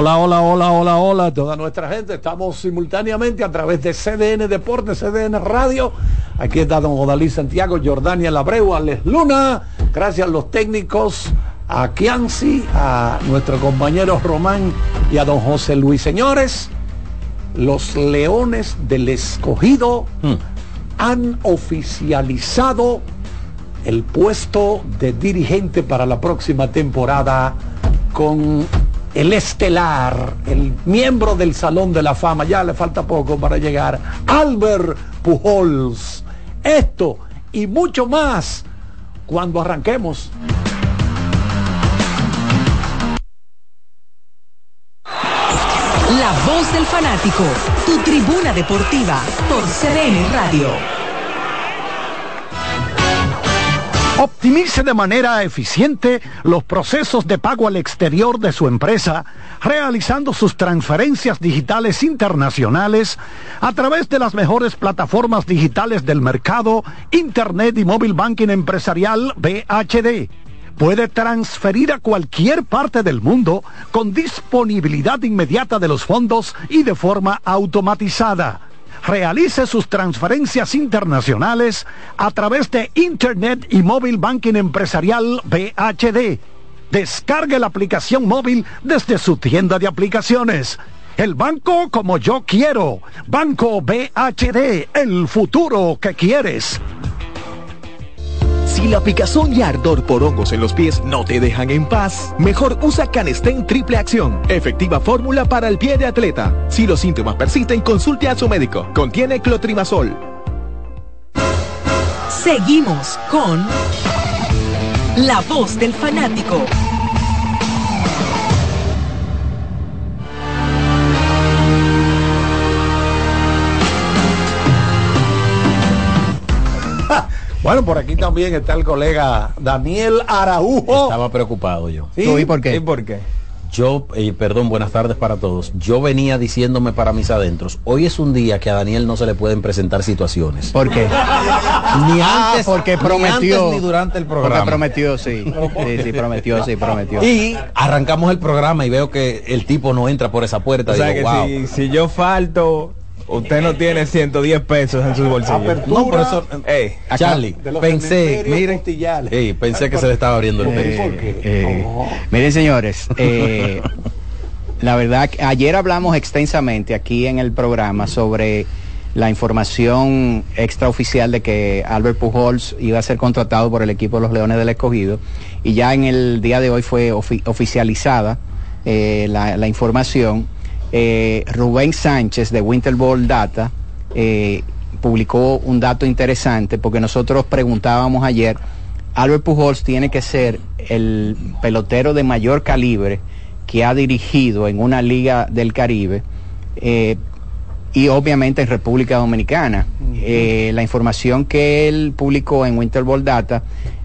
Hola, hola, hola, hola, hola, toda nuestra gente. Estamos simultáneamente a través de CDN Deportes, CDN Radio. Aquí está don Odalí Santiago, Jordania Labreu, Alex Luna. Gracias a los técnicos, a Kianci, a nuestro compañero Román y a don José Luis. Señores, los Leones del Escogido han oficializado el puesto de dirigente para la próxima temporada con el estelar, el miembro del Salón de la Fama, ya le falta poco para llegar, Albert Pujols. Esto y mucho más cuando arranquemos. La voz del fanático, tu tribuna deportiva por CDN Radio. Optimice de manera eficiente los procesos de pago al exterior de su empresa, realizando sus transferencias digitales internacionales a través de las mejores plataformas digitales del mercado, Internet y Móvil Banking Empresarial BHD. Puede transferir a cualquier parte del mundo con disponibilidad inmediata de los fondos y de forma automatizada realice sus transferencias internacionales a través de Internet y Móvil Banking Empresarial BHD. Descargue la aplicación móvil desde su tienda de aplicaciones. El banco como yo quiero. Banco BHD, el futuro que quieres. Si la picazón y ardor por hongos en los pies no te dejan en paz, mejor usa Canestén Triple Acción, efectiva fórmula para el pie de atleta. Si los síntomas persisten, consulte a su médico. Contiene clotrimazol. Seguimos con La voz del fanático. Bueno, por aquí también está el colega Daniel Araujo. Estaba preocupado yo. ¿Sí? ¿Y por qué? ¿Y por qué? Yo, eh, perdón, buenas tardes para todos. Yo venía diciéndome para mis adentros, hoy es un día que a Daniel no se le pueden presentar situaciones. ¿Por qué? Ni antes, Ah, porque ni prometió. antes ni durante el programa. Porque prometió, sí. Sí, sí, prometió, sí, prometió. Y arrancamos el programa y veo que el tipo no entra por esa puerta. O sea Digo, que wow. si, si yo falto, usted no tiene 110 pesos en sus bolsillos. No, por eso, Charlie, pensé, miren, pensé que se le estaba abriendo el Eh, pecho. Eh, Oh. Miren, señores, eh, la verdad que ayer hablamos extensamente aquí en el programa sobre la información extraoficial de que Albert Pujols iba a ser contratado por el equipo de los Leones del Escogido y ya en el día de hoy fue ofi- oficializada eh, la, la información. Eh, Rubén Sánchez de Winter Ball Data eh, publicó un dato interesante porque nosotros preguntábamos ayer, Albert Pujols tiene que ser el pelotero de mayor calibre que ha dirigido en una liga del Caribe eh, y obviamente en República Dominicana. La información que él publicó en Winter Ball Data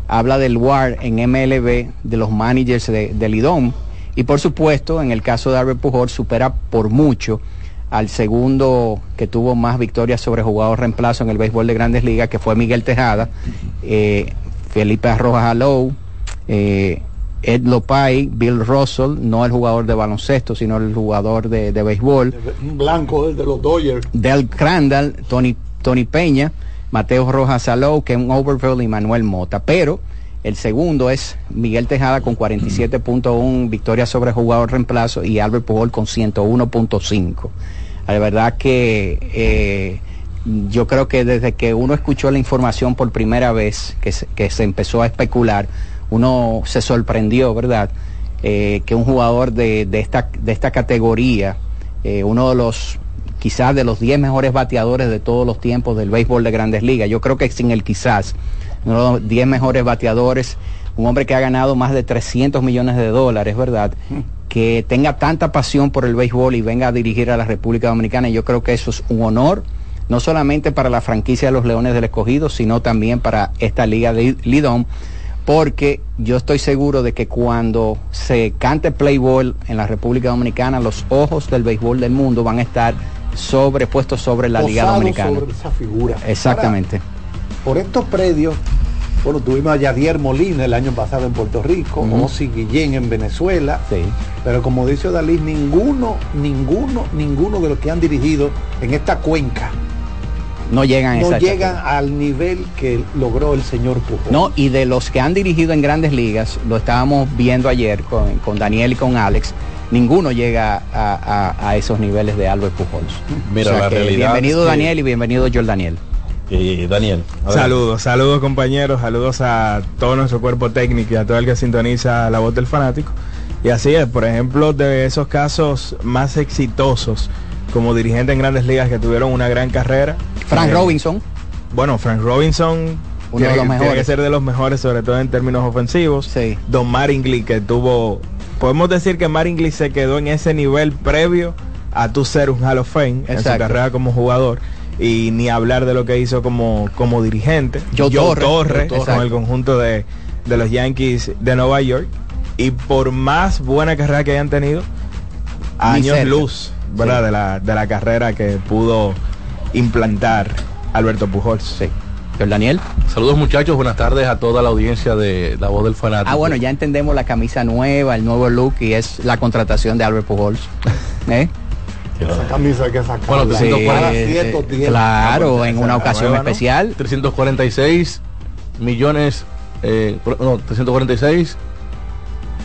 habla del WAR en MLB de los managers de, del IDOM y por supuesto en el caso de Albert Pujol supera por mucho al segundo que tuvo más victorias sobre jugador reemplazo en el béisbol de grandes ligas que fue Miguel Tejada, eh, Felipe Rojas Alou, eh, Ed Lopay, Bill Russell, no el jugador de baloncesto, sino el jugador de, de béisbol. Un blanco el de los Dodgers. Del Crandall, Tony, Tony Peña, Mateo Rojas Salou, Ken Overville y Manuel Mota. Pero el segundo es Miguel Tejada con 47.1 victorias sobre jugador reemplazo y Albert Pujol con 101.5. La verdad que eh, yo creo que desde que uno escuchó la información por primera vez, que se, que se empezó a especular, uno se sorprendió, ¿verdad? Eh, que un jugador de, de esta, de esta categoría, eh, uno de los quizás de los 10 mejores bateadores de todos los tiempos del béisbol de grandes ligas. Yo creo que sin el quizás, uno de los 10 mejores bateadores, un hombre que ha ganado más de 300 millones de dólares, ¿verdad? Que tenga tanta pasión por el béisbol y venga a dirigir a la República Dominicana, yo creo que eso es un honor, no solamente para la franquicia de los Leones del Escogido, sino también para esta liga de Lidón, porque yo estoy seguro de que cuando se cante Playboy en la República Dominicana, los ojos del béisbol del mundo van a estar sobrepuestos sobre la Liga Dominicana. sobre esa figura. Exactamente. Por estos predios Bueno, tuvimos a Yadier Molina el año pasado en Puerto Rico, Ujú. Osi Guillén en Venezuela. Sí. Pero como dice Dalí, ninguno, ninguno, ninguno de los que han dirigido en esta cuenca No llegan a no llegan al nivel que logró el señor Pujol. No, y de los que han dirigido en grandes ligas, lo estábamos viendo ayer con, con Daniel y con Alex, ninguno llega a, a- a esos niveles de Albert Pujols. Mira, O sea la realidad bienvenido es que- Daniel y bienvenido George Daniel. Eh, Daniel. Saludos, saludos compañeros, saludos a todo nuestro cuerpo técnico y a todo el que sintoniza la voz del fanático. Y así es, por ejemplo, de esos casos más exitosos como dirigente en grandes ligas que tuvieron una gran carrera. Frank eh, Robinson, Bueno, Frank Robinson Uno tiene, de los que- tiene mejores. que ser de los mejores, sobre todo en términos ofensivos. Sí. Don Maringly que tuvo, podemos decir que Maringly se quedó en ese nivel previo a tu ser un Hall of Fame en su carrera como jugador y ni hablar de lo que hizo como, como dirigente. Joe Joe Torre. con el conjunto de, de los Yankees de Nueva York. Y por más buena carrera que hayan tenido, Ni años luz, ¿verdad? Sí. De, la, de la carrera que pudo implantar Alberto Pujols. sí. Daniel. Saludos muchachos, buenas tardes a toda la audiencia de La Voz del Fanático. Ah, bueno, ya entendemos la camisa nueva, el nuevo look y es la contratación de Albert Pujols. ¿Eh? Esa camisa que sacar. Bueno, Sí, 340, eh, cierto tiempo. claro, en una ocasión nueva, ¿no? especial. 346 millones, eh, no, 346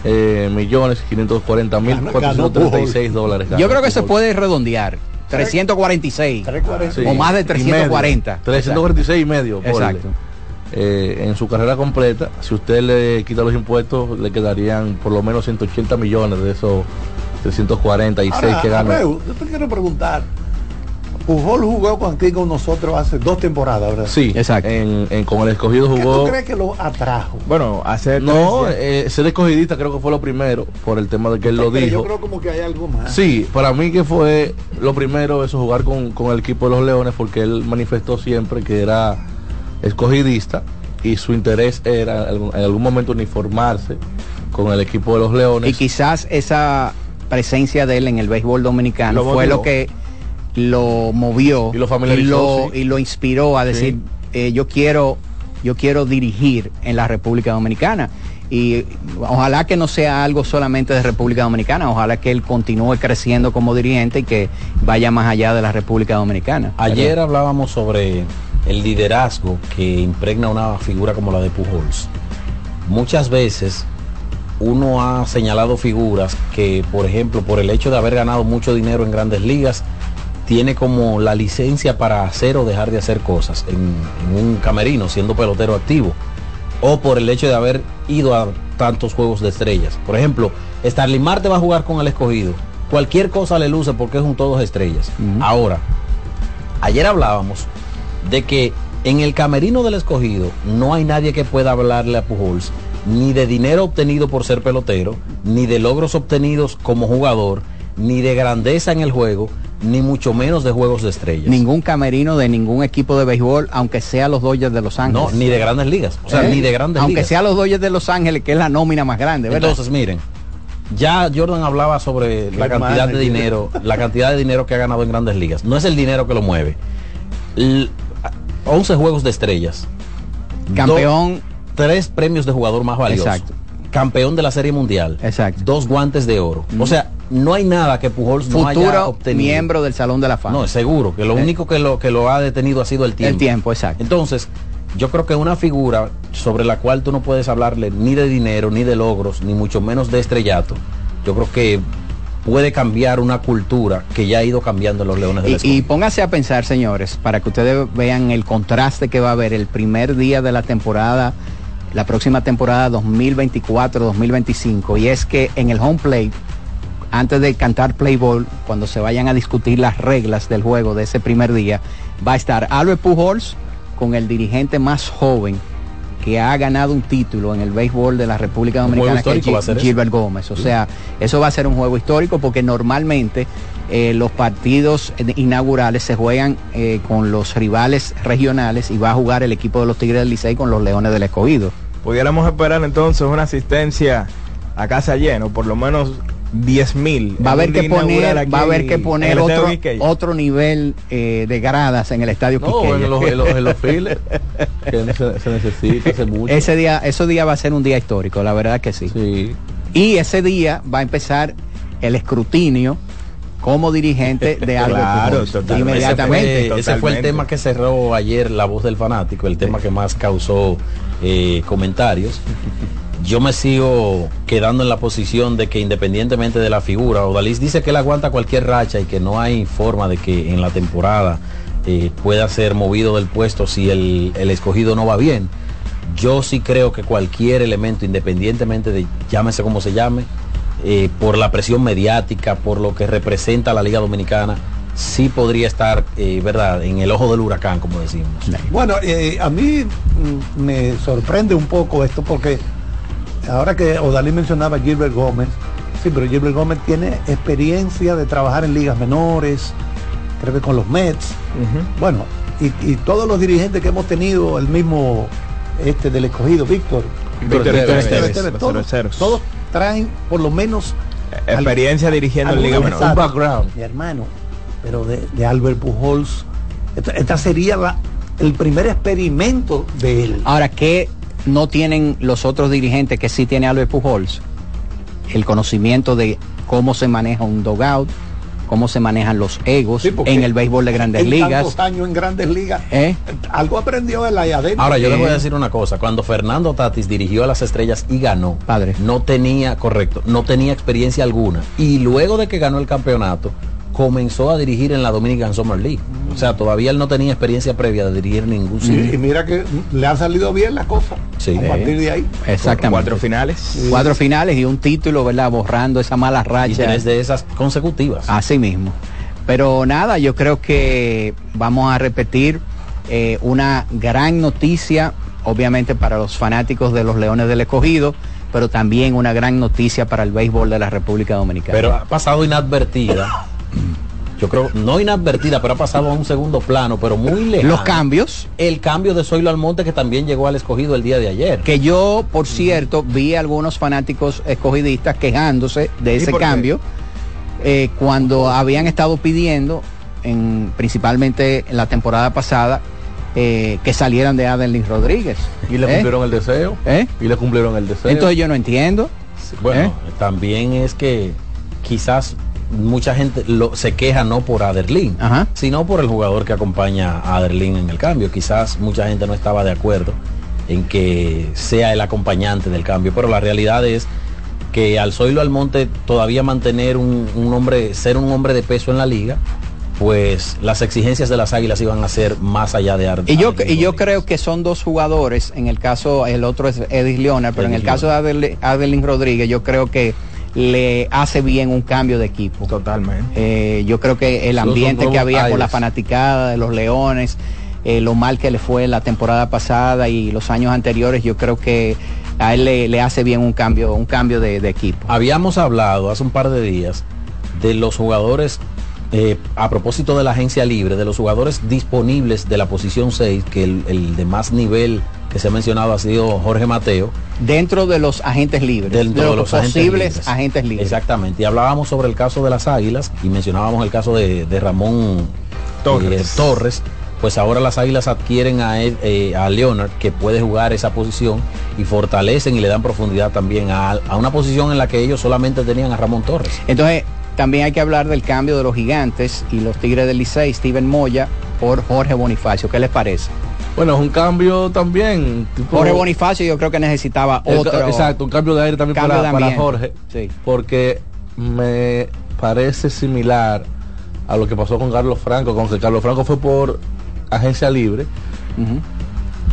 eh, millones 540 mil Ganó- 436 dólares. Yo creo que se puede redondear. 346. 340. Sí, o más de y 340. medio. 346 y medio. Exacto. Eh, en su carrera completa, si usted le quita los impuestos, le quedarían por lo menos 180 millones de esos 346 Ahora, que ganó. Abreu, yo te quiero preguntar. Pujol jugó con aquí con nosotros hace dos temporadas, ¿verdad? Sí, Exacto. en- en- con el escogido ¿Qué jugó. tú crees que lo atrajo? Bueno, hace No, eh, ser escogidista creo que fue lo primero, por el tema de que él lo Pero dijo. Yo creo como que hay algo más. Sí, para mí que fue lo primero eso, jugar con, con el equipo de los Leones, porque él manifestó siempre que era escogidista y su interés era en algún momento uniformarse con el equipo de los Leones. Y quizás esa presencia de él en el béisbol dominicano Lo fue lo que lo movió Y lo familiarizó, lo, sí. y lo inspiró a decir eh, yo quiero yo quiero dirigir en la República Dominicana. Y ojalá que no sea algo solamente de República Dominicana ojalá que él continúe creciendo como dirigente y que vaya más allá de la República Dominicana. Ayer hablábamos sobre el liderazgo que impregna una figura como la de Pujols. Muchas veces uno ha señalado figuras que, por ejemplo, por el hecho de haber ganado mucho dinero en grandes ligas, tiene como la licencia para hacer o dejar de hacer cosas en, en un camerino, siendo pelotero activo. O por el hecho de haber ido a tantos juegos de estrellas. Por ejemplo, Starling Marte va a jugar con el escogido. Cualquier cosa le luce porque es un todos estrellas. Ahora, ayer hablábamos de que en el camerino del escogido no hay nadie que pueda hablarle a Pujols ni de dinero obtenido por ser pelotero, ni de logros obtenidos como jugador, ni de grandeza en el juego, ni mucho menos de juegos de estrellas. ningún camerino de ningún equipo de béisbol aunque sea los Dodgers de Los Ángeles no, ni de grandes ligas. O sea, ¿Eh? ni de grandes aunque ligas. sea los Dodgers de Los Ángeles que es la nómina más grande ¿verdad? Entonces, miren, ya Jordan hablaba sobre la cantidad de dinero, la cantidad de dinero que ha ganado en grandes ligas. No es el dinero que lo mueve. L- 11 juegos de estrellas. campeón tres premios de jugador más valioso. Exacto. Campeón de la Serie Mundial. Exacto. Dos guantes de oro. O sea, no hay nada que Pujols no haya obtenido. miembro del Salón de la Fama. No, es seguro que lo único que lo que lo ha detenido ha sido el tiempo. El tiempo, exacto. Entonces, yo creo que una figura sobre la cual tú no puedes hablarle ni de dinero, ni de logros, ni mucho menos de estrellato, yo creo que puede cambiar una cultura que ya ha ido cambiando en los Leones del Y, y Escogido. pónganse a pensar, señores, para que ustedes vean el contraste que va a haber el primer día de la temporada, la próxima temporada 2024-2025, y es que en el home plate, antes de cantar play ball, cuando se vayan a discutir las reglas del juego de ese primer día, va a estar Albert Pujols con el dirigente más joven que ha ganado un título en el béisbol de la República Dominicana, que es Gil-. Gilbert Gómez. O sea, eso va a ser un juego histórico porque normalmente eh, los partidos inaugurales se juegan eh, con los rivales regionales y va a jugar el equipo de los Tigres del Licey con los Leones del Escogido. Pudiéramos esperar entonces una asistencia a casa lleno, por lo menos 10 mil. Va a haber que poner, va a haber que poner otro, otro nivel eh, de gradas en el estadio no, en los, en, los, en los files, que se, se necesita hace mucho. Ese día, ese día va a ser un día histórico, la verdad que sí. Sí. Y ese día va a empezar el escrutinio como dirigente de algo Claro, inmediatamente. Ese fue, ese fue el tema que cerró ayer la voz del fanático, el tema que más causó eh, comentarios. Yo me sigo quedando en la posición de que independientemente de la figura, Odalis dice que él aguanta cualquier racha y que no hay forma de que en la temporada eh, pueda ser movido del puesto si el, el escogido no va bien. Yo sí creo que cualquier elemento, independientemente de llámese como se llame, eh, por la presión mediática, por lo que representa la Liga Dominicana, sí podría estar, eh, ¿verdad?, en el ojo del huracán, como decimos. Bueno, eh, a mí mm, me sorprende un poco esto porque ahora que Odalí mencionaba a Gilbert Gómez, sí, pero Gilbert Gómez tiene experiencia de trabajar en ligas menores, creo que con los Mets. Bueno, y, y todos los dirigentes que hemos tenido, el mismo este del escogido, Víctor. Víctor todos, cereceros. todos traen por lo menos Experiencia dirigiendo en alguna Liga Menor. Un background. Mi hermano, pero de, de Albert Pujols. Esta, esta sería la- el primer experimento de él. Ahora, ¿qué no tienen los otros dirigentes que sí tiene Albert Pujols? El conocimiento de cómo se maneja un dogout, cómo se manejan los egos Sí, en el béisbol de grandes en ligas. tantos años en grandes ligas. ¿Eh? Algo aprendió él ahí adentro. Ahora, yo Eh, les voy a decir una cosa. Cuando Fernando Tatis dirigió a las estrellas y ganó, Padre. no tenía, correcto, no tenía experiencia alguna. Y luego de que ganó el campeonato, comenzó a dirigir en la Dominican Summer League. O sea, todavía él no tenía experiencia previa de dirigir ningún Y, sitio. y mira que le han salido bien las cosas. Sí. A partir de ahí. Exactamente. Cuatro finales. Cuatro finales y un título, ¿verdad? Borrando esa mala Y racha. tres de esas consecutivas. Así mismo. Pero nada, yo creo que vamos a repetir eh, una gran noticia, obviamente para los fanáticos de los Leones del Escogido, pero también una gran noticia para el béisbol de la República Dominicana. Pero ha pasado inadvertida. Yo creo, no inadvertida, pero ha pasado a un segundo plano, pero muy lejano. los cambios, El cambio de Zoilo Almonte que también llegó al escogido el día de ayer. que yo, por cierto, vi a algunos fanáticos escogidistas quejándose de ese cambio eh, cuando habían estado pidiendo, en, principalmente en la temporada pasada, eh, que salieran de Adelín Rodríguez. Y le ¿Eh? cumplieron el deseo. ¿Eh? Y le cumplieron el deseo. Entonces yo no entiendo. Bueno, ¿Eh? también es que quizás mucha gente lo, se queja no por Aderlin, Ajá. sino por el jugador que acompaña a Aderlin en el cambio. Quizás mucha gente no estaba de acuerdo en que sea el acompañante del cambio, pero la realidad es que al Zoilo Almonte todavía mantener un, un hombre, ser un hombre de peso en la liga, pues las exigencias de las águilas iban a ser más allá de Ar- Y yo, y yo creo que son dos jugadores, en el caso, el otro es Edis Leonard, pero en el caso de Adel- Adelín Rodríguez, yo creo que le hace bien un cambio de equipo. Totalmente. Eh, yo creo que el ambiente que había con la fanaticada de los Leones, eh, lo mal que le fue la temporada pasada y los años anteriores, yo creo que a él le, le hace bien un cambio, un cambio de, de equipo. Habíamos hablado hace un par de días de los jugadores, eh, a propósito de la agencia libre, de los jugadores disponibles de la posición 6, que el, el de más nivel que se ha mencionado ha sido Jorge Mateo, Dentro de los agentes libres, dentro de de los, agentes posibles libres. agentes libres. Exactamente. Y hablábamos sobre el caso de las Águilas y mencionábamos el caso de, de Ramón Torres. eh, Torres. Pues ahora las Águilas adquieren a, eh, a Leonard, que puede jugar esa posición, y fortalecen y le dan profundidad también a, a una posición en la que ellos solamente tenían a Ramón Torres. Entonces, también hay que hablar del cambio de los gigantes y los Tigres del Licey, Steven Moya por Jorge Bonifacio. ¿Qué les parece? Bueno, es un cambio también. tipo- Jorge Bonifacio yo creo que necesitaba otro. Exacto, un cambio de aire también para, para. Jorge. Sí. Porque me parece similar a lo que pasó con Carlos Franco, con que Carlos Franco fue por agencia libre.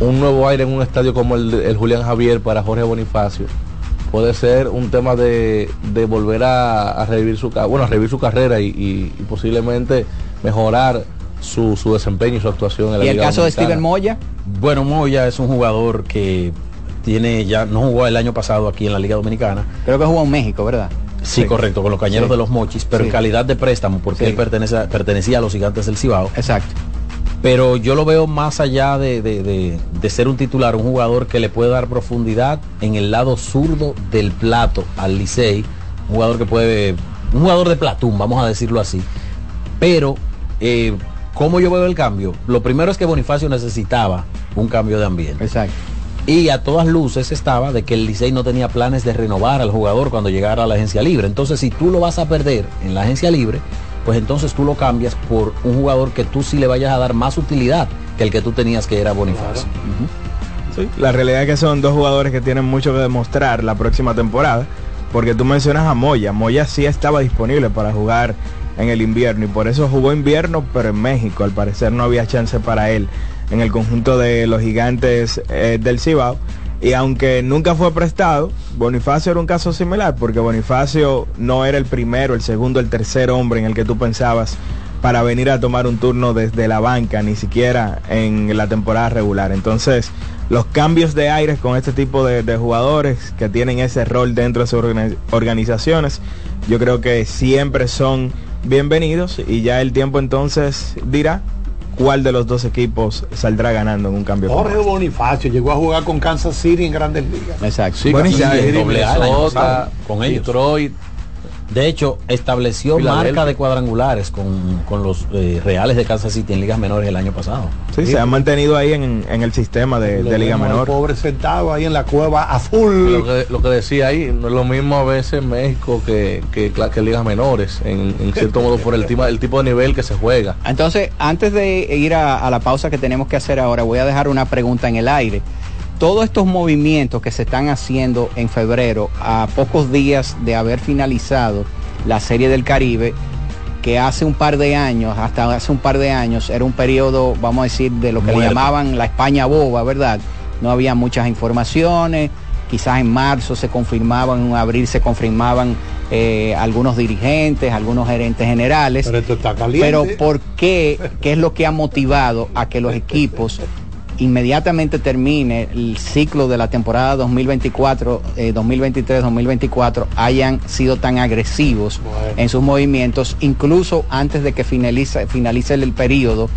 Un nuevo aire en un estadio como el, el Julián Javier para Jorge Bonifacio puede ser un tema de, de volver a, a revivir su bueno a revivir su carrera y, y- y posiblemente mejorar su, su desempeño y su actuación en la Y el Liga caso de. Steven Moya, Bueno, Moya es un jugador que tiene ya no jugó el año pasado aquí en la Liga Dominicana. creo que jugó en México, ¿verdad? Sí, correcto, con los cañeros Sí. de los Mochis, pero Sí. en calidad de préstamo, porque él pertenece pertenecía a los gigantes del Cibao. Exacto. Pero yo lo veo más allá de, de- de- de ser un titular, un jugador que le puede dar profundidad en el lado zurdo del plato al Licey un jugador que puede, un jugador de platón, vamos a decirlo así. Pero, eh, ¿cómo yo veo el cambio? Lo primero es que Bonifacio necesitaba un cambio de ambiente. Exacto. Y a todas luces estaba de que el Licey no tenía planes de renovar al jugador cuando llegara a la agencia libre. Entonces, si tú lo vas a perder en la agencia libre, pues entonces tú lo cambias por un jugador que tú sí le vayas a dar más utilidad que el que tú tenías que era Bonifacio. Sí, la realidad es que son dos jugadores que tienen mucho que demostrar la próxima temporada. Porque tú mencionas a Moya. Moya sí estaba disponible para jugar en el invierno y por eso jugó invierno, pero en México al parecer no había chance para él en el conjunto de los gigantes eh, del Cibao. Y aunque nunca fue prestado, Bonifacio era un caso similar, porque Bonifacio no era el primero, el segundo, el tercer hombre en el que tú pensabas para venir a tomar un turno desde la banca, ni siquiera en la temporada regular. Entonces, los cambios de aires con este tipo de, jugadores que tienen ese rol dentro de sus organi- organizaciones, yo creo que siempre son bienvenidos y ya el tiempo entonces dirá cuál de los dos equipos saldrá ganando en un cambio. como Jorge Bonifacio llegó a jugar con Kansas City en Grandes Ligas. Exacto. Sí, Bueno, y Kansas ya City, en doble A el año Minnesota, con ellos. Detroit. De hecho, estableció Filadelfia. marca de cuadrangulares con, con los eh, Reales de Kansas City en ligas menores el año pasado. Sí, se han mantenido ahí en, en el sistema de, de Liga Menor. Pobre sentado ahí en la cueva azul. Lo que, lo que decía ahí, no es lo mismo a veces en México que, que, que ligas menores, en, en cierto modo por el, tipo- el tipo de nivel que se juega. Entonces, antes de ir a, a la pausa que tenemos que hacer ahora, voy a dejar una pregunta en el aire. Todos estos movimientos que se están haciendo en febrero, a pocos días de haber finalizado la Serie del Caribe, que hace un par de años, hasta hace un par de años, era un periodo, vamos a decir, de lo que le llamaban la España boba, ¿verdad? No había muchas informaciones, quizás en marzo se confirmaban, en abril se confirmaban eh, algunos dirigentes, algunos gerentes generales. Pero esto está caliente. Pero ¿por qué? ¿Qué es lo que ha motivado a que los equipos inmediatamente termine el ciclo de la temporada 2024, eh, 2023-2024 hayan sido tan agresivos Bueno. en sus movimientos, incluso antes de que finalice, finalice el, periodo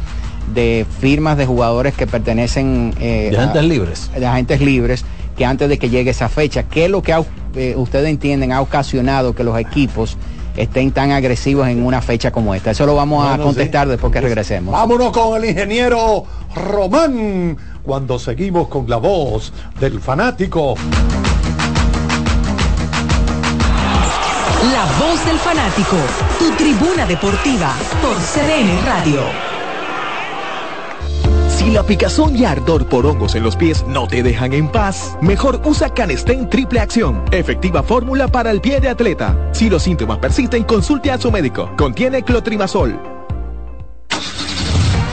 de firmas de jugadores que pertenecen eh, De a- agentes libres. de agentes libres que antes de que llegue esa fecha. ¿Qué es lo que ha- eh, ustedes entienden ha ocasionado que los equipos estén tan agresivos en una fecha como esta? Eso lo vamos a contestar sí. después que regresemos. Vámonos con el ingeniero Román cuando seguimos con la voz del fanático. La voz del fanático, tu tribuna deportiva por CDN Radio. Si la picazón y ardor por hongos en los pies no te dejan en paz, mejor usa Canestén Triple Acción, efectiva fórmula para el pie de atleta. Si los síntomas persisten, consulte a su médico. Contiene clotrimazol.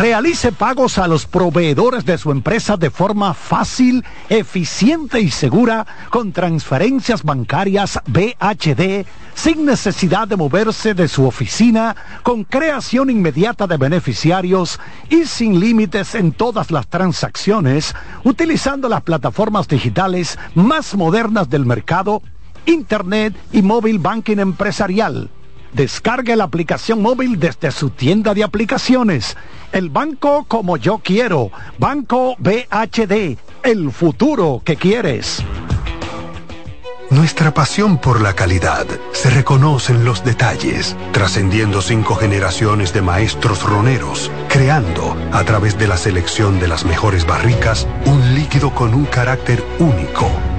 Realice pagos a los proveedores de su empresa de forma fácil, eficiente y segura con transferencias bancarias BHD sin necesidad de moverse de su oficina, con creación inmediata de beneficiarios y sin límites en todas las transacciones, utilizando las plataformas digitales más modernas del mercado, Internet y móvil banking empresarial. Descargue la aplicación móvil desde su tienda de aplicaciones. El banco como yo quiero. Banco BHD. El futuro que quieres. Nuestra pasión por la calidad se reconoce en los detalles, trascendiendo cinco generaciones de maestros roneros, creando, a través de la selección de las mejores barricas, un líquido con un carácter único,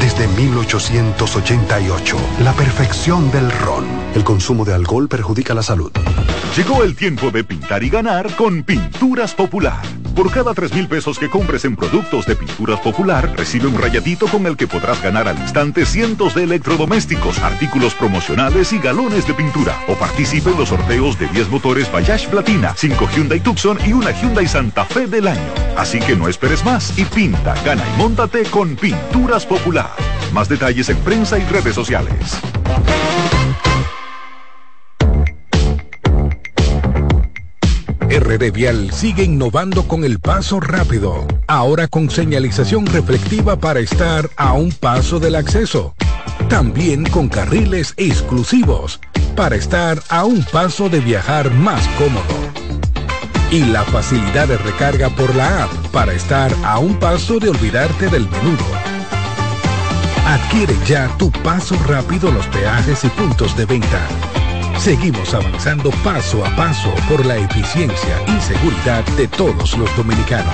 desde 1888, la perfección del ron. El consumo de alcohol perjudica la salud. Llegó el tiempo de pintar y ganar con Pinturas Popular. Por cada 3 mil pesos que compres en productos de Pinturas Popular, recibe un rayadito con el que podrás ganar al instante cientos de electrodomésticos, artículos promocionales y galones de pintura. O participe en los sorteos de 10 motores Bayash Platina, 5 Hyundai Tucson y una Hyundai Santa Fe del año. Así que no esperes más y pinta, gana y móntate con Pinturas Popular. Más detalles en prensa y redes sociales. RD Vial sigue innovando con el paso rápido, ahora con señalización reflectiva para estar a un paso del acceso. También con carriles exclusivos para estar a un paso de viajar más cómodo. Y la facilidad de recarga por la app para estar a un paso de olvidarte del menudo. Adquiere ya tu paso rápido los peajes y puntos de venta. Seguimos avanzando paso a paso por la eficiencia y seguridad de todos los dominicanos.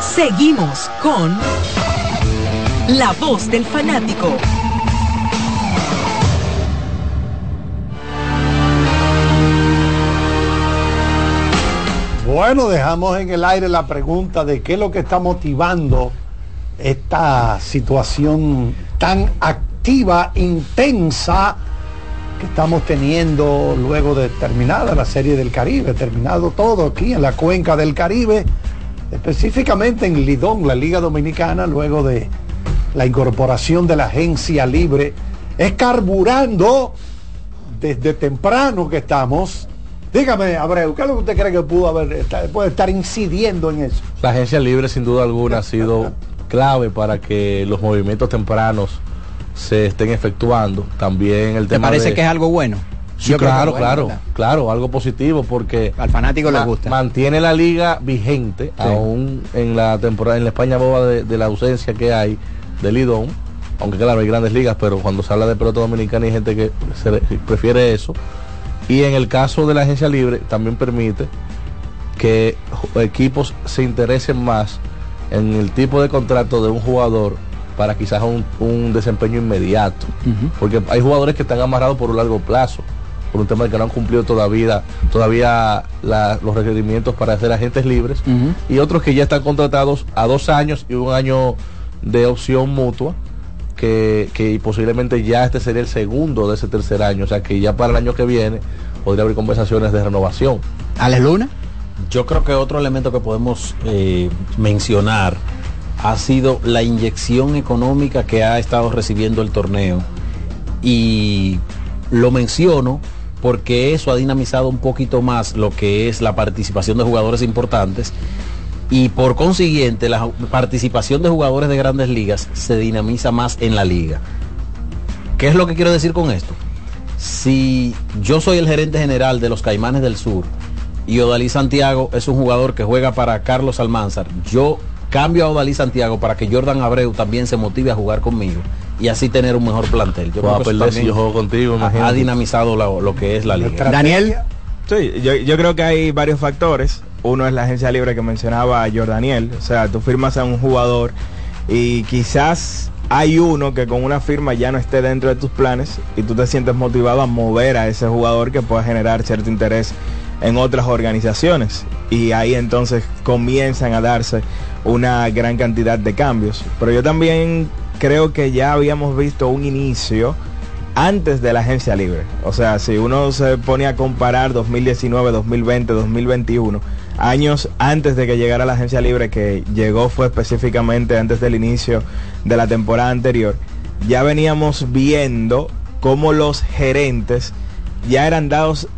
Seguimos con La Voz del Fanático. Bueno, dejamos en el aire la pregunta de qué es lo que está motivando esta situación tan activa, intensa que estamos teniendo luego de terminada la serie del Caribe, terminado todo aquí en la cuenca del Caribe, específicamente en Lidón, la Liga Dominicana, luego de la incorporación de la agencia libre, es carburando desde temprano que estamos Dígame, Abreu, ¿qué es lo que usted cree que pudo haber, puede estar incidiendo en eso? La agencia libre, sin duda alguna, ha sido clave para que los movimientos tempranos se estén efectuando. También el ¿Te tema parece de- que es algo bueno? Sí, Yo claro, bueno, claro, ¿verdad? claro, algo positivo porque al fanático le gusta. Mantiene la liga vigente, Sí. aún en la temporada, en la España boba de, de la ausencia que hay del Lidón, aunque claro, hay grandes ligas, pero cuando se habla de pelota dominicana hay gente que se prefiere eso. Y en el caso de la agencia libre también permite que equipos se interesen más en el tipo de contrato de un jugador para quizás un, un desempeño inmediato. Porque hay jugadores que están amarrados por un largo plazo, por un tema de que no han cumplido todavía, todavía la- los requerimientos para ser agentes libres, y otros que ya están contratados a dos años y un año de opción mutua, que, que posiblemente ya este sería el segundo de ese tercer año, o sea que ya para el año que viene podría haber conversaciones de renovación. ¿Alex Luna? Yo creo que otro elemento que podemos eh, mencionar ha sido la inyección económica que ha estado recibiendo el torneo. Y lo menciono porque eso ha dinamizado un poquito más lo que es la participación de jugadores importantes y por consiguiente la participación de jugadores de grandes ligas se dinamiza más en la liga. ¿Qué es lo que quiero decir con esto? Si yo soy el gerente general de los Caimanes del Sur y Odalí Santiago es un jugador que juega para Carlos Almanzar, yo cambio a Odalí Santiago para que Jordan Abreu también se motive a jugar conmigo y así tener un mejor plantel. Yo creo que eso perder si yo juego contigo, ha- dinamizado lo, lo que es la liga. Daniel. Sí, yo, yo creo que hay varios factores. Uno es la agencia libre que mencionaba Jordaniel. O sea, tú firmas a un jugador y quizás hay uno que con una firma ya no esté dentro de tus planes y tú te sientes motivado a mover a ese jugador que pueda generar cierto interés en otras organizaciones. Y ahí entonces comienzan a darse una gran cantidad de cambios. Pero yo también creo que ya habíamos visto un inicio antes de la agencia libre. O sea, si uno se pone a comparar 2019, 2020, 2021, años antes de que llegara la agencia libre, que llegó fue específicamente antes del inicio de la temporada anterior, ya veníamos viendo cómo los gerentes ya eran dados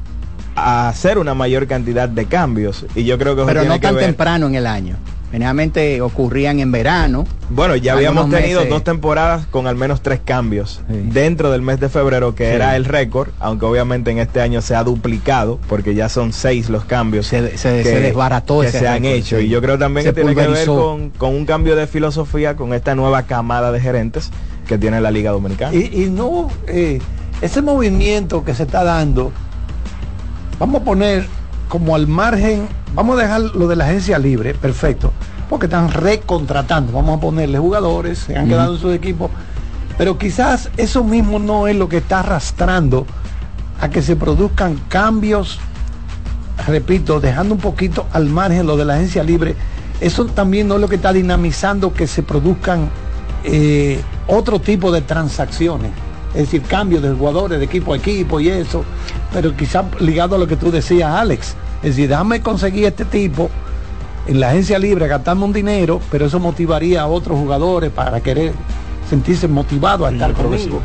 a hacer una mayor cantidad de cambios. Y yo creo que eso Pero tiene no que tan ver- temprano en el año. Generalmente ocurrían en verano. Bueno, ya habíamos tenido meses. dos temporadas con al menos tres cambios dentro del mes de febrero, que Sí. era el récord, aunque obviamente en este año se ha duplicado, porque ya son seis los cambios Se- se- se desbarató que ese se han hecho. sí. Y yo creo también Se que tiene que ver con, con un cambio de filosofía, con esta nueva camada de gerentes que tiene la Liga Dominicana. Y, y no, eh, ese movimiento que se está dando, vamos a poner como al margen, vamos a dejar lo de la agencia libre, perfecto, porque están recontratando, vamos a ponerle jugadores, se han quedado en sus equipos, pero quizás eso mismo no es lo que está arrastrando a que se produzcan cambios, repito, dejando un poquito al margen lo de la agencia libre, eso también no es lo que está dinamizando que se produzcan eh, otro tipo de transacciones. Es decir, cambios de jugadores de equipo a equipo y eso, pero quizás ligado a lo que tú decías, Alex. Es decir, déjame conseguir este tipo en la agencia libre, gastarme un dinero, pero eso motivaría a otros jugadores para querer sentirse motivados a estar conmigo.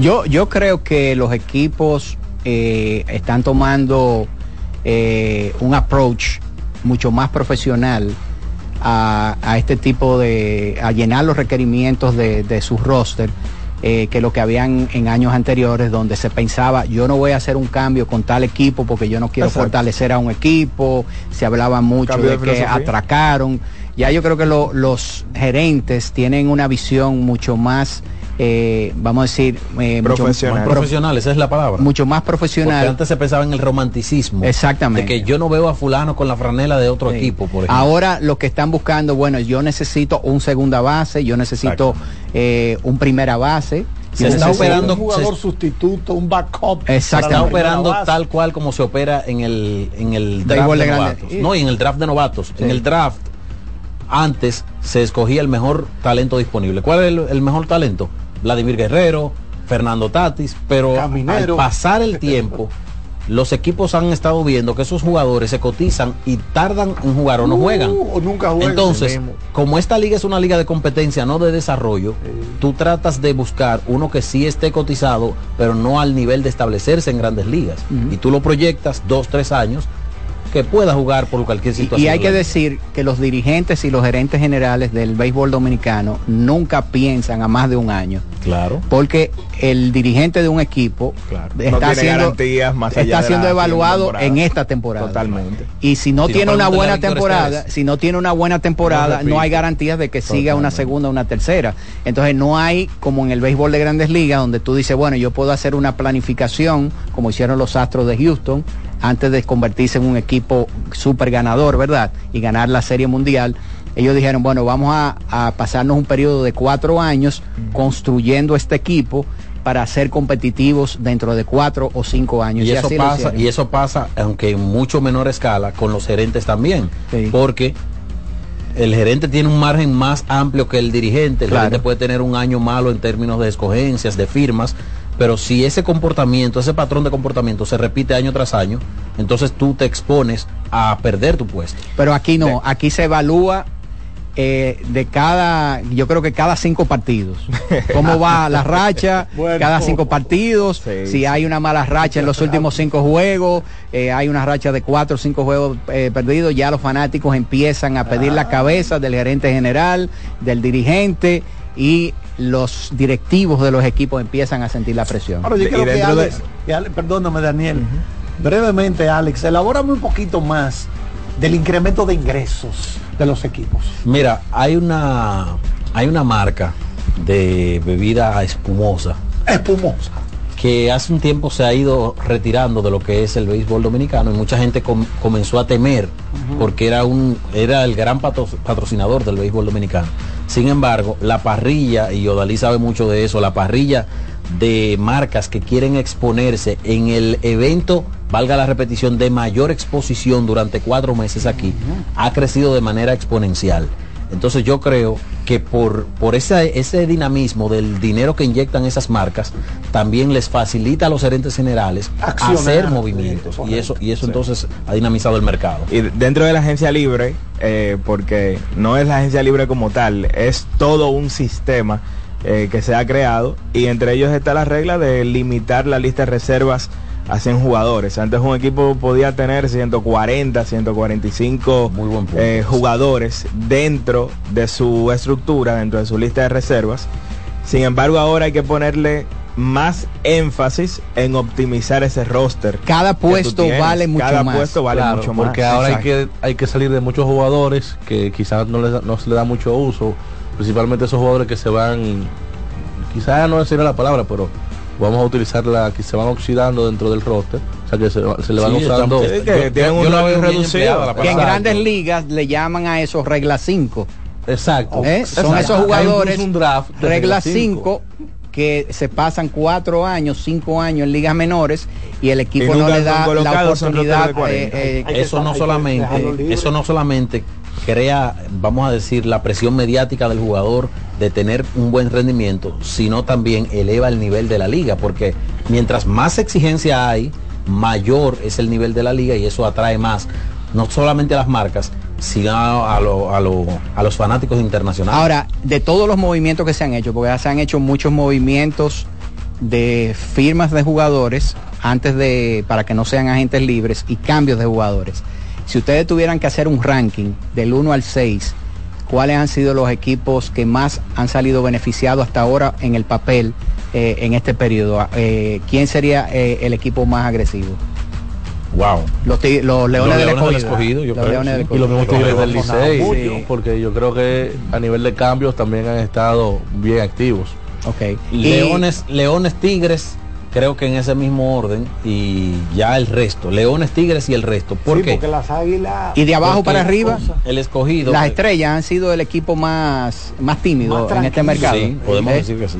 Yo, yo creo que los equipos eh, están tomando eh, un approach mucho más profesional a, a este tipo de, a llenar los requerimientos de, de su roster. Eh, que lo que habían en años anteriores donde se pensaba yo no voy a hacer un cambio con tal equipo porque yo no quiero Exacto. fortalecer a un equipo. Se hablaba mucho Cambio de, de que atracaron. Ya yo creo que lo- los gerentes tienen una visión mucho más eh, vamos a decir eh, mucho- Profesional. pro- Profesional, esa es la palabra. mucho más Porque profesional antes se pensaba en el romanticismo. Exactamente. De que yo no veo a fulano con la franela de otro Sí. equipo, por ejemplo. Ahora lo que están buscando, bueno, yo necesito un segunda base, yo necesito eh, un primera base. Se está necesito- operando- un jugador se- sustituto, un backup. se está operando tal cual como se opera en el, en el draft Béisbol de novatos. No, y en el draft de novatos. En el draft, antes se escogía el mejor talento disponible. ¿Cuál es el, el mejor talento? Vladimir Guerrero, Fernando Tatis, pero Caminero. al pasar el tiempo, los equipos han estado viendo que esos jugadores se cotizan y tardan en jugar o no Uh, juegan. o nunca juegan. Entonces, como esta liga es una liga de competencia, no de desarrollo, tú tratas de buscar uno que sí esté cotizado, pero no al nivel de establecerse en grandes ligas. Y tú lo proyectas dos, tres años que pueda jugar por cualquier Y, situación. y hay que decir que los dirigentes y los gerentes generales del béisbol dominicano nunca piensan a más de un año. Claro. Porque el dirigente de un equipo Claro. está, No tiene siendo, garantías más allá está siendo evaluado temporada. en esta temporada. Totalmente. Y si no Si no, tiene una buena temporada, si no tiene una buena temporada, no hay garantías de que siga una segunda o una tercera. Entonces no hay como en el béisbol de grandes ligas donde tú dices, bueno, yo puedo hacer una planificación como hicieron los Astros de Houston antes de convertirse en un equipo súper ganador, ¿verdad? Y ganar la Serie Mundial. Ellos dijeron, bueno, vamos a, a pasarnos un periodo de cuatro años construyendo este equipo para ser competitivos dentro de cuatro o cinco años. Y eso pasa, y eso pasa, aunque en mucho menor escala, con los gerentes también. Sí. Porque el gerente tiene un margen más amplio que el dirigente. El Claro. gerente puede tener un año malo en términos de escogencias, de firmas. Pero si ese comportamiento, ese patrón de comportamiento se repite año tras año, entonces tú te expones a perder tu puesto. Pero aquí no, aquí se evalúa eh, de cada, yo creo que cada cinco partidos. ¿Cómo va la racha? Bueno. cada cinco partidos. Sí, si hay una mala racha en los últimos cinco juegos, eh, hay una racha de cuatro o cinco juegos eh, perdidos, ya los fanáticos empiezan a pedir la cabeza del gerente general, del dirigente y los directivos de los equipos empiezan a sentir la presión. Ahora yo creo que de- Alex, Ale- perdóname Daniel, brevemente Alex, elabórame un poquito más del incremento de ingresos de los equipos. Mira, hay una, hay una marca de bebida espumosa Espumosa. que hace un tiempo se ha ido retirando de lo que es el béisbol dominicano y mucha gente com- comenzó a temer porque era un era el gran patro- patrocinador del béisbol dominicano. Sin embargo, la parrilla y Odalí sabe mucho de eso, la parrilla de marcas que quieren exponerse en el evento, valga la repetición, de mayor exposición durante cuatro meses aquí, ha crecido de manera exponencial. Entonces yo creo que por, por ese, ese dinamismo del dinero que inyectan esas marcas, también les facilita a los gerentes generales Accionar. hacer movimientos. y eso, y eso entonces ha dinamizado el mercado. Y dentro de la agencia libre, eh, porque no es la agencia libre como tal, es todo un sistema eh, que se ha creado y entre ellos está la regla de limitar la lista de reservas 100 jugadores. Antes un equipo podía tener 140, 145 Muy buen punto. eh, jugadores dentro de su estructura, dentro de su lista de reservas. Sin embargo, ahora hay que ponerle más énfasis en optimizar ese roster. Cada puesto vale mucho Cada más. puesto vale Claro, mucho más. porque ahora hay que, hay que salir de muchos jugadores que quizás no, les no se le da mucho uso, principalmente esos jugadores que se van, quizás no sería la palabra, pero vamos a utilizarla, que se van oxidando dentro del roster, o sea que se, se le van Sí, usando. que tienen en grandes ligas le llaman a eso regla 5. Exacto. ¿eh? Son Exacto. esos Hay jugadores, un draft regla cinco. 5, que se pasan cuatro años, cinco años en ligas menores y el equipo Y no le da son la oportunidad. de 40. eh, eh, eso no solamente eso no solamente crea vamos a decir la presión mediática del jugador de tener un buen rendimiento sino también eleva el nivel de la liga porque mientras más exigencia hay mayor es el nivel de la liga y eso atrae más no solamente a las marcas sino a, a a los fanáticos internacionales Ahora, de todos los movimientos que se han hecho, porque ya se han hecho muchos movimientos de firmas de jugadores antes de para que no sean agentes libres y cambios de jugadores. Si ustedes tuvieran que hacer un ranking del 1 al 6, ¿cuáles han sido los equipos que más han salido beneficiados hasta ahora en el papel eh, en este periodo? Eh, ¿Quién sería eh, el equipo más agresivo? wow Los, Leones, del Leones del Escogido. Escogido, yo Los creo, Leones sí. del Y los mismos Escogido. Tigres del Licey, sí, porque yo creo que a nivel de cambios también han estado bien activos. Ok. Y- Leones, Leones, Tigres, creo que en ese mismo orden y ya el resto, Leones, Tigres y el resto. ¿Por Sí, qué? porque las águilas. Y de abajo para arriba, cosa. El escogido. las estrellas han sido el equipo más, más tímido Más en este mercado. Sí, podemos ¿Eh? decir que sí.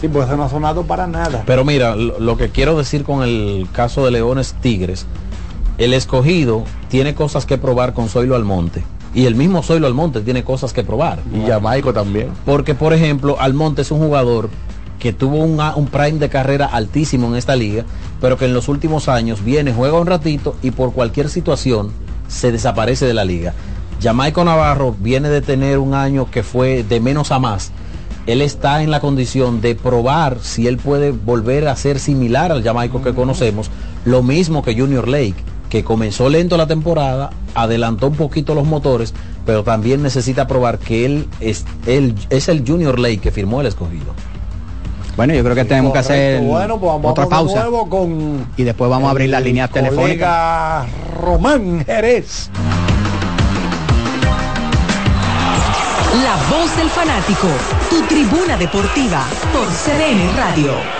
Sí, pues eso no ha sonado para nada. Pero mira, lo, lo que quiero decir con el caso de Leones Tigres, el escogido tiene cosas que probar con Zoilo Almonte. Y el mismo Zoilo Almonte tiene cosas que probar. Y Jamaico también. Porque, por ejemplo, Almonte es un jugador que tuvo un, un prime de carrera altísimo en esta liga, pero que en los últimos años viene, juega un ratito y por cualquier situación se desaparece de la liga. Jamaico Navarro viene de tener un año que fue de menos a más. Él está en la condición de probar si él puede volver a ser similar al Jamaico que conocemos, lo mismo que Junior Lake, que comenzó lento la temporada, adelantó un poquito los motores, pero también necesita probar que él es, él es el Junior Lake que firmó el escogido. Bueno, yo creo que tenemos que hacer. Bueno, pues vamos otra de pausa nuevo con y después vamos a abrir las líneas telefónicas. Román Jerez. La voz del fanático, tu tribuna deportiva por CDN Radio.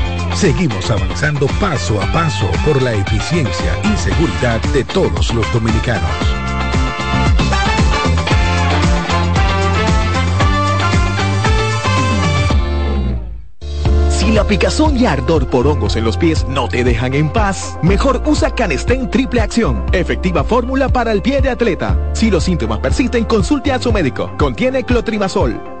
Seguimos avanzando paso a paso por la eficiencia y seguridad de todos los dominicanos. Si la picazón y ardor por hongos en los pies no te dejan en paz, mejor usa Canestén Triple Acción, efectiva fórmula para el pie de atleta. Si los síntomas persisten, consulte a su médico. Contiene clotrimazol.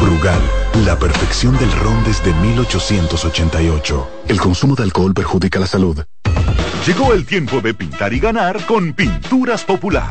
Brugal, la perfección del ron desde 1888. El consumo de alcohol perjudica la salud. Llegó el tiempo de pintar y ganar con Pinturas Popular.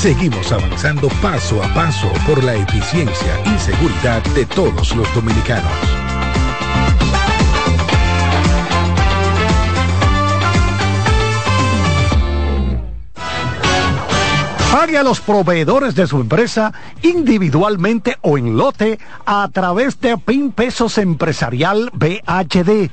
Seguimos avanzando paso a paso por la eficiencia y seguridad de todos los dominicanos. Pague a los proveedores de su empresa individualmente o en lote a través de PIN Pesos Empresarial BHD.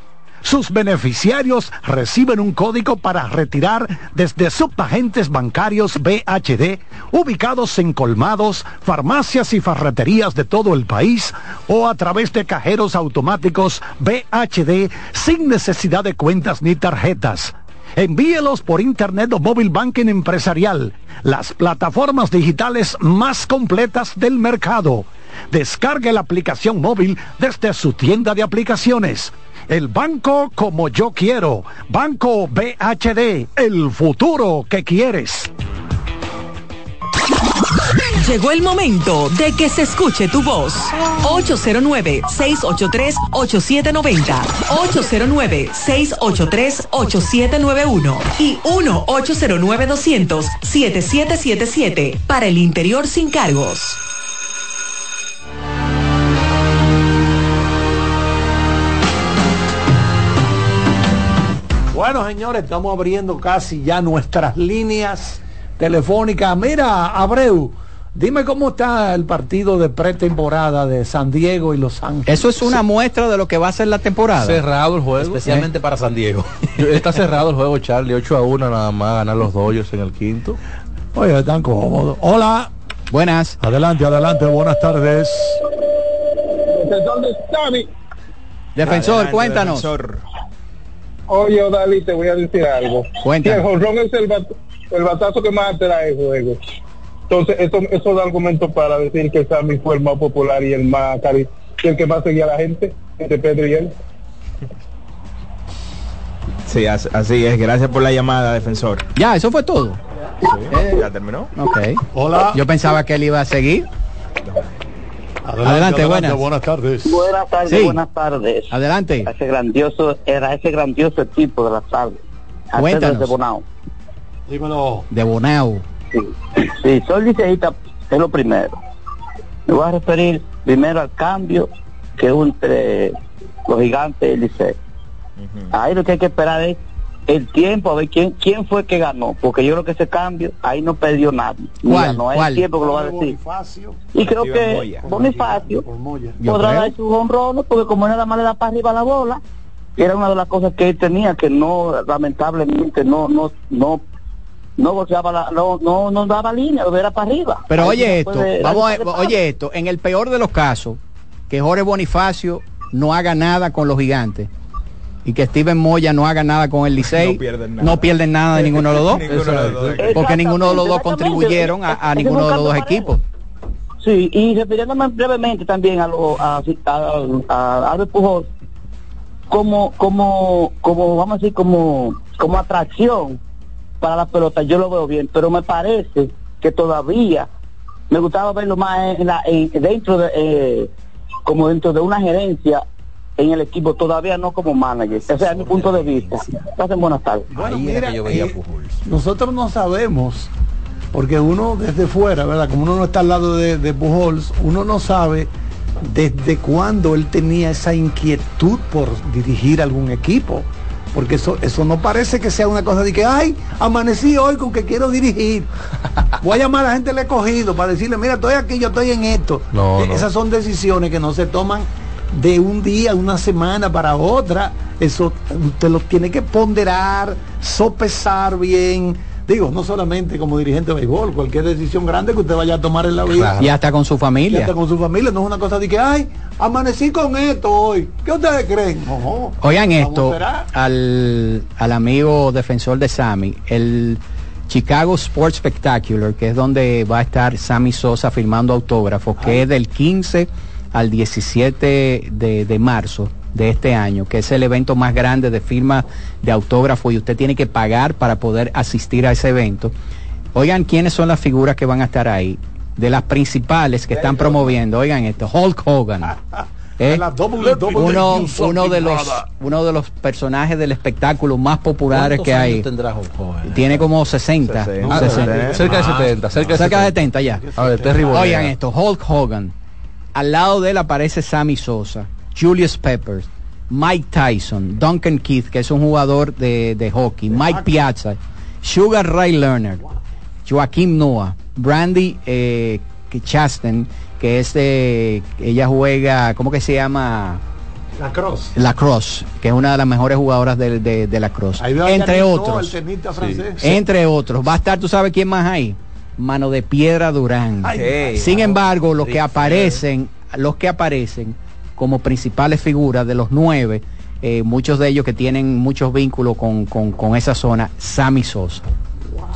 Sus beneficiarios reciben un código para retirar desde subagentes bancarios BHD ubicados en colmados, farmacias y farreterías de todo el país o a través de cajeros automáticos BHD sin necesidad de cuentas ni tarjetas. Envíelos por Internet o Móvil Banking Empresarial, las plataformas digitales más completas del mercado. Descargue la aplicación móvil desde su tienda de aplicaciones. El banco como yo quiero. Banco BHD, el futuro que quieres. Llegó el momento de que se escuche tu voz. 809-683-8790. 809-683-8791. Y 1-809-200-7777. Para el interior sin cargos. Bueno, señores, estamos abriendo casi ya nuestras líneas telefónicas. Mira, Abreu, dime cómo está el partido de pretemporada de San Diego y Los Ángeles. Eso es una muestra de lo que va a ser la temporada. Cerrado el juego. Especialmente para San Diego. Está cerrado el juego, Charlie. 8 a 1 nada más, ganar los Dodgers en el quinto. Oye, están cómodos. Hola. Buenas. Adelante, adelante, buenas tardes. Defensor. Defensor, Adelante, cuéntanos. defensor. Oye, David, te voy a decir algo. Cuéntame. Que el jonrón es el, bat- el batazo que más te da el juego. Entonces, eso, eso da argumento para decir que Sammy fue el más popular y el más cari y el que más seguía a la gente, entre Pedro y él. Sí, as- así es. Gracias por la llamada, defensor. Ya, eso fue todo. ¿Ya terminó? Ok. Hola. Yo pensaba que él iba a seguir. Adelante, buenas. buenas tardes. Buenas tardes, Sí. buenas tardes. Adelante. A ese grandioso, era ese grandioso equipo de la tarde. A Cuéntanos. De Bonao. Dímelo. De Bonao. Sí, soy liceísta, es lo primero. Me voy a referir primero al cambio que entre los gigantes y el liceo. Ahí lo que hay que esperar es el tiempo, a ver quién quién fue que ganó, porque yo creo que ese cambio ahí no perdió nadie. ¿Cuál? ganó, es el tiempo que lo va a decir. Bonifacio. Y creo que Moya. Bonifacio Moya. Podrá dar su honrón, porque como nada más le da para arriba la bola, era una de las cosas que él tenía que no, lamentablemente, no, no, no no golpeaba la, no, no, no daba línea, era para arriba. Pero Ahí oye no esto, vamos a, no oye esto, en el peor de los casos, que Jorge Bonifacio no haga nada con los gigantes y que Steven Moya no haga nada con el Licey, No pierden nada. no pierden nada de ninguno de los dos, Ninguno de los dos. porque ninguno de los dos contribuyeron a, a ninguno de los dos equipos. Sí, y refiriéndome brevemente también a, lo, a, a, a Albert Pujol, como, como, como, vamos a decir, como, como atracción para la pelota, yo lo veo bien, pero me parece que todavía me gustaba verlo más en la, en- dentro de, eh, como dentro de una gerencia en el equipo, todavía no como manager. Ese es mi punto de vista. Pasen buenas tardes. Bueno, mira, eh, nosotros no sabemos, porque uno desde fuera, ¿verdad? Como uno no está al lado de, de Pujols, uno no sabe desde cuándo él tenía esa inquietud por dirigir algún equipo. Porque eso, eso no parece que sea una cosa de que, ay, amanecí hoy con que quiero dirigir. Voy a llamar a la gente del escogido para decirle, mira, estoy aquí, yo estoy en esto. No, Eh, no. Esas son decisiones que no se toman de un día, una semana para otra. Eso usted lo tiene que ponderar, sopesar bien. Digo, no solamente como dirigente de béisbol, cualquier decisión grande que usted vaya a tomar en la vida. Y hasta con su Y familia. hasta con su familia, no es una cosa de que, ay, amanecí con esto hoy. ¿Qué ustedes creen? Oigan esto al, al amigo defensor de Sammy, el Chicago Sports Spectacular, que es donde va a estar Sammy Sosa firmando autógrafos, que es del 15 al 17 de, de marzo de este año, que es el evento más grande de firma de autógrafo y usted tiene que pagar para poder asistir a ese evento. Oigan, ¿quiénes son las figuras que van a estar ahí? De las principales que están promoviendo, oigan esto, Hulk Hogan. ¿eh? Doble uno, uno de los uno de los personajes del espectáculo más populares ¿Cuántos que hay tiene como 60 60. Ah, 60. cerca de 70, cerca de cerca de 70. 70 ya A ver, Terry Bollea. oigan esto Hulk Hogan al lado de él aparece Sammy Sosa Julius Peppers Mike Tyson Duncan Keith que es un jugador de, de hockey Mike Piazza Sugar Ray Leonard Joaquim Noah Brandy eh, Chasten que es de ella juega ¿cómo que se llama? La cross. La Cross, que es una de las mejores jugadoras de, de, de la Cross. Entre otros. Entre otros. Va a estar, ¿tú sabes quién más hay? Mano de Piedra Durán. Ay, Sin embargo, los que aparecen, los que aparecen como principales figuras de los nueve, eh, muchos de ellos que tienen muchos vínculos con, con- con esa zona, Sammy Sosa.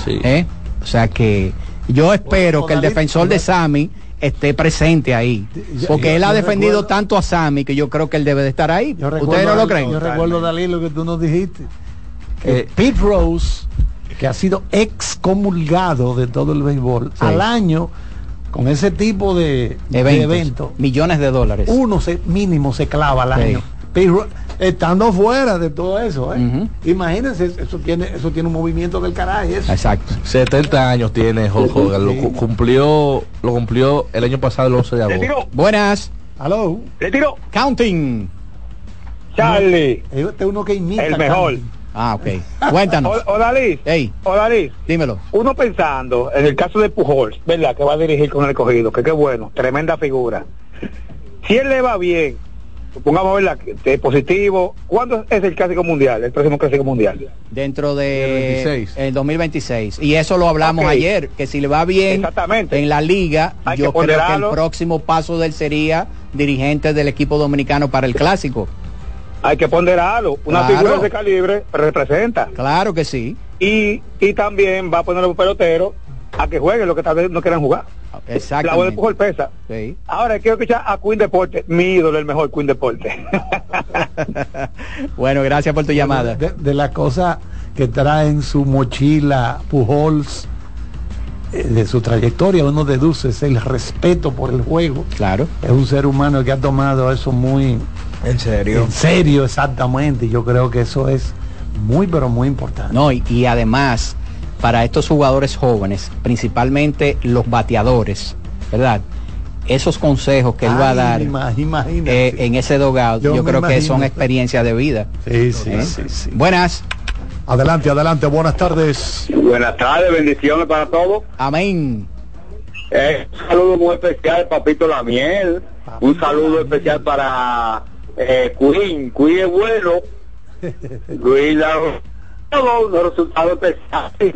Sí. ¿eh? O sea que yo espero que el defensor de Sammy esté presente ahí. Porque yo- él ha defendido recuerdo- tanto a Sammy que yo creo que él debe de estar ahí. Yo recuerdo, ¿Ustedes no lo creen? Yo recuerdo, Dalí, lo que tú nos dijiste. Que Eh, Pete Rose, que ha sido excomulgado de todo el béisbol, Sí. al año, con ese tipo de de Eventos, millones de dólares. uno se, mínimo se clava al Sí. año. Estando fuera de todo eso, ¿eh? Imagínense, eso tiene, eso tiene un movimiento del carajo. Exacto. 70 años tiene Hulk Hogan. Lo cu- cumplió, lo cumplió el año pasado, el 11 de agosto. Buenas. Aló, le tiró. Counting. Charlie, este es uno que imita. el mejor. Ah, ok. Cuéntanos. O- Odalí, Ey, Odalí, dímelo. uno pensando en el caso de Pujols, ¿verdad? Que va a dirigir con el escogido, que qué bueno, tremenda figura. Si él le va bien, supongamos, ¿verdad? Que es positivo, ¿cuándo es el clásico mundial, el próximo clásico mundial? Dentro de El 26. el 2026. Y eso lo hablamos ayer, que si le va bien Exactamente. en la liga, Hay que yo creo que el próximo paso de él sería dirigente del equipo dominicano para el clásico. Hay que ponderarlo. Una Claro. figura de ese calibre representa. Claro que sí. Y, y también va a poner a los peloteros a que jueguen lo que tal vez no quieran jugar. La voz de. Pujol pesa. Sí. Ahora quiero escuchar a Queen Deporte, mi ídolo, el mejor Queen Deporte. bueno, gracias por tu llamada. De, de la cosa que trae en su mochila Pujols, eh, de su trayectoria, uno deduce es el respeto por el juego. Claro. Es un ser humano que ha tomado eso muy En serio. en serio, exactamente. Yo creo que eso es muy, pero muy importante. No, y, y además, para estos jugadores jóvenes, principalmente los bateadores, ¿verdad? Esos consejos que él va a dar eh, en ese dogout, Yo creo que son experiencias de vida. Sí, sí, ¿eh? sí, sí. Buenas. Adelante, adelante, buenas tardes. Buenas tardes, bendiciones para todos. Amén. Eh, un saludo muy especial, Papito La Miel. Un saludo especial para eh, Queen. Queen es bueno. Queen la- todos los resultados de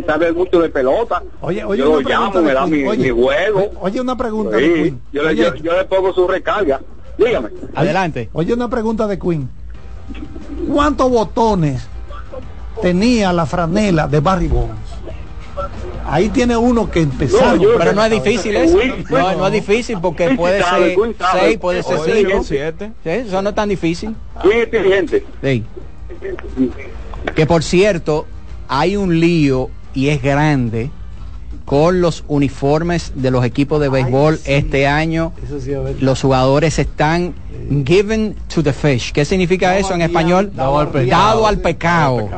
saber mucho de pelota. Oye, oye, yo lo una pregunta llamo, me da mi. Oye, mi juego. Oye, una pregunta de Queen. yo, le, Oye, yo, yo le pongo su recarga. Dígame. Adelante. Oye, una pregunta de Queen. ¿Cuántos botones tenía la franela de Barry Bonds? Ahí tiene uno que empezar. pero no es difícil eso. No, no es difícil porque puede ser Queen sabe. 6, puede ser Oye, 5. siete. Sí, eso no es tan difícil. Muy inteligente. Sí. Que por cierto, hay un lío y es grande con los uniformes de los equipos de béisbol este año. Eso sí, a ver. Los jugadores están given to the fish. ¿Qué significa eso en español? Dado al pecado. Dado al pecado.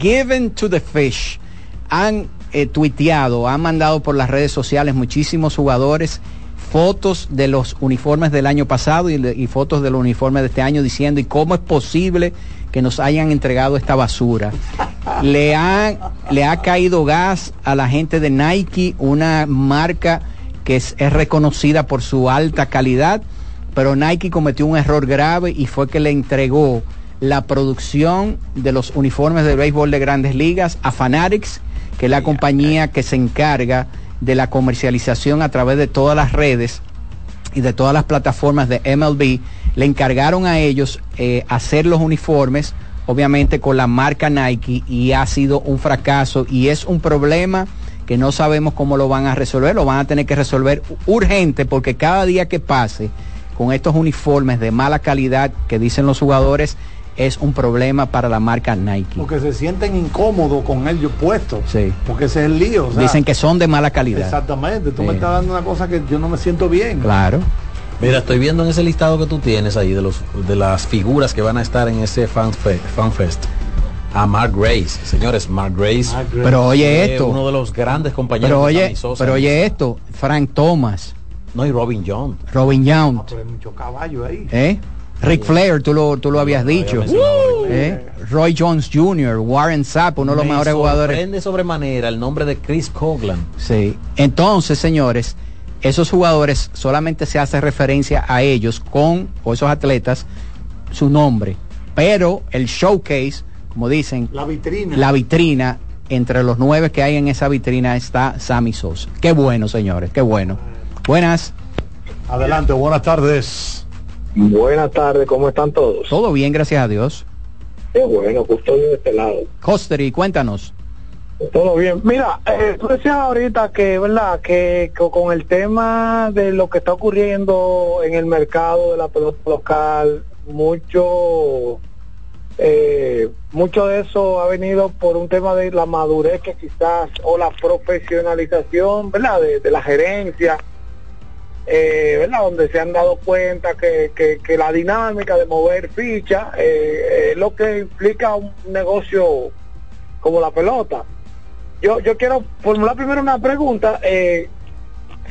Given to the fish. Han eh, tuiteado, han mandado por las redes sociales muchísimos jugadores fotos de los uniformes del año pasado y, fotos de los uniformes de este año diciendo y cómo es posible que nos hayan entregado esta basura. Le, han, le ha caído gas a la gente de Nike, una marca que es reconocida por su alta calidad, pero Nike cometió un error grave y fue que le entregó la producción de los uniformes de béisbol de grandes ligas a Fanatics, que es la compañía que se encarga de la comercialización a través de todas las redes y de todas las plataformas de MLB, le encargaron a ellos eh, hacer los uniformes, obviamente con la marca Nike, y ha sido un fracaso y es un problema que no sabemos cómo lo van a resolver, lo van a tener que resolver urgente porque cada día que pase con estos uniformes de mala calidad que dicen los jugadores es un problema para la marca Nike. Porque se sienten incómodos con ellos puestos. Sí. Porque ese es el lío. o sea, Dicen que son de mala calidad. Exactamente. Tú me estás dando una cosa que yo no me siento bien. Claro. Mira, estoy viendo en ese listado que tú tienes ahí de los de las figuras que van a estar en ese fan, fe- fan fest. A Mark Grace, señores, Mark Grace. Pero oye esto. Uno de los grandes compañeros. Pero oye, Sosa. pero oye esto, Frank Thomas, No, y Robin John. Robin Young, Pero hay mucho caballo ahí. ¿eh? Rick Flair, tú lo, tú lo habías dicho. mencionado ¿eh? Roy Jones Jr., Warren Sapp, uno de los Me mejores jugadores. sorprende sobremanera el nombre de Chris Coglan. Sí. Entonces, señores, esos jugadores solamente se hace referencia a ellos con, o esos atletas, su nombre. Pero el showcase, como dicen, La vitrina. la vitrina, entre los nueve que hay en esa vitrina está Sammy Sosa. Qué bueno, señores, qué bueno. Buenas. Adelante, buenas tardes. Buenas tardes, ¿cómo están todos? Todo bien, gracias a Dios. Qué bueno, custodio de este lado. Costeri, cuéntanos. Todo bien. Mira, eh, tú decías ahorita que, ¿verdad? Que, co- con el tema de lo que está ocurriendo en el mercado de la pelota local, mucho, eh, mucho de eso ha venido por un tema de la madurez que quizás, o la profesionalización, ¿verdad? De, de la gerencia, eh, ¿verdad? Donde se han dado cuenta que, que, que la dinámica de mover fichas eh, es lo que implica un negocio como la pelota. Yo, yo quiero formular primero una pregunta. eh,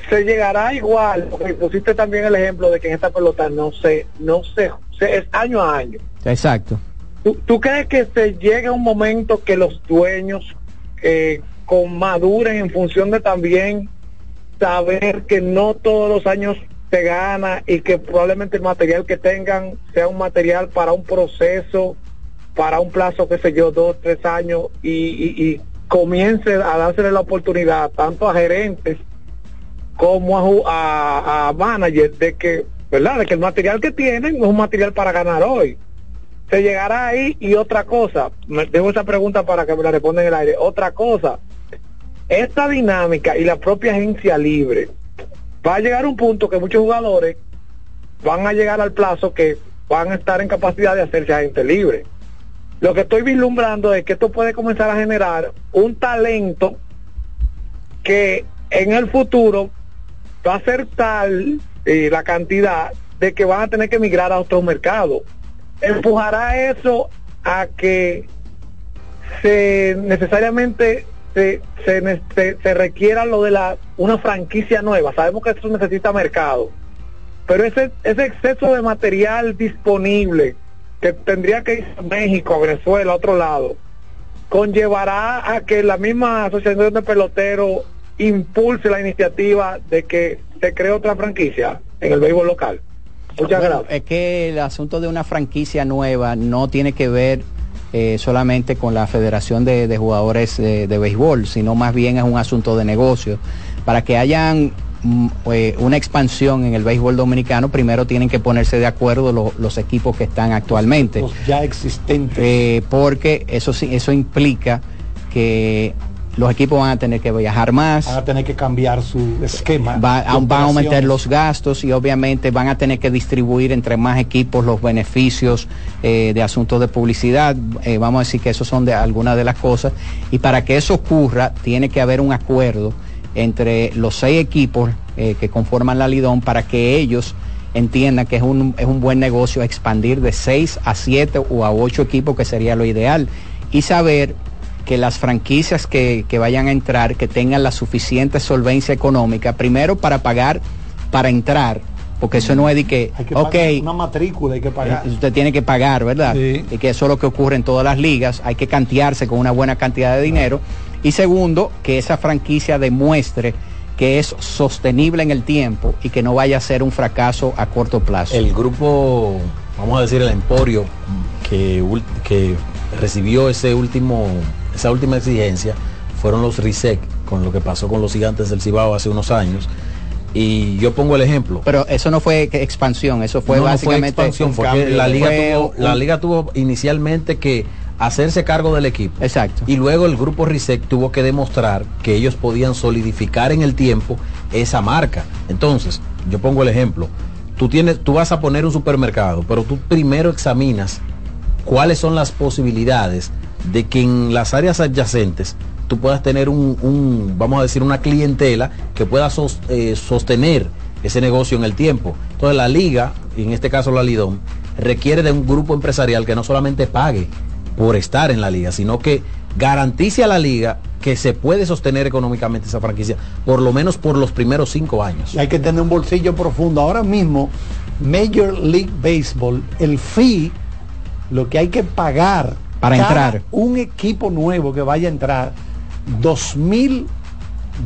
¿Se llegará igual? Porque pusiste también el ejemplo de que en esta pelota no se, no se, se- es año a año. Exacto. ¿Tú, tú crees que se llegue un momento que los dueños eh, con maduren en función de también saber que no todos los años se gana y que probablemente el material que tengan sea un material para un proceso, para un plazo, qué sé yo, dos, tres años y, y- y comience a dársele la oportunidad tanto a gerentes como a, a, a managers de que, ¿verdad? De que el material que tienen es un material para ganar hoy se llegará ahí y otra cosa, me dejo esa pregunta para que me la responda en el aire, otra cosa, esta dinámica y la propia agencia libre va a llegar a un punto que muchos jugadores van a llegar al plazo que van a estar en capacidad de hacerse agente libre. Lo que estoy vislumbrando es que esto puede comenzar a generar un talento que en el futuro va a ser tal eh, la cantidad de que van a tener que emigrar a otros mercados. Empujará eso a que se necesariamente se, se, se- se requiera lo de la una franquicia nueva. Sabemos que eso necesita mercado. Pero ese, ese exceso de material disponible que tendría que ir a México, a Venezuela, a otro lado, conllevará a que la misma asociación de peloteros impulse la iniciativa de que se cree otra franquicia en el béisbol local. Muchas Bueno, gracias. es que el asunto de una franquicia nueva no tiene que ver eh, solamente con la Federación de, de Jugadores de Béisbol, sino más bien es un asunto de negocio. Para que hayan mm, eh, una expansión en el béisbol dominicano, primero tienen que ponerse de acuerdo lo- los equipos que están actualmente. Los ya existentes. Eh, porque eso sí, eso implica que los equipos van a tener que viajar más, Van a tener que cambiar su esquema. va- van a aumentar los gastos y obviamente van a tener que distribuir entre más equipos los beneficios eh, de asuntos de publicidad. Eh, vamos a decir que esos son de algunas de las cosas. Y para que eso ocurra, tiene que haber un acuerdo entre los seis equipos eh, que conforman la Lidón para que ellos entiendan que es un, es un buen negocio expandir de seis a siete o a ocho equipos, que sería lo ideal. Y saber que las franquicias que, que vayan a entrar, que tengan la suficiente solvencia económica, primero para pagar, para entrar, porque eso no es de que, Hay que ok, pagar una matrícula, hay que pagar. eh, usted tiene que pagar, ¿verdad? Sí. Y que eso es lo que ocurre en todas las ligas, hay que cantearse con una buena cantidad de dinero. Y segundo, que esa franquicia demuestre que es sostenible en el tiempo y que no vaya a ser un fracaso a corto plazo. El grupo, vamos a decir el Emporio, que, que recibió ese último, esa última exigencia, fueron los RISEC, con lo que pasó con los gigantes del Cibao hace unos años. Y yo pongo el ejemplo. Pero eso no fue expansión, eso fue No, no básicamente expansión, un fue que cambio. la liga Fue tuvo, la liga tuvo inicialmente que hacerse cargo del equipo. Exacto. Y luego el grupo RISEC tuvo que demostrar que ellos podían solidificar en el tiempo esa marca. Entonces, yo pongo el ejemplo. Tú tienes, tú vas a poner un supermercado, pero tú primero examinas cuáles son las posibilidades de que en las áreas adyacentes tú puedas tener un, vamos a decir, una clientela que pueda eh, sostener ese negocio en el tiempo. Entonces la liga, en este caso la Lidón, requiere de un grupo empresarial que no solamente pague por estar en la liga, sino que garantice a la liga que se puede sostener económicamente esa franquicia, por lo menos por los primeros cinco años. Hay que tener un bolsillo profundo. Ahora mismo, Major League Baseball, el fee, lo que hay que pagar Para cada entrar. Un equipo nuevo que vaya a entrar,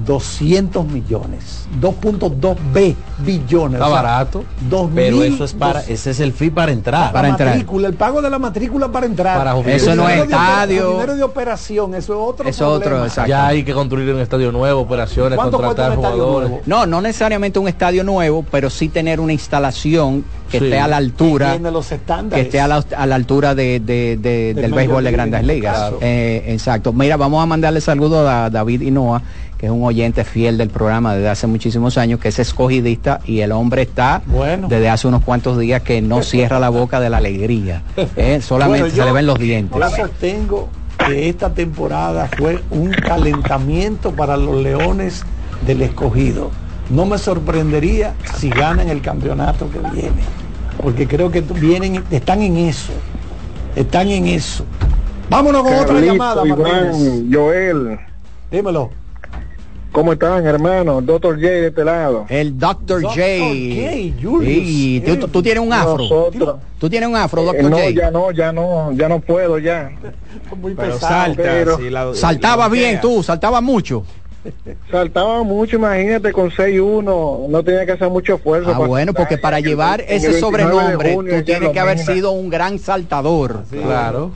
2.200 millones. 2.2 B billones. Está O sea, barato. 2.000 Pero eso es para, ese es el fee para entrar. Para la entrar. matrícula, el pago de la matrícula para entrar. Para jubilar. Eso no es de estadio. el dinero de operación, eso es otro Es otro, exacto. Ya hay que construir un estadio nuevo, operaciones, ¿Cuánto cuesta contratar un estadio jugadores. nuevo? No, no necesariamente un estadio nuevo, pero sí tener una instalación que Sí. esté a la altura. Los que esté a la, a la altura de, de- de- del béisbol de grandes ligas. Eh, exacto. Mira, vamos a mandarle saludos a David Hinoa, que es un oyente fiel del programa desde hace muchísimos años, que es escogidista y el hombre está Bueno. desde hace unos cuantos días que no cierra la boca de la alegría. Eh, Solamente Bueno, se le ven los dientes. Yo sostengo que esta temporada fue un calentamiento para los Leones del Escogido. No me sorprendería si ganan el campeonato que viene, porque creo que vienen, están en eso, están en eso. Vámonos con otra llamada. Iván, Joel, Dímelo. ¿Cómo están, hermano? Doctor J de este lado. El Dr. J. J, Julius. Sí, tú, tú- tú tienes un afro. Nosotros. Tú tienes un afro, Eh, Dr. no, J. ya no, ya no, ya no puedo ya. Muy Pero pesado. salta, pero- la- Saltaba la- bien tú, saltaba mucho. Saltaba mucho, imagínate, con 6-1, no tenía que hacer mucho esfuerzo. Ah, bueno, porque para llevar ese 29 de sobrenombre, junio tú tienes que haber sido un gran saltador. Claro.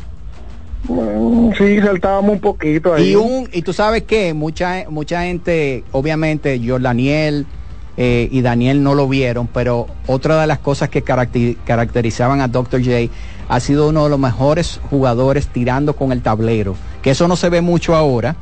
Mm, Sí, saltábamos un poquito ahí. Y un y tú sabes que mucha mucha gente, obviamente, yo Daniel eh, y Daniel no lo vieron, pero otra de las cosas que caracterizaban a Dr. J ha sido uno de los mejores jugadores tirando con el tablero, que eso no se ve mucho ahora.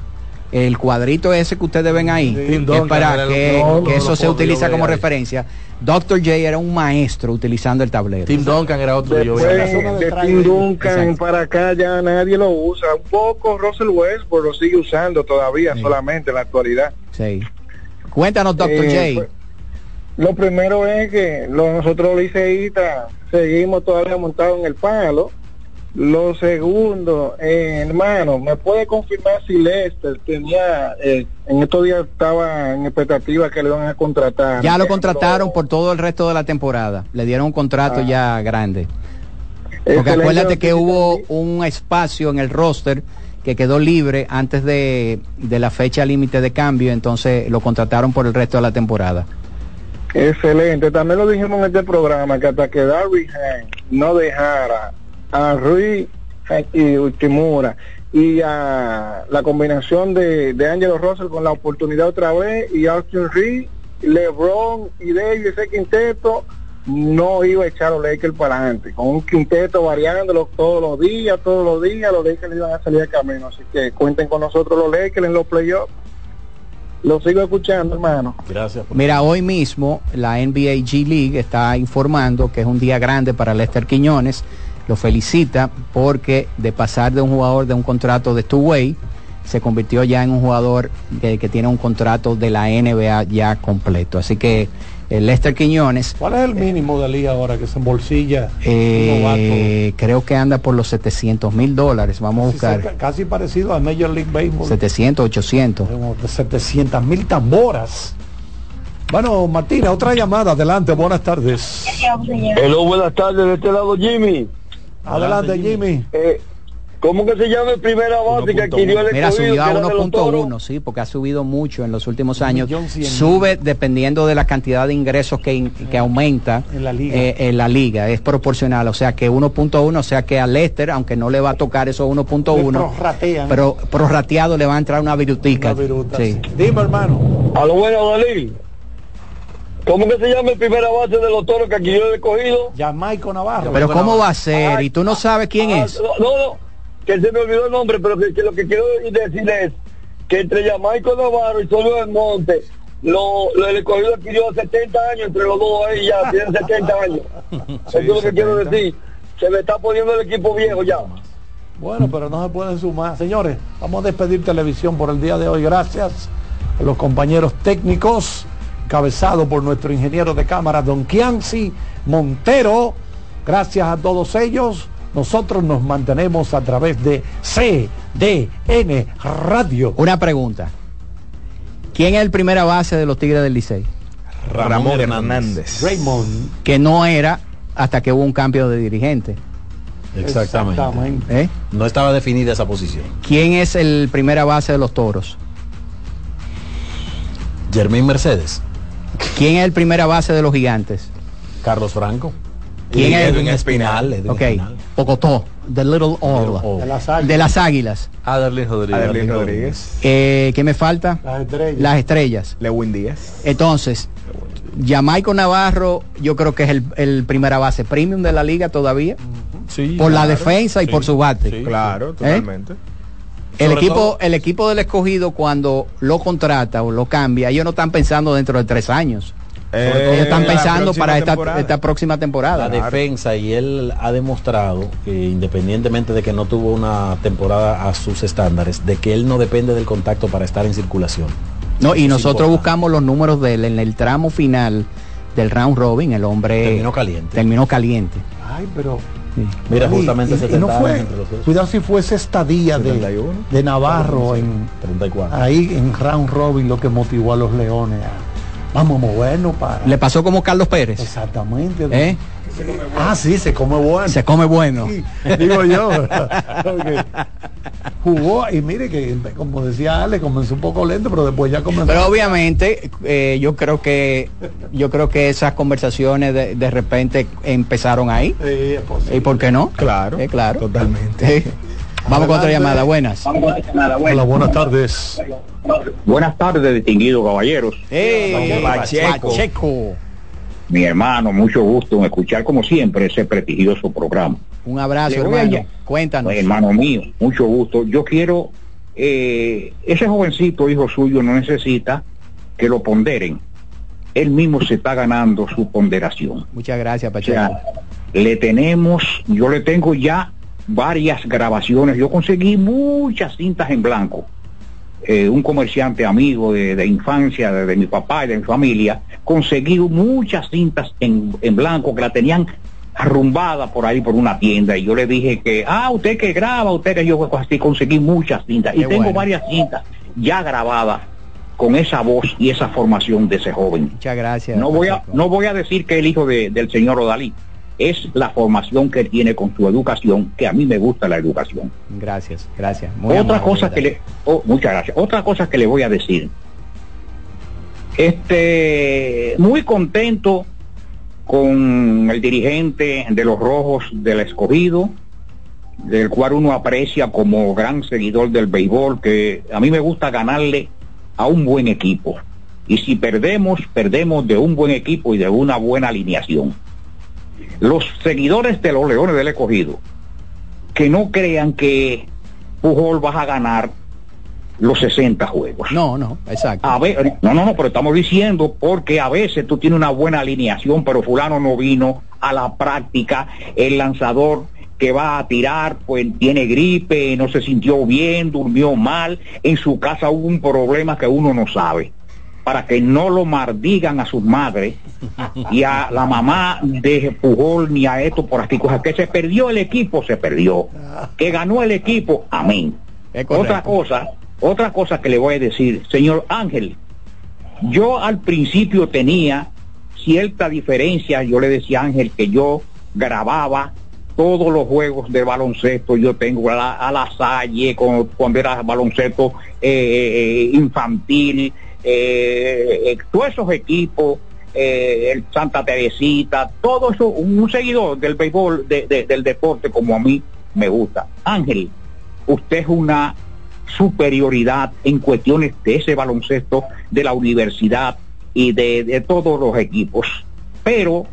El cuadrito ese que ustedes ven ahí, que es Duncan para que, no, que no eso se utiliza como ahí. referencia. Dr. J era un maestro utilizando el tablero. Tim Duncan era otro. Después de de. Tim Duncan Exacto. para acá ya nadie lo usa. Un poco Russell Westbrook lo sigue usando todavía, solamente en la actualidad. Sí. Cuéntanos, Dr. Eh, J. pues, Lo primero es que lo- nosotros liceístas seguimos todavía montados en el palo. Lo segundo, eh, hermano, ¿me puede confirmar si Lester tenía, eh, en estos días estaba en expectativa que le van a contratar? Ya lo contrataron por todo el resto de la temporada. Le dieron un contrato ya grande. Porque excelente acuérdate que hubo un espacio en el roster que quedó libre antes de, de la fecha límite de cambio, entonces lo contrataron por el resto de la temporada. Excelente, también lo dijimos en este programa que hasta que Darby no dejara a Ruiz y Ultimura y a la combinación de, de Angelo Russell con la oportunidad otra vez y Austin Reed, LeBron y Davis ese quinteto no iba a echar a los Lakers para adelante. Con un quinteto variándolo todos los días, todos los días, los Lakers iban a salir de camino. Así que cuenten con nosotros los Lakers en los playoffs. Lo sigo escuchando, hermano. Gracias. Mira, hoy mismo la NBA G League está informando que es un día grande para Lester Quiñones. Lo felicita porque de pasar de un jugador de un contrato de two-way, se convirtió ya en un jugador que, que tiene un contrato de la NBA ya completo. Así que el Lester Quiñones. ¿Cuál es el mínimo de liga ahora que se embolsilla? eh, creo que anda por los 700 mil dólares. Vamos a buscar cerca- Casi parecido a Major League Baseball. 700, 800. Como de 700 mil tamboras. Bueno, Martina, otra llamada. Adelante, buenas tardes. Hello, buenas tardes, de este lado Jimmy. Adelante, Jimmy. Eh, ¿Cómo que se llama el primera base que adquirió el Mira, subió a que era de los toros? 1.1, sí, porque ha subido mucho en los últimos años. Sube dependiendo de la cantidad de ingresos que, in- que aumenta En la liga. eh, en la liga. Es proporcional, o sea que 1.1, o sea que a Lester, aunque no le va a tocar esos 1.1, Le prorratean. pero prorrateado le va a entrar una virutica. Una viruta, sí. sí. Dime, hermano. A lo bueno, Dalí. ¿Cómo que se llama el primera base de los toros que adquirió el escogido? Jamaico Navarro. Pero ¿cómo va a ser? Y tú no sabes quién Ah, es. No, no, que se me olvidó el nombre, pero que, que lo que quiero decir es que entre Jamaico Navarro y Solo del Monte, lo, lo el escogido adquirió 70 años entre los dos ahí ya, tienen 70 años. Eso es lo que quiero decir. Se me está poniendo el equipo viejo ya. Bueno, pero no se pueden sumar. Señores, vamos a despedir televisión por el día de hoy. Gracias a los compañeros técnicos, cabezado por nuestro ingeniero de cámara, don Kianci Montero. Gracias a todos ellos. Nosotros nos mantenemos a través de CDN Radio. Una pregunta. ¿Quién es el primera base de los Tigres del Licey? Ramón Hernández. Raymond. Que no era hasta que hubo un cambio de dirigente. Exactamente. Exactamente. ¿Eh? No estaba definida esa posición. ¿Quién es el primera base de los Toros? Germín Mercedes. ¿Quién es el primera base de los Gigantes? Carlos Franco. ¿Quién Y es? Edwin Espinal. Edwin Ok, Espinal. Pocotó, The Little All. De las águilas. de las Águilas. Adelín Rodríguez. Adelín Rodríguez. Eh, ¿Qué me falta? Las estrellas. Las estrellas. Lewin Díaz. Entonces, Jamaico Navarro, yo creo que es el, el primera base premium de la liga todavía, Sí, por la defensa y Sí, por su bate. sí, Claro, ¿Eh? El equipo, todo- el equipo del escogido cuando lo contrata o lo cambia, ellos no están pensando dentro de tres años. Eh, ellos están pensando para esta, próxima temporada. La defensa y él ha demostrado que independientemente de que no tuvo una temporada a sus estándares, de que él no depende del contacto para estar en circulación. No, y nosotros buscamos los números de él en el tramo final del round robin, el hombre Terminó caliente. terminó caliente. Ay, pero. Mira, justamente y- y 70 no fue, años entre los dos. cuidado si fue esa estadía de, 71. de Navarro en, 34. ahí en round robin lo que motivó a los leones a, vamos a movernos para Le pasó como Carlos Pérez. exactamente ¿eh? ah sí se come bueno Se come bueno. Sí, digo yo Porque jugó y mire que como decía Ale comenzó un poco lento pero después ya comenzó Pero obviamente eh, yo creo que yo creo que esas conversaciones de, de repente empezaron ahí. Sí, es posible. ¿Y por qué no? Claro, Eh, claro. totalmente. Vamos con otra llamada. Buenas. hola buenas tardes Buenas tardes, distinguidos caballeros. Ey, Pacheco. Pacheco. Mi hermano, mucho gusto en escuchar como siempre ese prestigioso programa. Un abrazo, hermano. Cuéntanos. Hermano mío, mucho gusto. Yo quiero, eh, ese jovencito, hijo suyo, no necesita que lo ponderen. Él mismo se está ganando su ponderación. Muchas gracias, O Pacheco. sea, le tenemos, yo le tengo ya varias grabaciones. Yo conseguí muchas cintas en blanco. Eh, un comerciante amigo de, de infancia, de, de mi papá y de mi familia, conseguí muchas cintas en, en blanco que la tenían arrumbada por ahí por una tienda y yo le dije que, ah, usted que graba, usted que yo así conseguí muchas cintas y tengo bueno. varias cintas ya grabadas con esa voz y esa formación de ese joven. Muchas gracias. No voy a, no voy a decir que el hijo de- del señor Odalí. Es la formación que tiene con su educación, que a mí me gusta la educación. Gracias, gracias. Muy Otra amable, cosa que le, oh, muchas gracias. Otra cosa que le voy a decir. Este, muy contento con el dirigente de los rojos del escogido, del cual uno aprecia como gran seguidor del béisbol, que a mí me gusta ganarle a un buen equipo. Y si perdemos, perdemos de un buen equipo y de una buena alineación. Los seguidores de los Leones del Escogido, que no crean que Pujol va a ganar los 60 juegos. No, no, exacto. A ver, no, no, no, pero estamos diciendo porque a veces tú tienes una buena alineación, pero fulano no vino a la práctica, el lanzador que va a tirar, pues tiene gripe, no se sintió bien, durmió mal, en su casa hubo un problema que uno no sabe. Para que no lo maldigan a sus madres y a la mamá de Pujol ni a esto por aquí cosas. Que se perdió el equipo, se perdió. Que ganó el equipo, amén. Otra cosa, otra cosa que le voy a decir, señor Ángel, yo al principio tenía cierta diferencia, yo le decía a Ángel que yo grababa todos los juegos de baloncesto, yo tengo a la, a la Salle con- cuando era baloncesto eh, eh, infantil, eh, eh, todos esos equipos, eh, el Santa Teresita, todo eso, un, seguidor del béisbol, de- del deporte como a mí me gusta. Ángel, usted es una superioridad en cuestiones de ese baloncesto de la universidad y de, de todos los equipos. Pero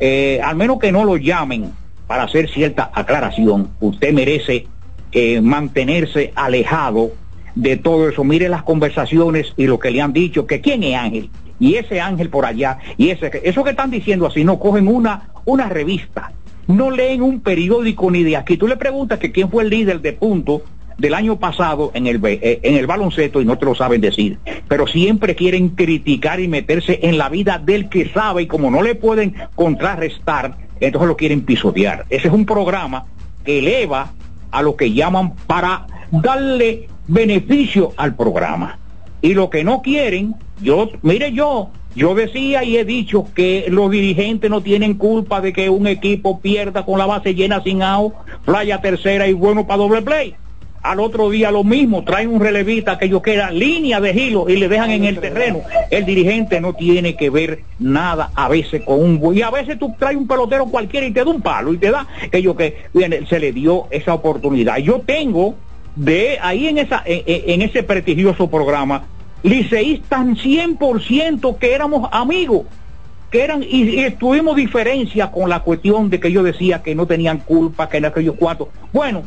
eh, al menos que no lo llamen para hacer cierta aclaración, usted merece eh, mantenerse alejado de todo eso. Mire las conversaciones y lo que le han dicho, que quién es Ángel, y ese Ángel por allá, y ese eso que están diciendo así, no cogen una, una revista, no leen un periódico ni de aquí. Tú le preguntas que quién fue el líder de punto del año pasado en el, eh, en el baloncesto y no te lo saben decir. Pero siempre quieren criticar y meterse en la vida del que sabe y como no le pueden contrarrestar, entonces lo quieren pisotear. Ese es un programa que eleva a lo que llaman para darle beneficio al programa. Y lo que no quieren, yo, mire yo, yo decía y he dicho que los dirigentes no tienen culpa de que un equipo pierda con la base llena sin out, playa tercera y bueno para doble play. Al otro día lo mismo, traen un relevista que ellos quedan línea de giro y le dejan en el terreno. El dirigente no tiene que ver nada a veces con un y a veces tú traes un pelotero cualquiera y te da un palo y te da que viene, se le dio esa oportunidad. Yo tengo de ahí en esa en, ese prestigioso programa liceístas 100% que éramos amigos que eran y, y tuvimos diferencia con la cuestión de que yo decía que no tenían culpa que en aquellos cuatro bueno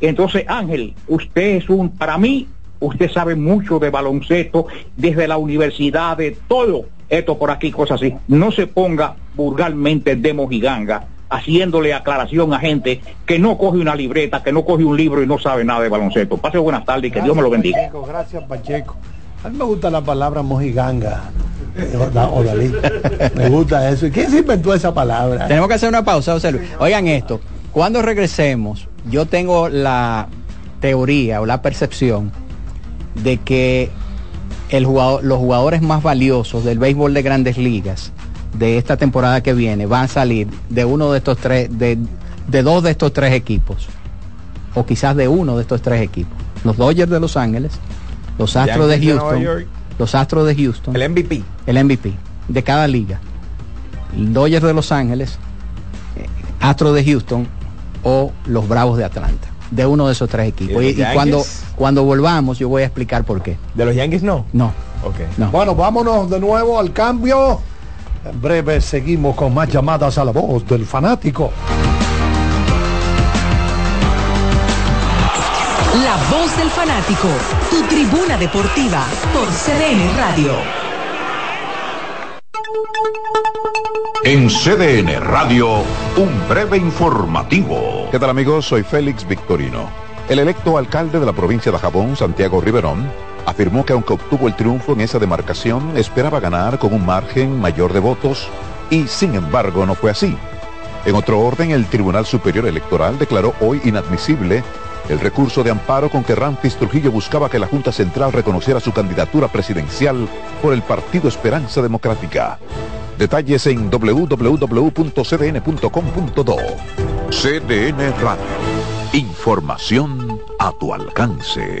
entonces Ángel usted es un para mí usted sabe mucho de baloncesto desde la universidad de todo esto por aquí cosas así. No se ponga vulgarmente de mojiganga haciéndole aclaración a gente que no coge una libreta, que no coge un libro y no sabe nada de baloncesto. Pase buenas tardes y que Dios me lo bendiga. Pacheco, gracias, Pacheco. A mí me gusta la palabra mojiganga. Me gusta eso. ¿Y quién se inventó esa palabra? Tenemos que hacer una pausa, José Luis. Oigan esto, cuando regresemos, yo tengo la teoría o la percepción de que el jugador- los jugadores más valiosos del béisbol de grandes ligas de esta temporada que viene van a salir de uno de estos tres, de, de dos de estos tres equipos, o quizás de uno de estos tres equipos. Los Dodgers de Los Ángeles, los Astros de Yankees de Nueva Houston, los Astros de Houston, El MVP. el MVP de cada liga. Dodgers de Los Ángeles, eh, Astros de Houston o los Bravos de Atlanta. De uno de esos tres equipos. ¿Y cuando, cuando volvamos yo voy a explicar por qué. ¿De los Yankees no? No. Ok. No. Bueno, vámonos de nuevo al cambio. En breve seguimos con más llamadas a la voz del fanático. La voz del fanático, tu tribuna deportiva por CDN Radio. En CDN Radio, un breve informativo. ¿Qué tal amigos? Soy Félix Victorino. El electo alcalde de la provincia de Jabón, Santiago Riverón, afirmó que aunque obtuvo el triunfo en esa demarcación, esperaba ganar con un margen mayor de votos y sin embargo no fue así. En otro orden, el Tribunal Superior Electoral declaró hoy inadmisible el recurso de amparo con que Ramfis Trujillo buscaba que la Junta Central reconociera su candidatura presidencial por el Partido Esperanza Democrática. Detalles en www.cdn.com.do. CDN Radio. Información a tu alcance.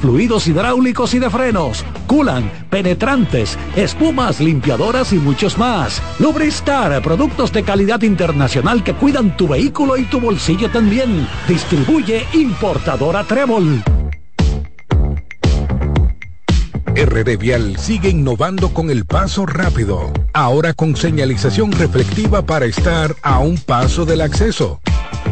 fluidos hidráulicos y de frenos, culan, penetrantes, espumas, limpiadoras y muchos más. Lubristar, productos de calidad internacional que cuidan tu vehículo y tu bolsillo también. Distribuye importadora Trébol. RD Vial sigue innovando con el paso rápido, ahora con señalización reflectiva para estar a un paso del acceso.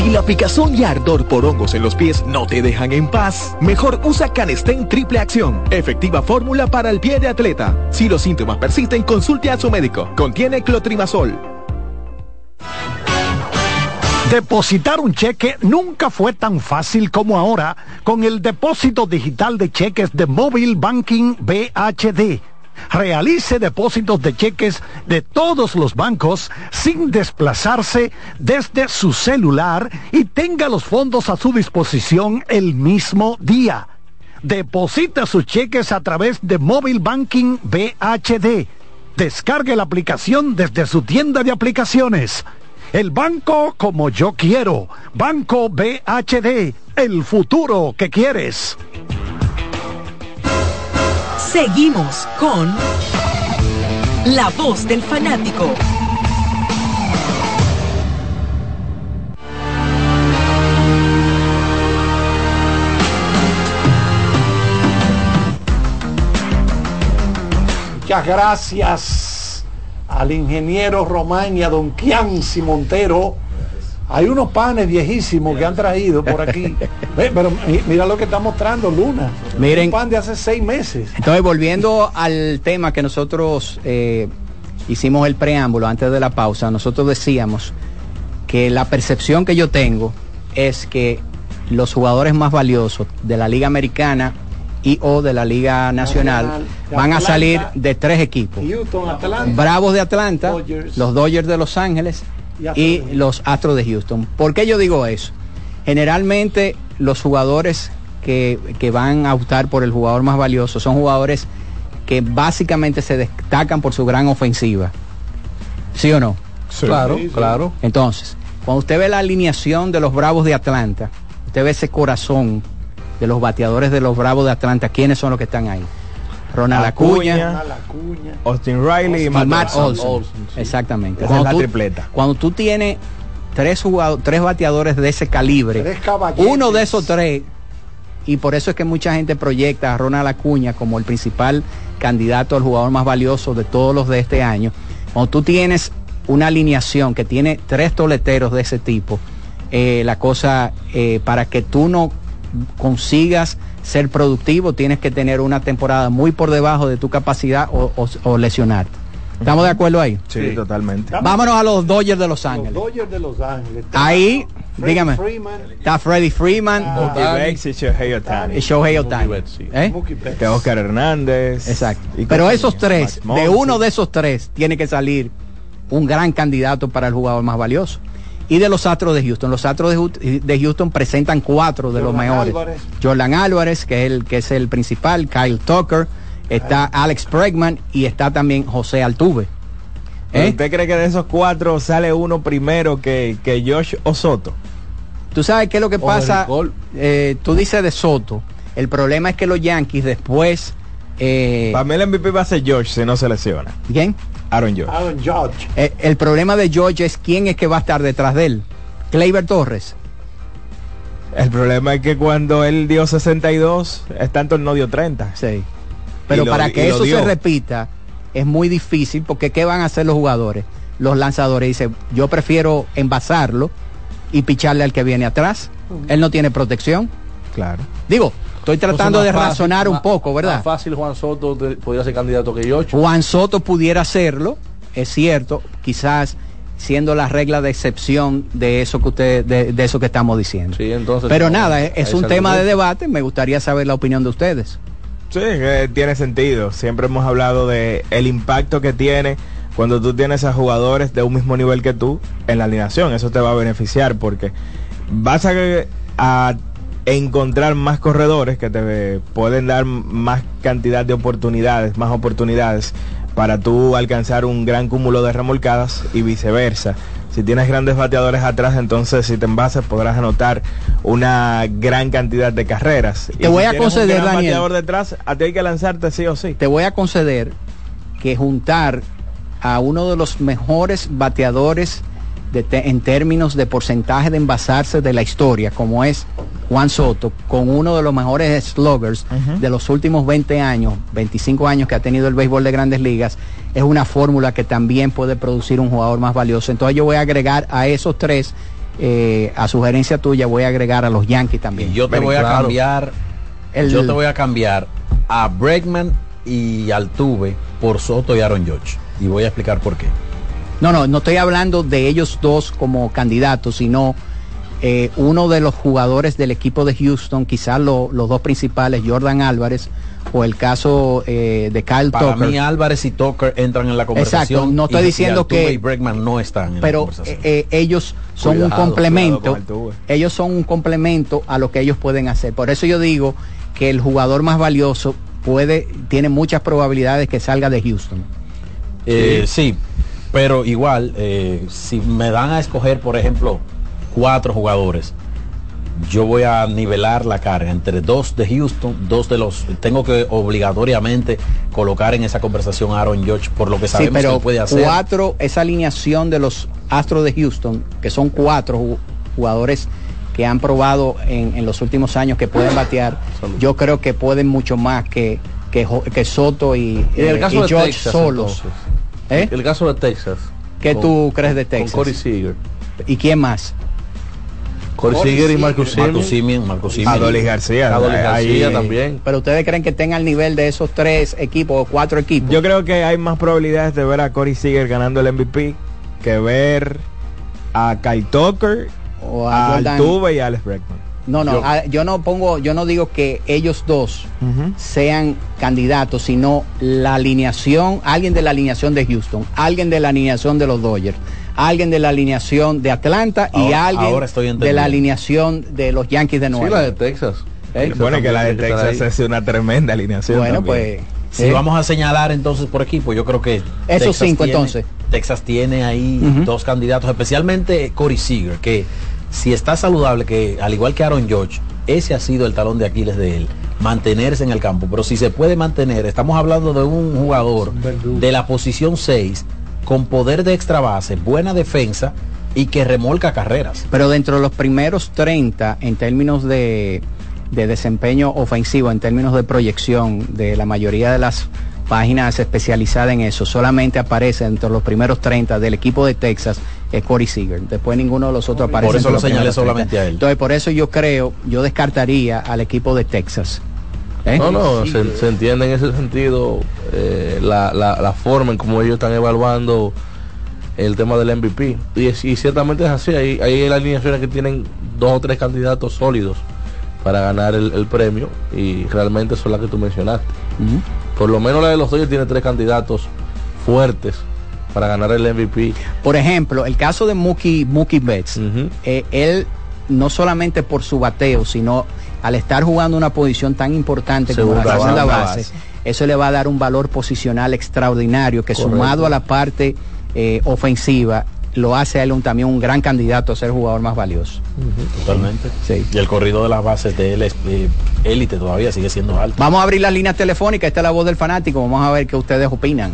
Si la picazón y ardor por hongos en los pies no te dejan en paz, mejor usa Canestén Triple Acción, efectiva fórmula para el pie de atleta. Si los síntomas persisten, consulte a su médico. Contiene clotrimazol. Depositar un cheque nunca fue tan fácil como ahora con el depósito digital de cheques de Mobile Banking BHD realice depósitos de cheques de todos los bancos sin desplazarse desde su celular y tenga los fondos a su disposición el mismo día. Deposita sus cheques a través de Mobile Banking BHD. Descargue la aplicación desde su tienda de aplicaciones. El banco como yo quiero. Banco BHD. El futuro que quieres. Seguimos con La Voz del Fanático. Muchas gracias al ingeniero Román a don Kianci Montero. Hay unos panes viejísimos que han traído por aquí. Pero mira lo que está mostrando Luna. Miren. Un pan de hace seis meses. Entonces, volviendo al tema que nosotros eh, hicimos el preámbulo antes de la pausa, nosotros decíamos que la percepción que yo tengo es que los jugadores más valiosos de la Liga Americana y o de la Liga Nacional van a salir de tres equipos. Houston, Atlanta. Bravos de Atlanta, Dodgers. los Dodgers de Los Ángeles Y los Astros de Houston. ¿Por qué yo digo eso? Generalmente los jugadores que, que van a optar por el jugador más valioso son jugadores que básicamente se destacan por su gran ofensiva. ¿Sí o no? Claro, claro. Entonces, cuando usted ve la alineación de los Bravos de Atlanta, usted ve ese corazón de los bateadores de los Bravos de Atlanta, ¿quiénes son los que están ahí? Ronald Acuña, Austin Riley y y Matt, Matt Olson. Olson. Exactamente. Esa es la tú, tripleta. cuando tú tienes tres jugadores, tres bateadores de ese calibre, Tres uno de esos tres, y por eso es que mucha gente proyecta a Ronald Acuña como el principal candidato al jugador más valioso de todos los de este año. Cuando tú tienes una alineación que tiene tres toleteros de ese tipo, eh, la cosa, eh, para que tú no consigas ser productivo, tienes que tener una temporada muy por debajo de tu capacidad o, o- o lesionarte. ¿Estamos de acuerdo ahí? Sí, totalmente. Vámonos a los Dodgers de Los Ángeles. Los Dodgers de Los Ángeles. Ahí, dígame, Freeman. está Freddie Freeman, Betts y Shohei Ohtani. y Shohei Ohtani. ¿Eh? Que Oscar Hernández. Exacto. y Pero esos tres, Max de Monsi. uno de esos tres, tiene que salir un gran candidato para el jugador más valioso. Y de los Astros de Houston. Los Astros de, Houston presentan cuatro de los mejores. Álvarez. Jordan Álvarez, que es el que es el principal, Kyle Tucker, está Alex Bregman y está también José Altuve. ¿Pero ¿Eh? ¿Usted cree que de esos cuatro sale uno primero que, que Josh Osoto? Tú sabes qué es lo que O pasa. Eh, tú dices de Soto. El problema es que los Yankees después. Eh, Para mí el MVP va a ser Josh si no se lesiona. ¿Quién? Aaron Josh. Aaron Judge. Eh, el problema de George es quién es que va a estar detrás de él. Kleiber Torres. El problema es que cuando él dio 62, está en torno dio 30. Sí. Pero lo- para que eso se repita es muy difícil porque ¿qué van a hacer los jugadores? Los lanzadores dicen, yo prefiero envasarlo y picharle al que viene atrás. Él no tiene protección. Claro. Digo, estoy tratando de fácil- razonar un poco, ¿verdad? Más fácil Juan Soto de- podría ser candidato que Yocho. Juan Soto pudiera hacerlo, es cierto, quizás siendo la regla de excepción de eso que usted, de, de eso que estamos diciendo. Sí, entonces. Pero no, nada, es, un tema de debate, me gustaría saber la opinión de ustedes. Sí, que tiene sentido. Siempre hemos hablado de el impacto que tiene cuando tú tienes a jugadores de un mismo nivel que tú en la alineación. Eso te va a beneficiar porque vas a, a encontrar más corredores que te pueden dar más cantidad de oportunidades, más oportunidades para tú alcanzar un gran cúmulo de remolcadas y viceversa. Si tienes grandes bateadores atrás, entonces si te envasas podrás anotar una gran cantidad de carreras. Te voy a conceder, un gran Daniel. bateador detrás, a ti hay que lanzarte sí o sí. Te voy a conceder que juntar a uno de los mejores bateadores de te- en términos de porcentaje de envasarse de la historia, como es Juan Soto, con uno de los mejores sluggers de los últimos 20 años, 25 años que ha tenido el béisbol de grandes ligas, es una fórmula que también puede producir un jugador más valioso. Entonces yo voy a agregar a esos tres, eh, a sugerencia tuya, voy a agregar a los Yankees también. Y yo te voy a cambiar, El- yo te voy a cambiar a Bregman y Altuve por Soto y Aaron George. Y voy a explicar por qué. No, no, no estoy hablando de ellos dos como candidatos, sino eh, uno de los jugadores del equipo de Houston, quizás lo- los dos principales, Jordan Álvarez, o el caso eh, de Kyle Para Tucker. mí Álvarez y Tucker entran en la conversación. Exacto, no estoy y- diciendo y que- y Bregman no están en la pero conversación. eh, ellos son un complemento, ellos son un complemento a lo que ellos pueden hacer. Por eso yo digo que el jugador más valioso puede, tiene muchas probabilidades que salga de Houston. Eh, sí, pero igual, eh, si me dan a escoger, por ejemplo, cuatro jugadores, yo voy a nivelar la carga entre dos de Houston, dos de los. Tengo que obligatoriamente colocar en esa conversación a Aaron George por lo que Sí, sabemos que pero él puede hacer. cuatro, esa alineación de los Astros de Houston, que son cuatro ju- jugadores que han probado en, en los últimos años que pueden batear, yo creo que pueden mucho más que, que, que Soto y, el eh, caso y de George Texas, solos. entonces, ¿Eh? el caso de Texas. ¿Qué con- tú crees de con Texas? Corey Seager. ¿Y quién más? Corey Seager y Marcus Simeon. Marcus Simeon. Adolis García. Adolis ahí- García también. Pero ustedes creen que estén al nivel de esos tres equipos o cuatro equipos. Yo creo que hay más probabilidades de ver a Corey Seager ganando el MVP que ver a Kyle Tucker, O a a Altuve y a Alex Bregman. No, no, Yo- ah, yo no pongo, yo no digo que ellos dos sean candidatos, sino la alineación, alguien de la alineación de Houston, alguien de la alineación de los Dodgers, alguien de la alineación de Atlanta y alguien ahora estoy de la alineación de los Yankees de Sí, Nueva la de York. Texas. ¿Eh? Bueno, que la de Texas es una tremenda alineación. Bueno, también. pues Si ¿eh? vamos a señalar entonces por equipo, yo creo que Esos cinco, tiene- entonces. Texas tiene ahí dos candidatos, especialmente Corey Seager, que si está saludable, que al igual que Aaron George, ese ha sido el talón de Aquiles de él, mantenerse en el campo. Pero si se puede mantener, estamos hablando de un jugador de la posición 6 con poder de extra base, buena defensa y que remolca carreras. Pero dentro de los primeros 30, en términos de, de desempeño ofensivo, en términos de proyección de la mayoría de las páginas especializadas en eso, solamente aparece entre los primeros 30 del equipo de Texas es Corey Seager. Después ninguno de los otros aparece. Por eso lo señalé primeros 30. solamente a él. Entonces, por eso yo creo, yo descartaría al equipo de Texas. ¿Eh? No, no, se, se entiende en ese sentido eh, la, la, la forma en cómo ellos están evaluando el tema del MVP. Y, es- y ciertamente es así, hay, hay alineaciones que tienen dos o tres candidatos sólidos para ganar el, el premio y realmente son las que tú mencionaste. Por lo menos la de los Dodgers tiene tres candidatos fuertes para ganar el MVP. Por ejemplo, el caso de Mookie, Mookie Betts, eh, él no solamente por su bateo, sino al estar jugando una posición tan importante como la Segunda base. base, eso le va a dar un valor posicional extraordinario que Correcto. sumado a la parte eh, ofensiva lo hace a él un, también un gran candidato a ser jugador más valioso. Totalmente. Sí. Y el corrido de las bases de él es eh, élite todavía, sigue siendo alto. Vamos a abrir las líneas telefónicas, esta es la voz del fanático, vamos a ver qué ustedes opinan.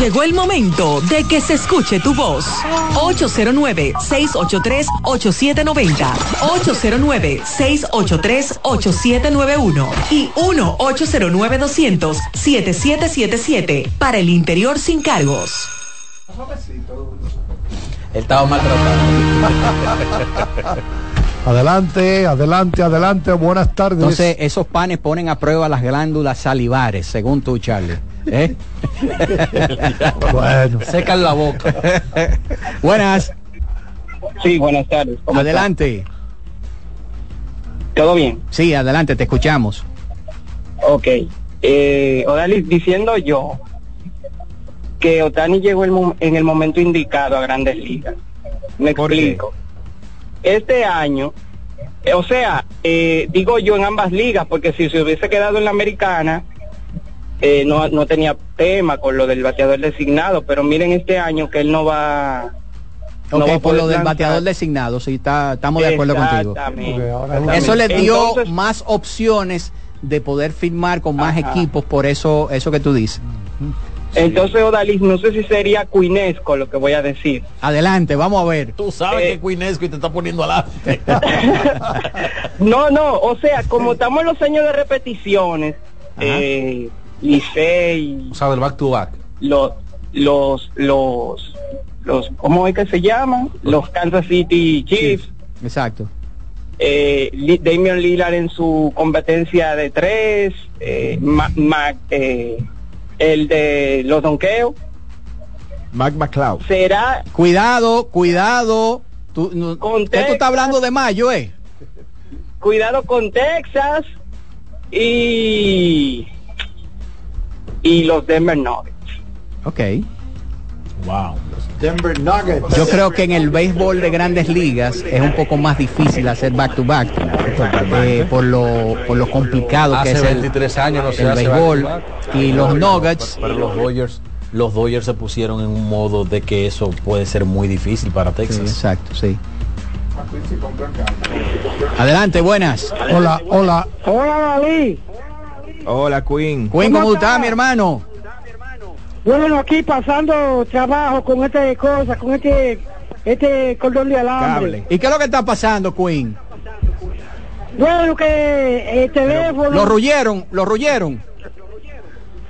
Llegó el momento de que se escuche tu voz. 809-683-8790. 809-683-8791. Y 1-809-200-7777. Para el interior sin cargos. Él estaba maltratado. Adelante, adelante, adelante. Buenas tardes. Entonces, esos panes ponen a prueba las glándulas salivares, según tú, Charlie. ¿Eh? bueno. Secan la boca. Buenas. Sí, buenas tardes. ¿Cómo Adelante. está? ¿Todo bien? Sí, adelante, te escuchamos. Ok. Eh, Odalis, diciendo yo que Otani llegó el en el momento indicado a Grandes Ligas. Me explico. Este año, eh, o sea, eh, digo yo en ambas ligas, porque si se hubiese quedado en la americana, eh, no, no tenía tema con lo del bateador designado, pero miren este año que él no va... no va por lo del lanzar. bateador designado, sí, está, estamos de acuerdo contigo. Exactamente. Eso le dio Entonces- más opciones de poder firmar con más equipos, por eso, eso que tú dices. Entonces, Odalis, no sé si sería cuinesco lo que voy a decir. Adelante, vamos a ver. Tú sabes que Quinesco y te está poniendo al No, no, o sea, como estamos en los años de repeticiones, eh, Licey, O sea, del back to back. los, los, los, los, ¿cómo es que se llaman? Los Kansas City Chiefs, Exacto. eh, Damian Lillard en su competencia de tres, eh, Ma- Ma- eh, el de los donkeos, Mac McCloud. será Cuidado, cuidado. Tú, no- ¿Qué tú estás hablando de mayo, eh? cuidado con Texas y y los Denver Nuggets. Ok. Wow. Denver Nuggets. Yo creo que en el béisbol de grandes ligas es un poco más difícil hacer back to back eh, por lo por lo complicado que Hace es el, 23 años no se el béisbol back-to-back. y los Nuggets Pero los Dodgers, los Dodgers se pusieron en un modo de que eso puede ser muy difícil para Texas. Sí, exacto, sí. Adelante, buenas. Hola, hola. Hola, Dalí. Hola, Queen. Queen, ¿cómo está, mi hermano? Bueno, aquí pasando trabajo con este cosa, con este este cordón de alambre. ¿Y qué es lo que está pasando, Queen? Bueno, que el teléfono... Lo ruyeron, lo ruyeron.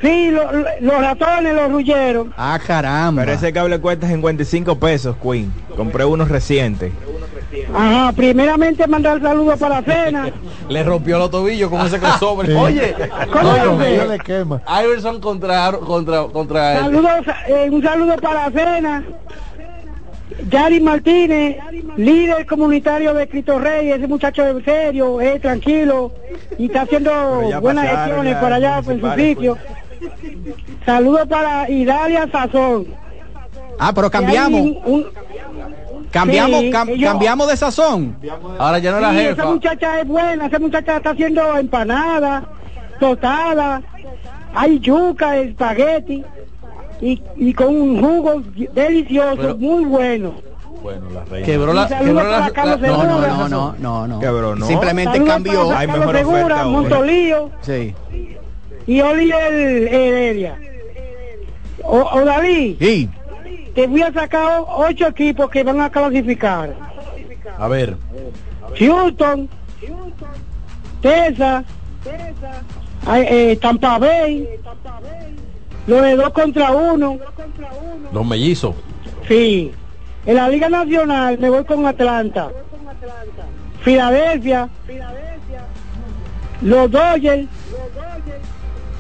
Sí, lo- lo- los ratones los ruyeron. Ah, caramba. Pero ese cable cuesta 55 pesos, Queen. Compré uno reciente. Ajá, primeramente mandar saludos para cena. Le rompió los tobillos con ese crossover. Sí. Oye, ¿Cómo óyeme, se le quema. Iverson contra contra contra él. Saludos, eh, un saludo para cena. Yari Martínez, líder comunitario de Cristo Rey, ese muchacho es serio, es tranquilo y está haciendo buenas gestiones para allá en su sitio. Saludos para Idalia Sazón. Ah, pero cambiamos. un- un- Cambiamos, Sí, cam- ellos- cambiamos de sazón. Ahora ya no Sí, esa jefa. muchacha es buena, esa muchacha está haciendo empanadas, tostadas, hay yuca, espagueti y, y con un jugo delicioso, Pero- muy bueno. Bueno, la reina. Quebró la, quebró la, la- No, no, no, no, no, no. Cabrón, no. Simplemente Saludos cambió. Hay mejor Segura. Montolío Sí. y Oliver Heredia. O, o Dalí, Sí. Te voy a sacar ocho equipos que van a clasificar. A ver, Houston, Texas, eh, Tampa Bay. Lo de dos contra uno. Los mellizos. Sí. En la Liga Nacional me voy con Atlanta. Filadelfia. Los Dodgers.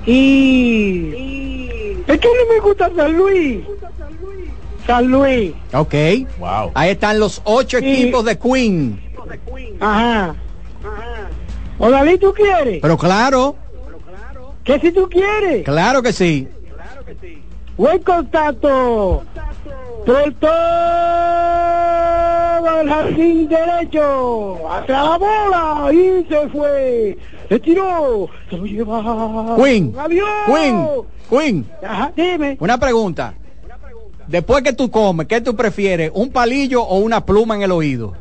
Y... Es que no me gusta San Luis. San Luis. Ok. Wow. Ahí están los ocho equipos de Queen. Ajá. Odalí, ¿tú quieres? Pero claro, ¿Qué si tú quieres? claro que sí. Buen contacto. Por todo el jardín derecho. Atrás la bola. Y se fue. Se tiró. Se lo lleva. Queen. Adiós. Queen. Queen. Ajá, dime. Una pregunta. Después que tú comes, ¿qué tú prefieres? ¿Un palillo o una pluma en el oído?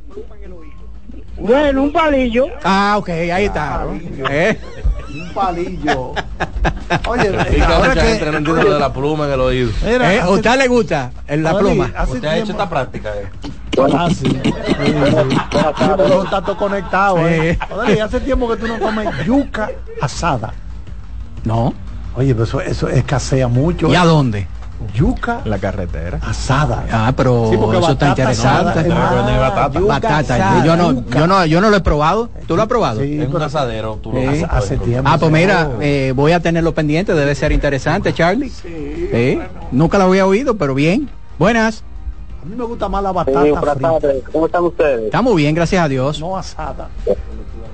Bueno, un palillo. Ah, ok, ahí está. ¿Eh? Un palillo. Oye, Y que ahora mucha que- gente no entiende lo de la pluma en el oído. Mira, ¿Eh? ¿A usted le gusta en la pluma? hace ¿Usted ha hecho tiempo- esta práctica? eh? Ah, sí. Sí, sí. Pero está todo conectado, ¿eh? Hace tiempo que tú no comes yuca asada. No. Oye, pero eso, eso escasea mucho. ¿Y ¿eh? a dónde? Yuca La carretera. asada. Ah, pero Sí, eso está interesante. venden batata. asada, yo no, yuca. yo no, yo no lo he probado. ¿Tú lo has probado? Sí, En un asadero tú lo Sí. haces, hace, tiempo. Ah, pues mira, eh, voy a tenerlo pendiente, debe ser interesante, Charlie. Sí. Nunca lo había oído, pero bien. Buenas. A mí me gusta más la batata buenas frita, tardes. ¿Cómo están ustedes? Estamos bien, gracias a Dios. no asada.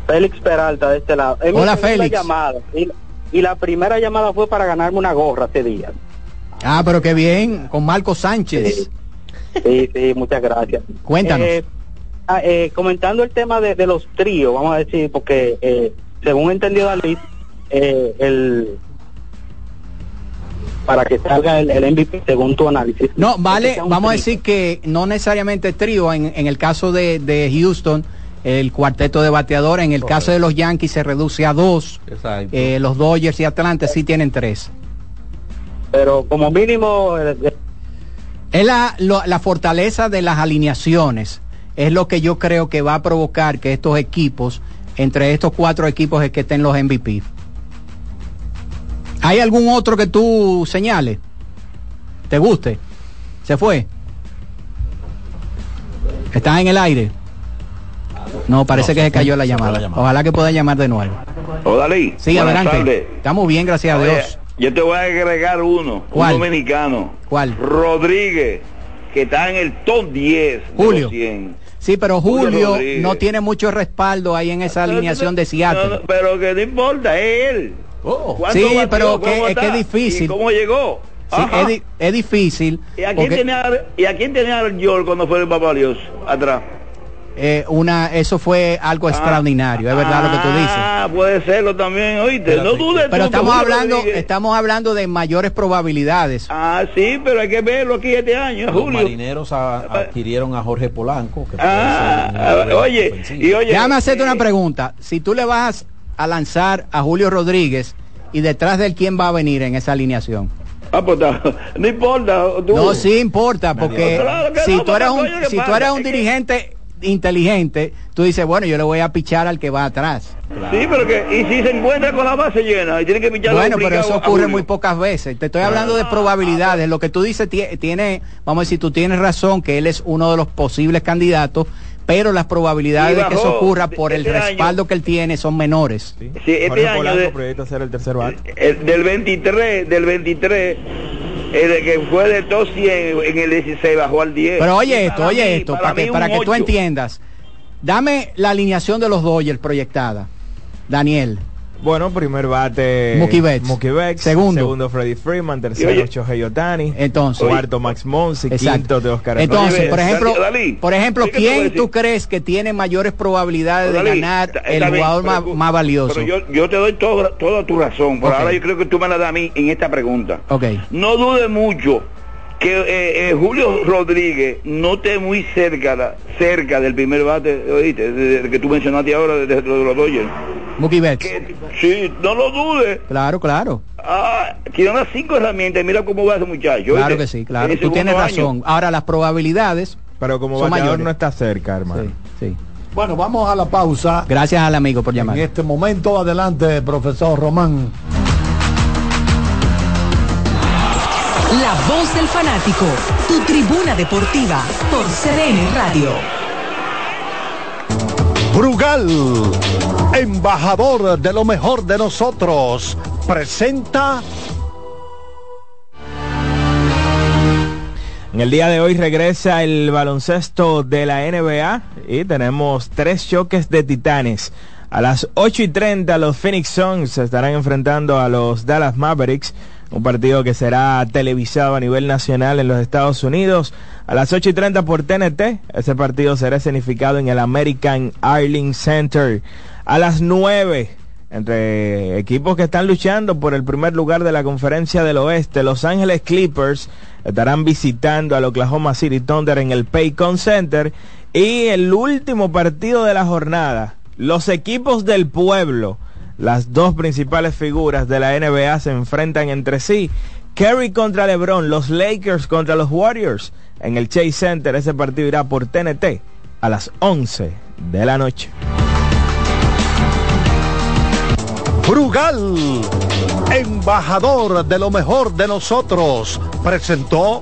Félix Peralta de este lado. Es Hola, Félix. llamada. Y, y la primera llamada fue para ganarme una gorra hace días. Ah, pero qué bien, con Marco Sánchez. Sí, sí, muchas gracias. Cuéntanos. Eh, ah, eh, comentando el tema de, de los tríos, vamos a decir, porque eh, según entendió Dalí, eh, el para que salga el, el MVP según tu análisis. No, vale, sea un vamos a decir que no necesariamente trío, en, en el caso de, de Houston, el cuarteto de bateadores, en el caso de los Yankees se reduce a dos. Eh, los Dodgers y Atlanta sí tienen tres. Pero como mínimo, eh, eh, Es la, lo- la fortaleza de las alineaciones, es lo que yo creo que va a provocar que estos equipos, entre estos cuatro equipos es que estén los MVP. ¿Hay algún otro que tú señales? ¿Te guste? ¿Se fue? ¿Estás en el aire? No, parece No, que se se cayó la llamada. la llamada. Ojalá que pueda llamar de nuevo. Odalí. Sí, buenas adelante. Estamos bien, gracias a Dios. Yo te voy a agregar uno, ¿Cuál? un dominicano. ¿Cuál? Rodríguez, que está en el top 10 de Julio. los 100. Sí, pero Julio Julio no tiene mucho respaldo ahí en esa alineación de Seattle. no, pero que no importa, es él. ¿Cuánto Sí, batió? pero ¿Cómo que- es que es difícil. ¿Y cómo llegó? Sí, es, di- es difícil. ¿Y a quién porque, tenía, y a quién tenía el York cuando fue el Papá Dios atrás? Eh, una, eso fue algo extraordinario, es verdad lo que tú dices. Ah, puede serlo también, oíste. No dudes Pero tú estamos hablando, estamos hablando de mayores probabilidades. Ah, sí, pero hay que verlo aquí este año, Los Julio. marineros a- adquirieron a Jorge Polanco. Que Ah, ah, oye, y oye, Déjame hacerte eh, una pregunta. Si tú le vas a lanzar a Julio Rodríguez y detrás de él, ¿quién va a venir en esa alineación? Ah, pues no importa. tú- No, sí importa, porque Claro si no, tú eres un, oye, ¿qué si tú eres un dirigente inteligente, tú dices, bueno, yo le voy a pichar al que va atrás. Sí, pero que, y si se encuentra con la base llena, y tiene que pichar Bueno, pero eso ocurre muy pocas veces. Te estoy hablando de probabilidades. Lo que tú dices tie- tiene, vamos a decir, tú tienes razón que él es uno de los posibles candidatos, pero las probabilidades de que eso ocurra por el este año. respaldo que él tiene son menores. Sí, este Jorge año Polanco de- proyecta ser el tercer bate. el- del 23, del 23, el que fue de top 100, en el 16 bajó al 10. Pero oye esto, Para oye mí- esto, para, que, para que tú 8. entiendas. Dame la alineación de los Dodgers proyectada. Daniel. Bueno, primer bate Mookie Betts. Mookie Betts. Segundo. Segundo Freddy Freeman. Tercero Shohei Otani. Entonces. Cuarto Max Monsi. Quinto de Oscar Entonces, por ejemplo, Dalí, por ejemplo, ¿qué te voy a ¿quién tú crees que tiene mayores probabilidades de ganar está- el jugador más, pero- más valioso? Pero yo, yo te doy todo- toda tu razón, por ahora yo creo que tú me la das a mí en esta pregunta. Ok. No dude mucho que eh, eh, Julio Rodríguez no esté muy cerca la- cerca del primer bate, oíste, de- de- que tú mencionaste ahora de, de- de los Dodgers. Mookie Betts. Sí, no lo dudes. Claro, claro. Ah, tiene unas cinco herramientas y mira cómo va ese muchacho. Claro ¿oíste? que sí, claro. Tú tienes año. razón. Ahora las probabilidades Pero como son bateador mayores. no está cerca, hermano. Sí, sí. Bueno, vamos a la pausa. Gracias al amigo por llamar. En este momento, adelante, profesor Román. La voz del fanático, tu tribuna deportiva por CDN Radio. Brugal, embajador de lo mejor de nosotros, presenta En el día de hoy regresa el baloncesto de la NBA y tenemos tres choques de titanes. A las 8 y 30 los Phoenix Suns se estarán enfrentando a los Dallas Mavericks, un partido que será televisado a nivel nacional en los Estados Unidos. A las 8 y 30 por TNT, ese partido será escenificado en el American Ireland Center. A las 9 entre equipos que están luchando por el primer lugar de la conferencia del oeste. Los Ángeles Clippers estarán visitando al Oklahoma City Thunder en el Paycon Center. Y el último partido de la jornada, los equipos del pueblo, las dos principales figuras de la NBA se enfrentan entre sí. Kerry contra LeBron, los Lakers contra los Warriors. En el Chase Center ese partido irá por TNT a las 11 de la noche. Brugal, embajador de lo mejor de nosotros, presentó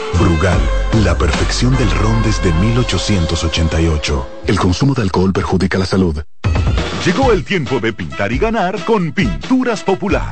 Brugal, la perfección del ron desde 1888. El consumo de alcohol perjudica la salud. Llegó el tiempo de pintar y ganar con Pinturas Popular.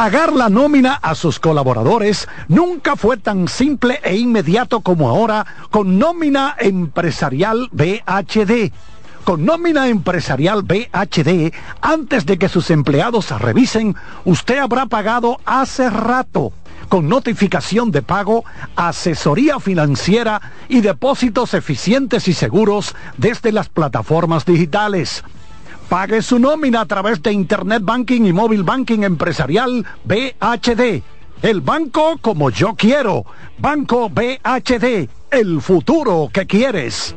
Pagar la nómina a sus colaboradores nunca fue tan simple e inmediato como ahora con nómina empresarial BHD. Con nómina empresarial BHD, antes de que sus empleados revisen, usted habrá pagado hace rato con notificación de pago, asesoría financiera y depósitos eficientes y seguros desde las plataformas digitales. Pague su nómina a través de Internet Banking y Móvil Banking Empresarial BHD. El banco como yo quiero. Banco BHD. El futuro que quieres.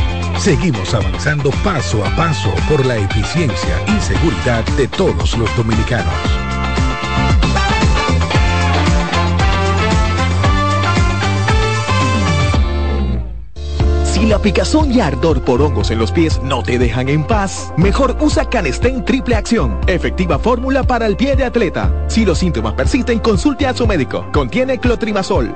Seguimos avanzando paso a paso por la eficiencia y seguridad de todos los dominicanos. Si la picazón y ardor por hongos en los pies no te dejan en paz, mejor usa Canestén Triple Acción, efectiva fórmula para el pie de atleta. Si los síntomas persisten, consulte a su médico. Contiene clotrimazol.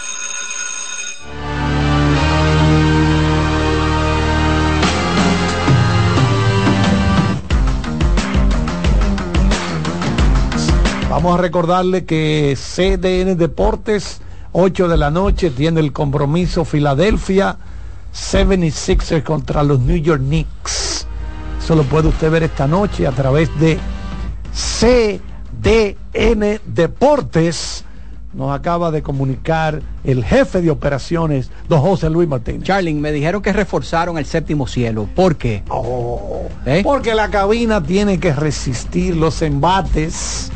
Vamos a recordarle que CDN Deportes, 8 de la noche, tiene el compromiso Filadelfia 76ers contra los New York Knicks. Eso lo puede usted ver esta noche a través de CDN Deportes. Nos acaba de comunicar el jefe de operaciones, don José Luis Martínez. Charlie, me dijeron que reforzaron el séptimo cielo. ¿Por qué? ¿Eh? Porque la cabina tiene que resistir los embates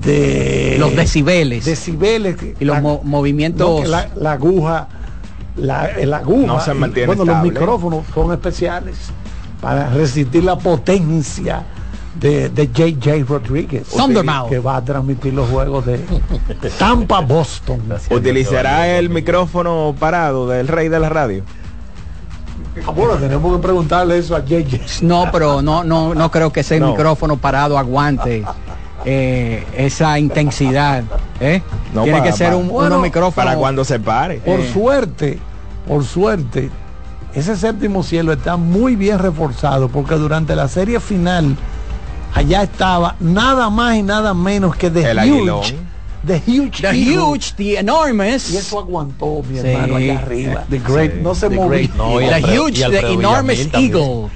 de Los decibeles. decibeles Y los La- mo- movimientos. no, la, la aguja la, la aguja No se y, mantiene bueno los micrófonos son especiales para resistir la potencia de, de JJ Rodríguez Thundermouth. que va a transmitir los juegos de Tampa Boston ¿Utilizará el micrófono parado del rey de la radio? bueno tenemos que preguntarle eso a JJ No, pero no, no, no creo que ese No. micrófono parado aguante eh, esa intensidad. ¿eh? No, Tiene para- que ser un Bueno, unos micrófonos. Para cuando se pare. por Eh. suerte por suerte ese séptimo cielo está muy bien reforzado porque durante la serie final allá estaba nada más y nada menos que. Huge The Huge The Eagle. huge, the enormous. y eso aguantó mi Sí. hermano allá arriba The Great no se Great, no, the Alfredo- huge, the enormous Villamil también. eagle.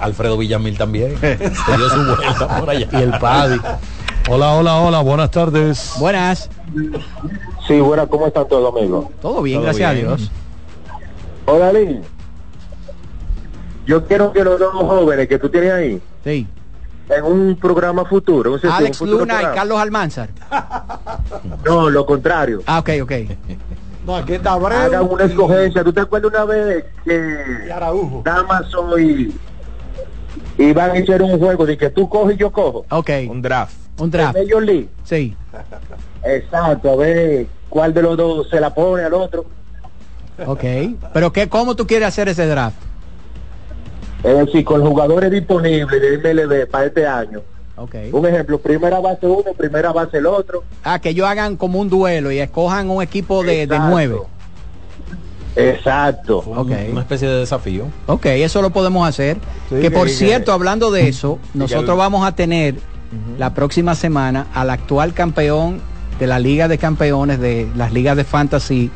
Alfredo Villamil también. Se dio su vuelta por allá. Y el Paddy. Hola hola hola buenas tardes Buenas. Sí, bueno, ¿cómo están todos, amigos? Todo bien, Todo gracias bien. a Dios. Hola, Lee. Yo quiero que los dos jóvenes que tú tienes ahí, Sí. en un programa futuro, un, Alex un futuro Luna y. Carlos Almanzar. No, lo contrario. Ah, ok, ok. no aquí está Abreu Hagan una escogencia. ¿Tú te acuerdas una vez que Araujo Damaso y, y van a hacer un juego de que tú coges y yo cojo? Ok. Un draft. Un draft. En Major League. Sí. Exacto, a ver cuál de los dos se la pone al otro. Ok. Pero qué, ¿cómo tú quieres hacer ese draft? Es decir, con jugadores disponibles de MLB para este año. Ok. Un ejemplo, primera base uno, primera base el otro. Ah, que ellos hagan como un duelo y escojan un equipo de, nueve. Exacto. Ok. Una especie de desafío. Ok, eso lo podemos hacer. Sí, que por que- cierto, hablando de eso, nosotros el- vamos a tener la próxima semana al actual campeón de la Liga de Campeones, de las ligas de fantasy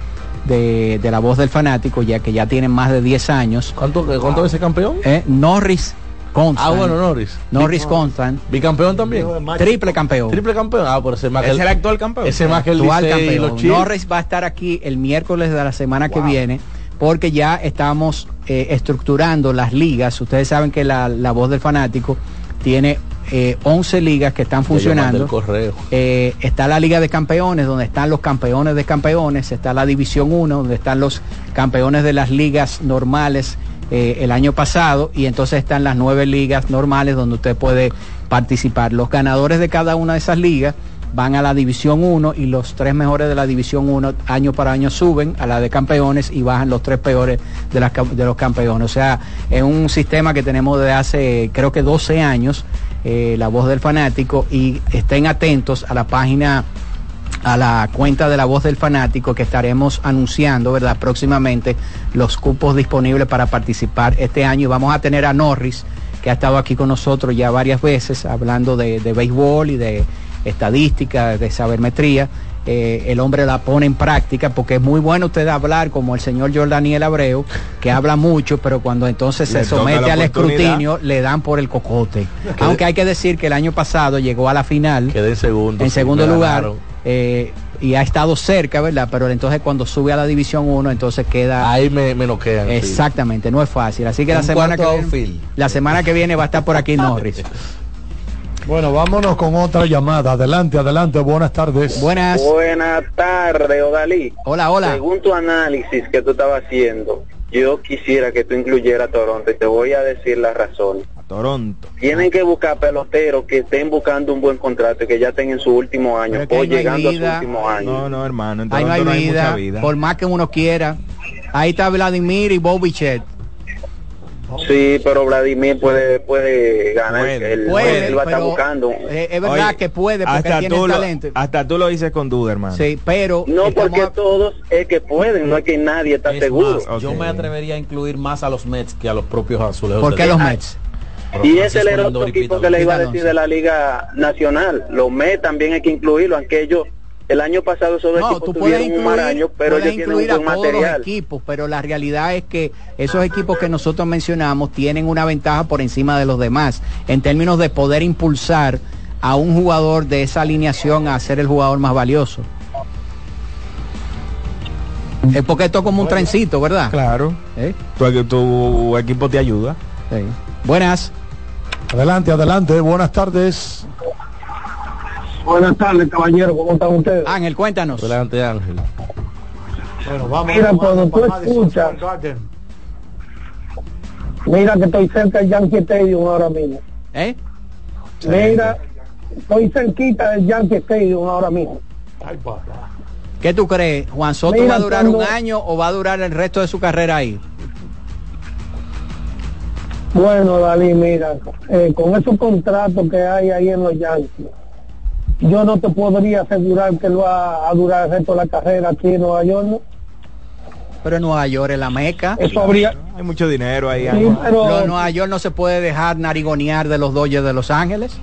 de, de la voz del fanático, ya que ya tienen más de 10 años. ¿Cuánto, cuánto es ese campeón? Eh, Norris Constant. Ah, bueno, Norris. Norris Constant. Bicampeón también. Triple campeón. Triple campeón. Ah, pero ese más que ¿Es el actual campeón? Ese más que el actual Licey campeón. Norris va a estar aquí el miércoles de la semana que viene porque ya estamos eh, estructurando las ligas. Ustedes saben que la, la voz del fanático tiene eh, 11 ligas que están funcionando. el correo. Eh, está la Liga de Campeones, donde están los campeones de campeones, está la División 1, donde están los campeones de las ligas normales eh, el año pasado, y entonces están las nueve ligas normales donde usted puede participar. Los ganadores de cada una de esas ligas van a la División 1 y los tres mejores de la División 1 año para año suben a la de campeones y bajan los tres peores de, las, de los campeones. O sea, es un sistema que tenemos desde hace creo que 12 años, eh, la voz del fanático, y estén atentos a la página a la cuenta de la voz del fanático que estaremos anunciando, ¿verdad? Próximamente los cupos disponibles para participar este año. Vamos a tener a Norris, que ha estado aquí con nosotros ya varias veces, hablando de, de béisbol y de estadística, de sabermetría. Eh, el hombre la pone en práctica porque es muy bueno usted hablar como el señor Jordaniel Abreu, que habla mucho, pero cuando entonces se somete al escrutinio, le dan por el cocote. Aunque hay que decir que el año pasado llegó a la final en segundo. en lugar eh, y ha estado cerca, ¿verdad? Pero entonces cuando sube a la división 1, entonces queda Ahí me, me noquean. sí. exactamente, no es fácil. Así que la semana que viene, la semana que viene va a estar por aquí Norris. Bueno vámonos con otra llamada adelante adelante buenas tardes Buenas. Buenas tardes, Odalí. Hola, hola. Según tu análisis que tú estabas haciendo, yo quisiera que tú incluyeras a Toronto y te voy a decir la razón. A Toronto. Tienen que buscar peloteros que estén buscando un buen contrato y que ya estén en su último año o no llegando a su vida. último año. No, no, hermano. En Ahí no hay no hay vida, mucha vida. por más que uno quiera. Ahí está Vladimir y Bobichet. Sí, pero Vladimir puede puede ganar. Puede, él, puede, él va a estar pero- buscando. Eh, es verdad Oye, que puede porque hasta tiene tú, lo, talento. hasta tú lo dices con duda, hermano. Sí, pero No, porque a- todos es que pueden, no es que nadie está Es seguro. más, Yo me atrevería a incluir más a los Mets que a los propios azulejos. ¿Por qué los. Mets? Y ese era otro equipo que le iba a decir de la Liga Nacional. Los MES también hay que incluirlo, aunque ellos, el año pasado esos No, equipos tú puedes tuvieron un incluir, maraño, pero ellos tienen un incluir a buen todos los material. equipos, pero la realidad es que esos equipos que nosotros mencionamos tienen una ventaja por encima de los demás en términos de poder impulsar a un jugador de esa alineación a ser el jugador más valioso. Es porque esto es como un trencito, ¿verdad? Claro. ¿Eh? Tu, tu equipo te ayuda. Buenas. Adelante, adelante, buenas tardes. Buenas tardes, caballero, ¿cómo están ustedes? Ángel, cuéntanos. Adelante, Ángel. Bueno, vamos. Mira, vamos, cuando tú vamos, escuchas, mira que estoy cerca del Yankee Stadium ahora mismo. ¿Eh? Mira, estoy cerquita del Yankee Stadium ahora mismo. ¿Qué tú crees? ¿Juan Soto Mira, va a durar cuando- un año o va a durar el resto de su carrera ahí? Bueno, Dalí, mira, eh, con esos contratos que hay ahí en los Yankees, yo no te podría asegurar que él va a durar el resto de la carrera aquí en Nueva York, ¿no? Pero en Nueva York es la meca. Eso habría... Hay mucho dinero ahí. Sí, pero- Nueva York no se puede dejar narigonear de los Dodgers de Los Ángeles.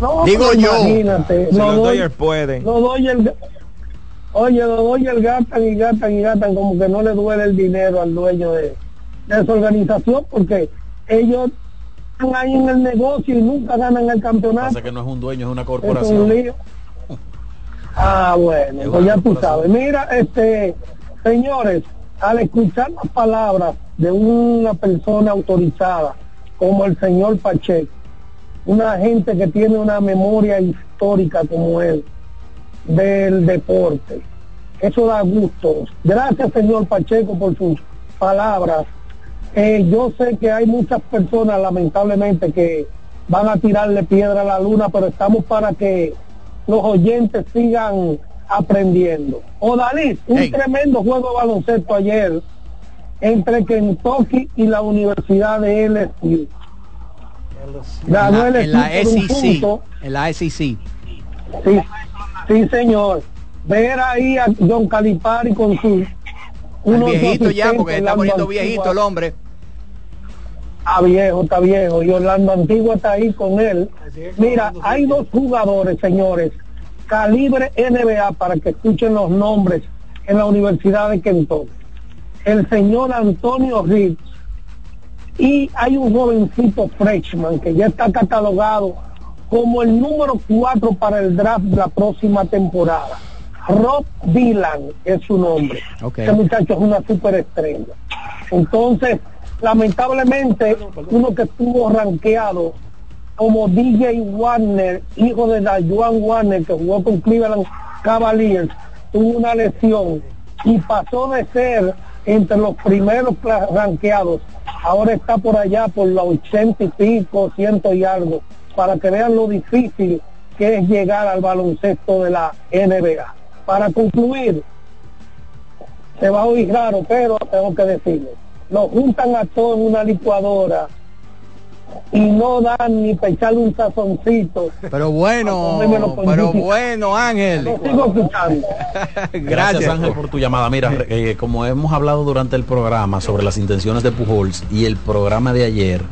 No, Digo yo. Imagínate, Si los los Doy- Dodgers pueden. los Dodgers- oye, los Dodgers gastan y gastan y gastan como que no le duele el dinero al dueño de, de esa organización porque ellos están ahí en el negocio y nunca ganan el campeonato. Pasa que no es un dueño, es una Es un corporación. lío. Ah, bueno, Es pues ya tú corporación. sabes. Mira, este, señores, al escuchar las palabras de una persona autorizada como el señor Pacheco, una gente que tiene una memoria histórica como él del deporte, eso da gusto. Gracias, señor Pacheco, por sus palabras. Eh, yo sé que hay muchas personas, lamentablemente, que van a tirarle piedra a la luna, pero estamos para que los oyentes sigan aprendiendo. Odalí, un Hey. tremendo juego de baloncesto ayer entre Kentucky y la Universidad de LSU. En Ganó la, LSU en la un SEC. punto. En la SEC. Sí, sí, señor. Ver ahí a John Calipari con su El viejito ya, porque está poniendo viejito el hombre. Está viejo, está viejo. Y Orlando Antigua está ahí con él. Mira, hay dos jugadores, señores, calibre NBA, para que escuchen los nombres en la Universidad de Kentucky. El señor Antonio Reeves y hay un jovencito freshman que ya está catalogado como el número 4 para el draft de la próxima temporada. Rob Dylan es su nombre. Ok. Este muchacho es una superestrella. Entonces, lamentablemente, uno que estuvo rankeado como DJ Warner, hijo de Joan Warner, que jugó con Cleveland Cavaliers, tuvo una lesión y pasó de ser entre los primeros rankeados, ahora está por allá por los ochenta y pico, ciento y algo, para que vean lo difícil que es llegar al baloncesto de la NBA. Para concluir, se va a oír raro, pero tengo que decirlo, lo juntan a todos en una licuadora y no dan ni para echarle un sazoncito. Pero bueno, pero bueno, Ángel. Lo sigo escuchando. Gracias Gracias. Ángel por tu llamada. Mira, eh, como hemos hablado durante el programa sobre las intenciones de Pujols y el programa de ayer,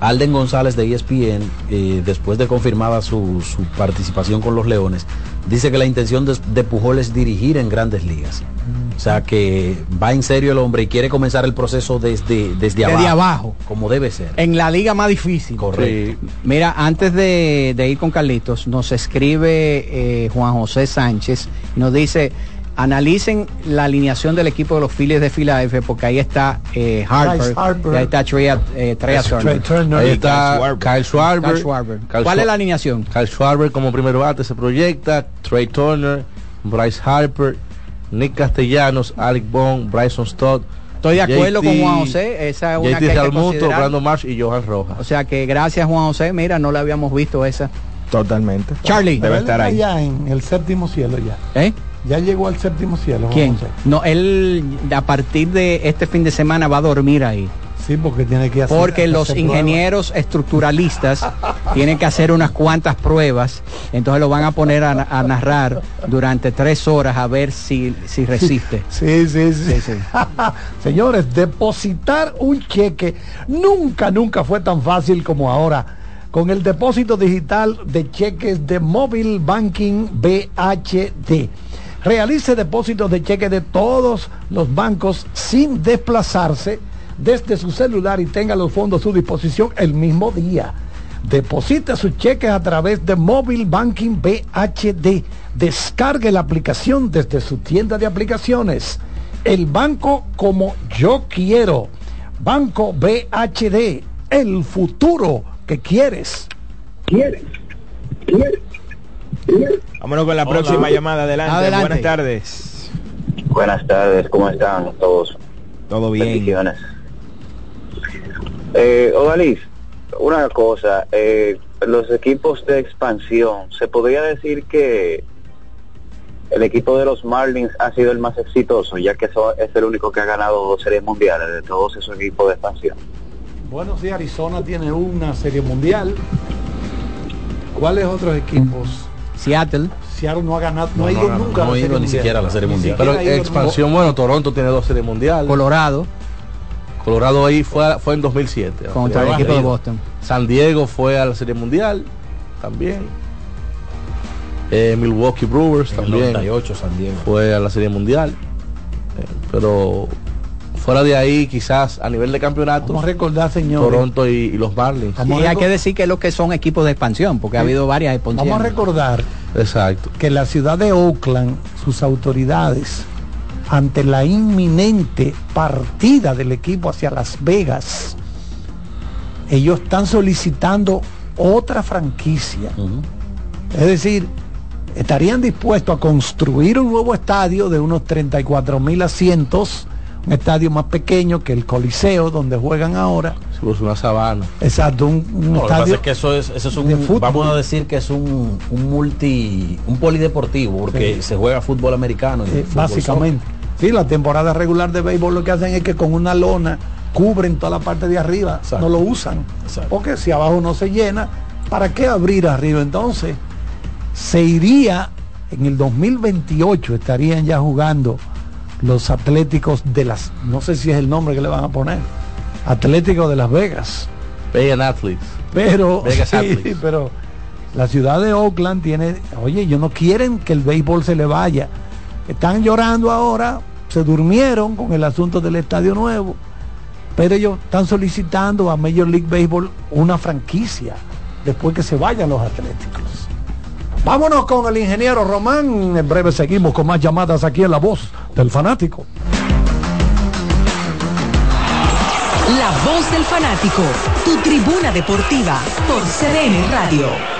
Alden González de ESPN, eh, después de confirmada su, su participación con los Leones, dice que la intención de, de Pujol es dirigir en grandes ligas. O sea que va en serio el hombre y quiere comenzar el proceso desde, desde, Desde abajo. Como debe ser. En la liga más difícil. Correcto. Mira, antes de, de ir con Carlitos, nos escribe eh, Juan José Sánchez y nos dice, analicen la alineación del equipo de los Phillies de Filadelfia, porque ahí está eh, Harper, Bryce Harper. y ahí está Trey, eh, Turner. Trey Turner. Ahí está Kyle Schwarber. Kyle Schwarber. Kyle ¿Cuál es la alineación? Kyle Schwarber como primer bate se proyecta, Trey Turner, Bryce Harper, Nick Castellanos, Alec Bond, Bryson Stott. Estoy de acuerdo JT, con Juan José, esa es una JT que hay que considerar. Brandon Marsh y Johan Rojas. O sea que gracias Juan José, mira, no la habíamos visto esa. Totalmente. Charlie. Debe estar está ahí. ya en el séptimo cielo ya. ¿Eh? Ya llegó al séptimo cielo. ¿Quién? No, él a partir de este fin de semana va a dormir ahí. Sí, porque tiene que hacer. Porque los ingenieros estructuralistas tiene que hacer unas cuantas pruebas, entonces lo van a poner a, a narrar durante tres horas a ver si, si resiste. Sí, sí, sí. Señores, depositar un cheque nunca, nunca fue tan fácil como ahora. Con el depósito digital de cheques de Mobile Banking BHD. Realice depósitos de cheques de todos los bancos sin desplazarse desde su celular y tenga los fondos a su disposición el mismo día. Deposite sus cheques a través de Mobile Banking BHD. Descargue la aplicación desde su tienda de aplicaciones. El banco como yo quiero. Banco BHD. El futuro que quieres. ¿Quieres? ¿Quieres? Vámonos con la Hola. próxima llamada. Adelante. Adelante. Buenas tardes. Buenas tardes, ¿cómo están todos? Todo bien. Bendiciones. Eh, Odalis, una cosa, eh, los equipos de expansión, ¿se podría decir que el equipo de los Marlins ha sido el más exitoso, ya que eso es el único que ha ganado dos series mundiales de todos esos equipos de expansión? Bueno, sí, Arizona tiene una serie mundial. ¿Cuáles otros equipos? Seattle. Seattle no ha ganado, no, No, ha ido no, nunca no ha ido ni siquiera a la Serie Mundial. Pero expansión, bueno, Toronto tiene dos Series Mundial. Colorado. Colorado ahí fue, fue en 2007. la Contra el equipo de. Boston. San Diego fue a la Serie Mundial también. Eh, Milwaukee Brewers En el también. 98 San Diego. Fue a la Serie Mundial. Eh, pero fuera de ahí, quizás a nivel de campeonato, Vamos a recordar, señores. Toronto y, y los Marlins. Y hay que decir que es lo que son equipos de expansión, porque ha habido varias expansiones. Vamos a recordar Exacto. que la ciudad de Oakland, sus autoridades, ante la inminente partida del equipo hacia Las Vegas, ellos están solicitando otra franquicia. Es decir, estarían dispuestos a construir un nuevo estadio de unos 34 mil asientos, un estadio más pequeño que el Coliseo donde juegan ahora. Pues una sabana. Exacto, un, un No, lo que pasa estadio es que eso es, eso es de un, fútbol. vamos a decir que es un, un multi, un polideportivo, porque Sí. se juega fútbol americano. y Eh, fútbol básicamente. Sí, la temporada regular de béisbol lo que hacen es que con una lona cubren toda la parte de arriba, no lo usan. Porque si abajo no se llena, ¿para qué abrir arriba entonces? Se iría en el 2028 estarían ya jugando los Atléticos de las, no sé si es el nombre que le van a poner, Atléticos de Las Vegas. Vegan Athletes. Pero, Vegas sí, Athletes. pero la ciudad de Oakland tiene, oye, ellos no quieren que el béisbol se le vaya. Están llorando ahora, se durmieron con el asunto del estadio nuevo, pero ellos están solicitando a Major League Baseball una franquicia después que se vayan los Atléticos. Vámonos con el ingeniero Román. En breve seguimos con más llamadas aquí en La Voz del Fanático. La voz del fanático, tu tribuna deportiva por CDN Radio.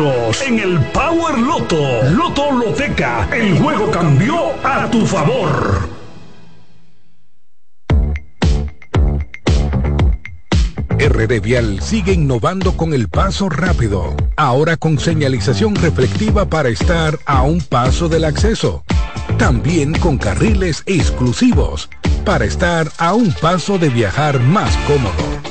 en el Power Loto. Loto Loteca. El juego cambió a tu favor. RD Vial sigue innovando con el paso rápido, ahora con señalización reflectiva para estar a un paso del acceso. También con carriles exclusivos para estar a un paso de viajar más cómodo.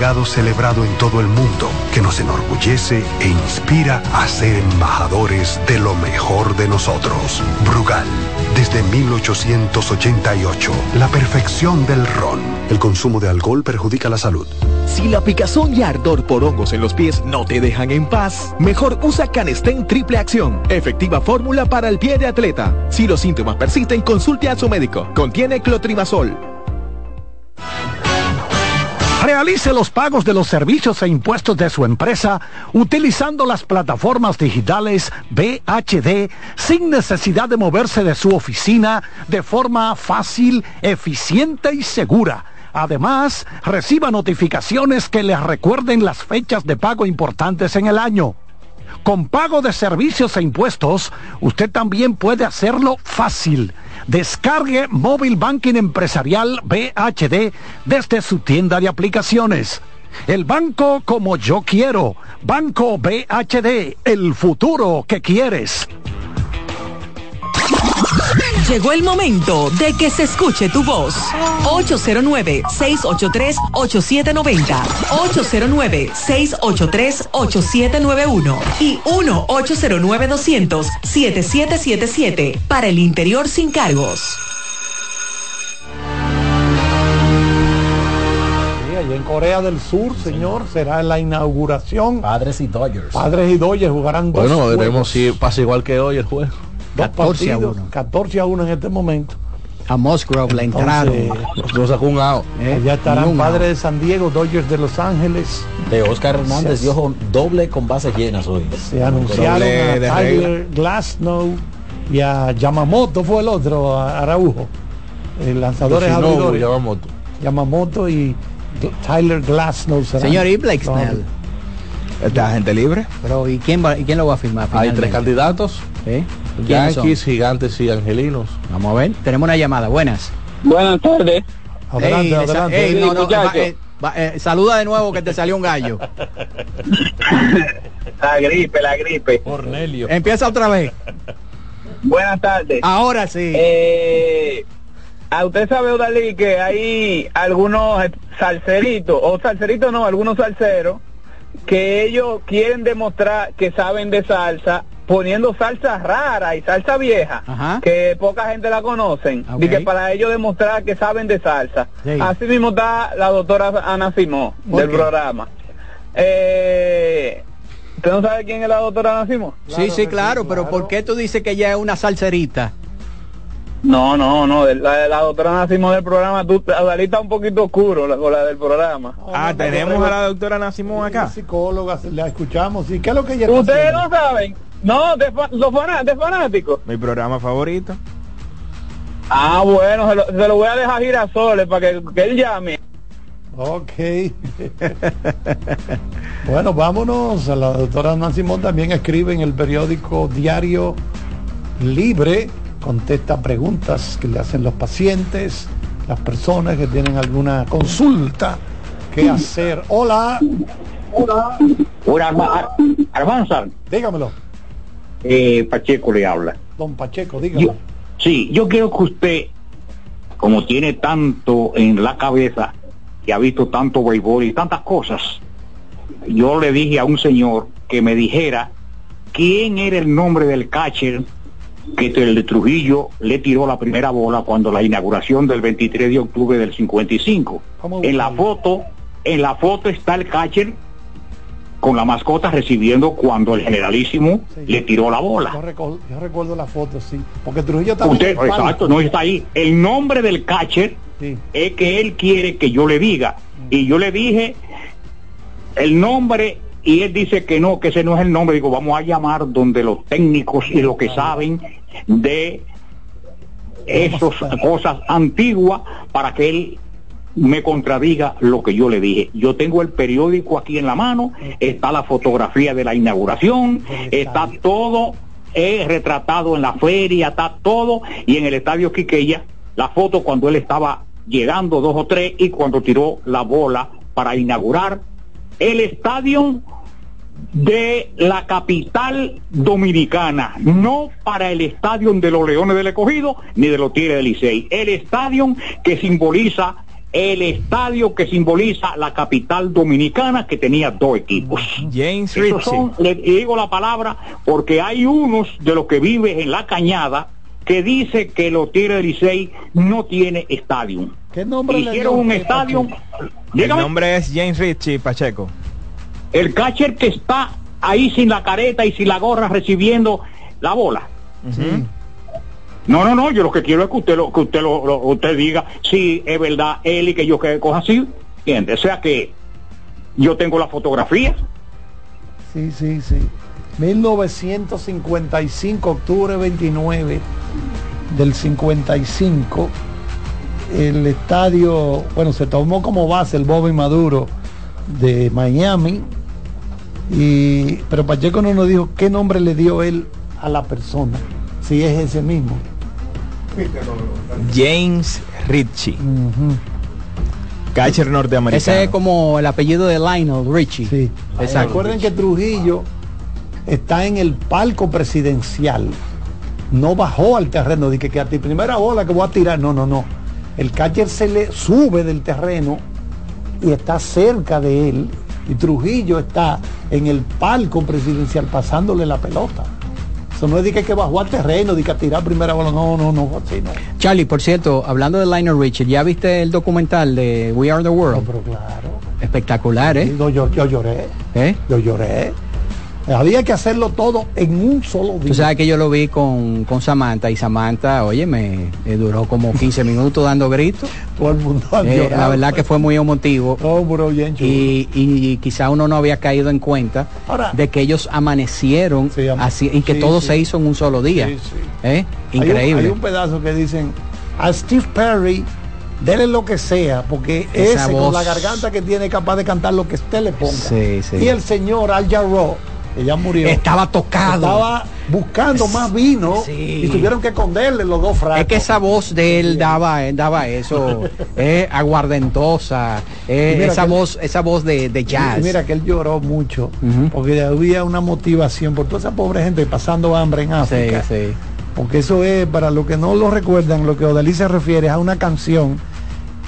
legado celebrado en todo el mundo que nos enorgullece e inspira a ser embajadores de lo mejor de nosotros. Brugal, desde 1888, la perfección del ron. El consumo de alcohol perjudica la salud. Si la picazón y ardor por hongos en los pies no te dejan en paz, mejor usa Canestén Triple Acción, efectiva fórmula para el pie de atleta. Si los síntomas persisten, consulte a su médico. Contiene clotrimazol. Realice los pagos de los servicios e impuestos de su empresa utilizando las plataformas digitales BHD sin necesidad de moverse de su oficina de forma fácil, eficiente y segura. Además, reciba notificaciones que les recuerden las fechas de pago importantes en el año. Con pago de servicios e impuestos, usted también puede hacerlo fácil. Descargue Móvil Banking Empresarial BHD desde su tienda de aplicaciones. El banco como yo quiero. Banco BHD, el futuro que quieres. Llegó el momento de que se escuche tu voz. 809-683-8790. 809-683-8791. Y 1-809-200-7777. Para el interior sin cargos. Sí, allá en Corea del Sur, señor, será la inauguración. Padres y Dodgers. Padres y Dodgers jugarán dos Bueno, veremos si pasa igual que hoy el juego. Dos 14 a partidos, 1. 14 a 1 en este momento. A Musgrove le entraron. Entonces, Lo sacó un out. ¿eh? allá estarán out. de San Diego, Dodgers de Los Ángeles. De Oscar Hernández dio doble con bases llenas hoy. Se anunciaron Doble a Tyler Glasnow y a Yamamoto fue el otro, a Araujo. El Yoshinobu abridores. Yamamoto. Yamamoto y Tyler Glasnow serán. Señor, ¿y Blake los Snell? ¿Está gente libre? Pero ¿y quién, va, ¿y quién lo va a firmar? Hay tres finalmente? candidatos. ¿Sí? ¿Quiénes son? Yankees, gigantes y angelinos. Vamos a ver. Tenemos una llamada. Buenas. Buenas tardes. Adelante, Ey, adelante. ey, Sí, no, no, muchacho. va, eh, va, eh, saluda de nuevo que te salió un gallo. La gripe, la gripe. Cornelio. Empieza otra vez. Buenas tardes. Ahora sí. Eh, a usted sabe, Odalí, que hay algunos salseritos, o salseritos no, algunos salseros, que ellos quieren demostrar que saben de salsa poniendo salsa rara y salsa vieja, Ajá. que poca gente la conocen, y que para ellos demostrar que saben de salsa. Sí. Así mismo está la doctora Ana Simón ¿Por del qué? programa. Eh, ¿Usted no sabe quién es la doctora Ana Simón? sí, sí, claro, pero ¿por qué tú dices que ella es una salserita? No, no, no, la, la doctora Nacimos del programa, tú, Adalí está un poquito oscuro la, con la del programa. Ah, tenemos a la doctora Nacimón acá. Psicóloga, la escuchamos. ¿Y qué es lo que ella Ustedes no saben, no, de, fa- los fana- de fanáticos. Mi programa favorito. Ah, bueno, se lo, se lo voy a dejar girasoles para que, que él llame. Ok. bueno, vámonos. La doctora Ana Simón también escribe en el periódico Diario Libre, contesta preguntas que le hacen los pacientes, las personas que tienen alguna consulta que hacer. Hola, Hola, Arma- Almanzar, dígamelo, eh, Pacheco le habla. don Pacheco, dígamelo. Yo, sí, yo quiero que usted, como tiene tanto en la cabeza y ha visto tanto béisbol y tantas cosas, yo le dije a un señor que me dijera quién era el nombre del catcher que el de Trujillo le tiró la primera bola cuando la inauguración del 23 de octubre del 55. ¿Cómo En la foto, en la foto está el catcher con la mascota recibiendo cuando el generalísimo le tiró la bola. Yo recuerdo, yo recuerdo la foto, sí. Porque Trujillo también. Usted, exacto, no está ahí. El nombre del catcher es que él quiere que yo le diga. Y yo le dije el nombre y él dice que no, que ese no es el nombre. Digo, vamos a llamar donde los técnicos y los que saben de esas cosas antiguas para que él me contradiga lo que yo le dije. Yo tengo el periódico aquí en la mano, está la fotografía de la inauguración, está todo eh, retratado en la feria, está todo, y en el estadio Quiqueya, la foto cuando él estaba llegando dos o tres y cuando tiró la bola para inaugurar el estadio de la capital dominicana, no para el estadio de los Leones del Escogido ni de los Tigres del Licey, el estadio que simboliza el estadio que simboliza la capital dominicana que tenía dos equipos. James Esos son, le digo la palabra porque hay unos de los que viven en la cañada que dice que los Tigres del Licey no tiene estadio. ¿Qué nombre le Hicieron dio un estadio. El nombre es James Ritchie Pacheco. El catcher que está ahí sin la careta y sin la gorra recibiendo la bola. No, no, no, yo lo que quiero es que usted lo que usted lo, usted diga si es verdad él y que yo que coja así, ¿entiende? O sea que yo tengo la fotografía. Sí, sí, sí. 1955, octubre 29 del 55, el estadio, bueno, se tomó como base el Bobby Maduro de Miami, y, pero Pacheco no nos dijo qué nombre le dio él a la persona, si es ese mismo. James Ritchie. Catcher norteamericano. Ese es como el apellido de Lionel Richie. Sí. Exacto. Recuerden que Trujillo está en el palco presidencial. No bajó al terreno. Dije que a ti primera bola que voy a tirar. No, no, no. El catcher se le sube del terreno y está cerca de él. Y Trujillo está en el palco presidencial pasándole la pelota. Eso no es de que, que bajó al terreno, de que a tirar primera bola. No, no, no, así no. Charlie, por cierto, hablando de Lionel Richie, ¿ya viste el documental de We Are the World? pero claro. Espectacular, ¿eh? Yo, yo, yo lloré. ¿Eh? Yo lloré. Había que hacerlo todo en un solo día. Tú sabes que yo lo vi con, con Samantha y Samantha, oye, me eh, duró como 15 minutos dando gritos. Todo el mundo Eh, la verdad que fue muy emotivo. y, y quizá uno no había caído en cuenta Ahora- de que ellos amanecieron así y que sí, todo sí. se hizo en un solo día. Sí, sí. ¿Eh? Hay un- Increíble. Hay un, pedazo que dicen a Steve Perry, dele lo que sea, porque Esa ese voz. con la garganta que tiene es capaz de cantar lo que usted le ponga. Sí, sí. Y el señor Al Jarreau, ya murió. Estaba tocado. Estaba buscando más vino y tuvieron que esconderle los dos frascos. Es que esa voz de él daba, eh, daba eso, eh, aguardentosa, eh, esa él- voz, esa voz de, de jazz. Y mira que él lloró mucho, porque había una motivación por toda esa pobre gente pasando hambre en África. Sí, sí. Porque eso es, para los que no lo recuerdan, lo que Odalí se refiere es a una canción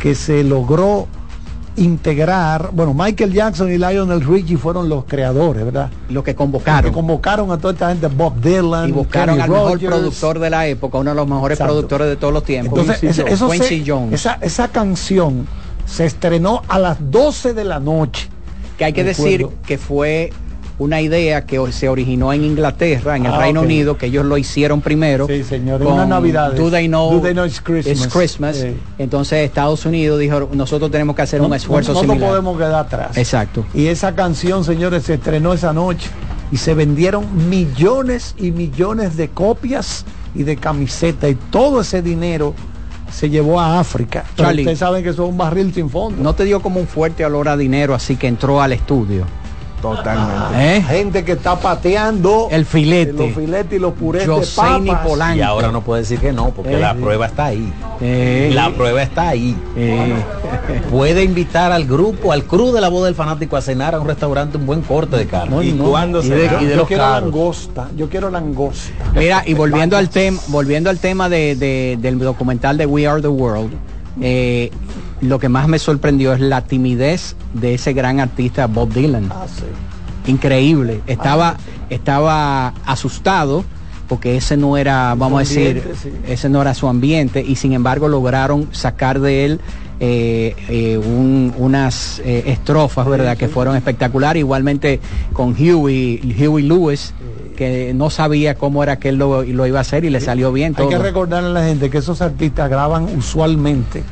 que se logró integrar, bueno, Michael Jackson y Lionel Richie fueron los creadores, ¿verdad? Lo que convocaron. que convocaron a toda esta gente, Bob Dylan, y buscaron Kenny al mejor productor de la época, uno de los mejores Exacto. productores de todos los tiempos. Entonces, ese- eso se- Quincy Jones. Esa, esa canción se estrenó a las 12 de la noche. que hay que decir que fue una idea que se originó en Inglaterra, en el Ah, Reino. Unido, que ellos lo hicieron primero. Sí, señor, con unas navidades. Do They Know, Do They Know It's Christmas. It's Christmas. Entonces Estados Unidos dijo, nosotros tenemos que hacer un No- esfuerzo no, no similar. podemos quedar atrás. Exacto. Y esa canción, señores, se estrenó esa noche y se vendieron millones y millones de copias y de camisetas y todo ese dinero se llevó a África. Pero Charlie. ustedes saben que eso es un barril sin fondo. No te dio como un fuerte olor a dinero, así que entró al estudio. Totalmente. ¿Eh? Gente que está pateando El filete. los filetes y los purés de Joseini papas. Polanco. Y ahora no puede decir que no, porque Eh, la prueba está ahí. Eh. La prueba está ahí. Eh. Puede invitar al grupo, al crew de la voz del fanático a cenar a un restaurante un buen corte de carne. No, ¿Y no. cuándo Y se de- y de Yo los quiero caros. langosta. Yo quiero langosta. Mira, y volviendo al tema, volviendo al tema de, de- del documental de We Are the World, eh, lo que más me sorprendió es la timidez de ese gran artista Bob Dylan. Ah, sí. Increíble. Estaba, estaba asustado porque ese no era, vamos a decir, sí. ese no era su ambiente y sin embargo lograron sacar de él eh, eh, un- unas eh, estrofas, ¿verdad? Que fueron espectaculares. Igualmente con Huey, Huey Lewis, que no sabía cómo era que él lo, lo iba a hacer y le salió bien Hay que recordarle a la gente que esos artistas graban usualmente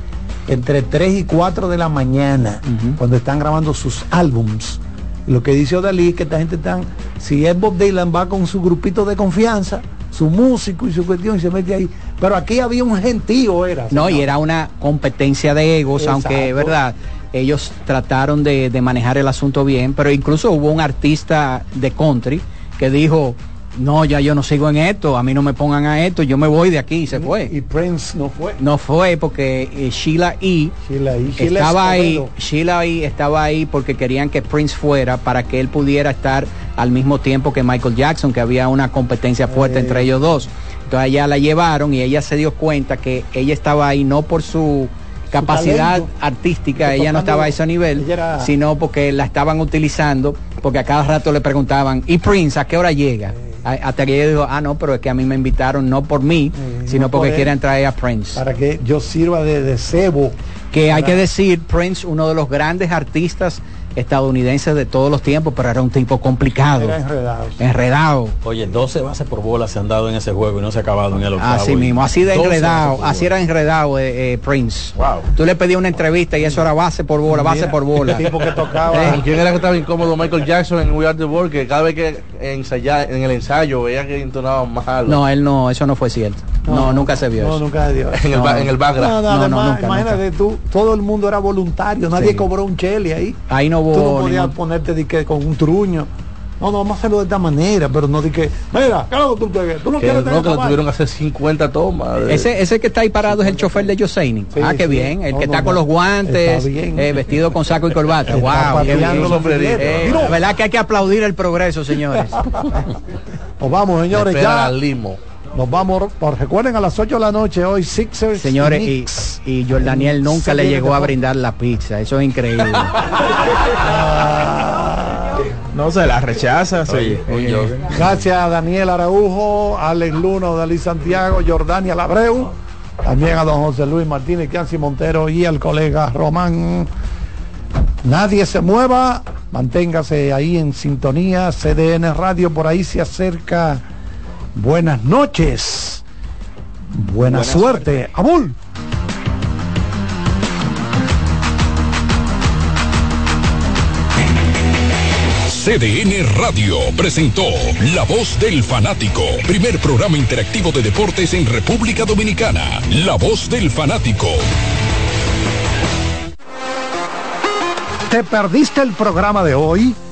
entre 3 y 4 de la mañana, cuando están grabando sus álbums. Lo que dice Odalí es que esta gente están, si es Bob Dylan va con su grupito de confianza, su músico y su cuestión y se mete ahí. Pero aquí había un gentío, era. No, y era una competencia de egos, aunque, Exacto. verdad, ellos trataron de, de manejar el asunto bien, pero incluso hubo un artista de country que dijo, no, ya yo no sigo en esto, a mí no me pongan a esto, yo me voy de aquí y se fue. Y Prince no fue. No fue porque eh, Sheila E. Sheila E. Sheila estaba ahí. Sheila E. estaba ahí porque querían que Prince fuera para que él pudiera estar al mismo tiempo que Michael Jackson, que había una competencia fuerte Eh. entre ellos dos. Entonces ella la llevaron y ella se dio cuenta que ella estaba ahí no por su capacidad talento. artística, ella no estaba a ese nivel, era- sino porque la estaban utilizando, porque a cada rato le preguntaban, ¿y Prince a qué hora llega? A- Hasta que ella dijo, ah, no, pero es que a mí me invitaron no por mí, sino no por porque quieren traer a Prince. Para que yo sirva de, de cebo. Que hay que decir, Prince, uno de los grandes artistas estadounidenses de todos los tiempos, pero era un tipo complicado, Era enredado. enredado. Oye, 12 bases por bola se han dado en ese juego y no se ha acabado en el octavo. Así mismo, así de 12 bases enredado, así era enredado eh, eh, Prince. Wow. Tú le pedías una entrevista y eso era base por bola, base Mira, por bola. tipo que tocaba. Eh, ¿Con quién era que estaba incómodo Michael Jackson en We Are the World? Que cada vez que ensayaba en el ensayo veía que entonaba mal. No, él no, eso no fue cierto. No, nunca se vio No, eso. nunca se dio. En el, No. ba- en el background. No, no, No, no, además, nunca, imagínate tú, todo el mundo era voluntario, nadie Sí. cobró un chele ahí. Ahí no Tú no hubo podías ningún- ponerte de que con un truño. No, no, vamos a hacerlo de esta manera, pero no de que, mira, ¿qué es lo que tú quieres? Tú no Que, quieres no, tener que le esta tuvieron que hacer 50 tomas. de- Ese, ese que está ahí parado es el chofer de Joseini. Sí, ah, qué sí. bien. El No, que no, está con no. los guantes, bien. eh, vestido con saco y corbata. Wow, qué pateando bien. los billetes. Eh, la verdad que hay que aplaudir el progreso, señores. Nos vamos, señores, ya. limo. Nos vamos, por, recuerden a las 8 de la noche hoy, Sixers. Señores, y y, Jordaniel nunca le llegó a brindar la pizza. Eso es increíble. No se la rechaza. sí. Oye, oye, oye. Gracias a Daniel Araujo, Alex Luna, Dalí Santiago, Jordania Labreu, también a don José Luis Martínez, Kianci Montero y al colega Román. Nadie se mueva, manténgase ahí en sintonía, CDN Radio, por ahí se acerca. Buenas noches, buena, suerte. Abul. CDN Radio presentó La Voz del Fanático, primer programa interactivo de deportes en República Dominicana. La Voz del Fanático. ¿Te perdiste el programa de hoy?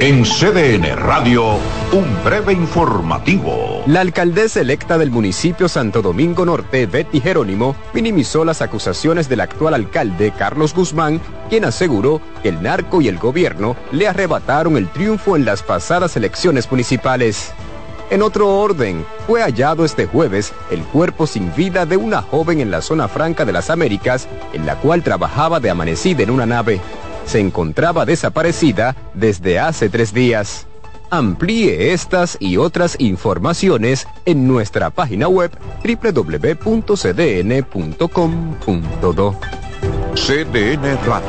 En CDN Radio, un breve informativo. La alcaldesa electa del municipio Santo Domingo Norte, Betty Jerónimo, minimizó las acusaciones del actual alcalde Carlos Guzmán, quien aseguró que el narco y el gobierno le arrebataron el triunfo en las pasadas elecciones municipales. En otro orden, fue hallado este jueves el cuerpo sin vida de una joven en la zona franca de las Américas, en la cual trabajaba de amanecida en una nave. Se encontraba desaparecida desde hace tres días. Amplíe estas y otras informaciones en nuestra página web www.cdn.com.do. CDN Radio,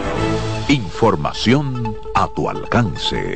información a tu alcance.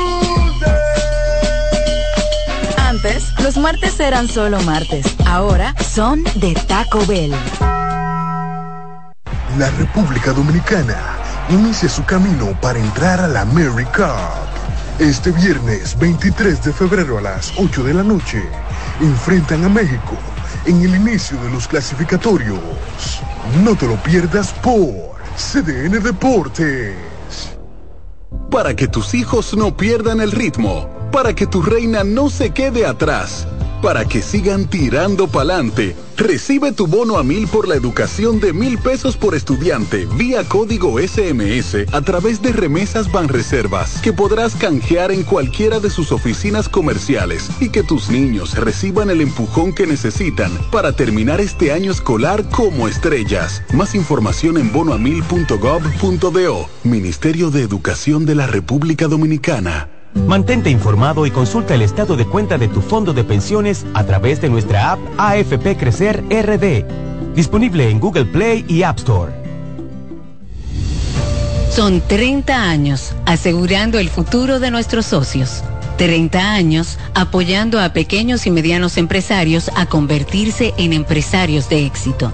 Antes, los martes eran solo martes. Ahora son de Taco Bell. La República Dominicana inicia su camino para entrar a la Cup. Este viernes 23 de febrero a las 8 de la noche enfrentan a México en el inicio de los clasificatorios. No te lo pierdas por CDN Deportes. Para que tus hijos no pierdan el ritmo, para que tu reina no se quede atrás, para que sigan tirando pa'lante. Recibe tu bono a mil por la educación de mil pesos por estudiante vía código SMS a través de remesas Banreservas que podrás canjear en cualquiera de sus oficinas comerciales y que tus niños reciban el empujón que necesitan para terminar este año escolar como estrellas. Más información en bonoamil.gov.do. Ministerio de Educación de la República Dominicana. Mantente informado y consulta el estado de cuenta de tu fondo de pensiones a través de nuestra app AFP Crecer RD, disponible en Google Play y App Store. Son 30 años asegurando el futuro de nuestros socios. 30 años apoyando a pequeños y medianos empresarios a convertirse en empresarios de éxito.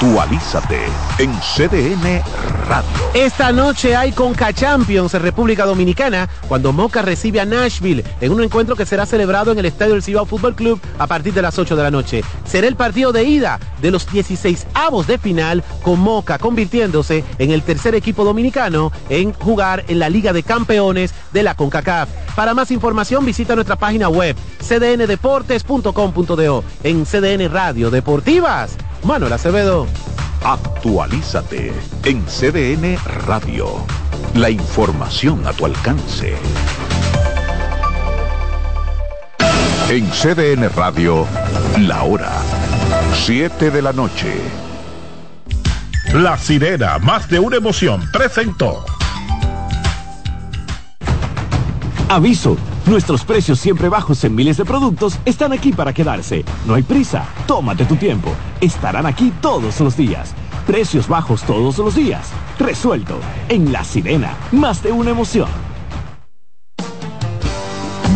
Actualízate en CDN Radio. Esta noche hay Conca Champions en República Dominicana cuando Moca recibe a Nashville en un encuentro que será celebrado en el Estadio del Cibao Fútbol Club a partir de las 8 de la noche. Será el partido de ida de los 16 avos de final con Moca convirtiéndose en el tercer equipo dominicano en jugar en la Liga de Campeones de la CONCACAF. Para más información visita nuestra página web cdndeportes.com.do en CDN Radio Deportivas. Manuel Acevedo. Actualízate en CDN Radio. La información a tu alcance. En CDN Radio, la hora 7 de la noche. La sirena, más de una emoción, presentó. Aviso, nuestros precios siempre bajos en miles de productos están aquí para quedarse. No hay prisa, tómate tu tiempo. Estarán aquí todos los días. Precios bajos todos los días. Resuelto. En La Sirena, más de una emoción.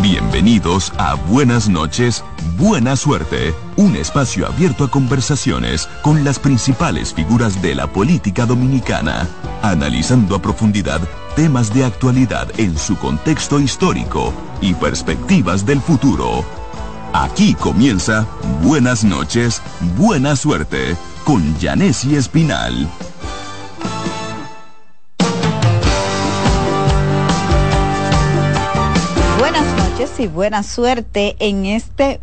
Bienvenidos a Buenas noches, Buena Suerte, un espacio abierto a conversaciones con las principales figuras de la política dominicana, analizando a profundidad temas de actualidad en su contexto histórico y perspectivas del futuro. Aquí comienza Buenas noches, Buena Suerte con Janessi Espinal. Buenas noches y buena suerte en este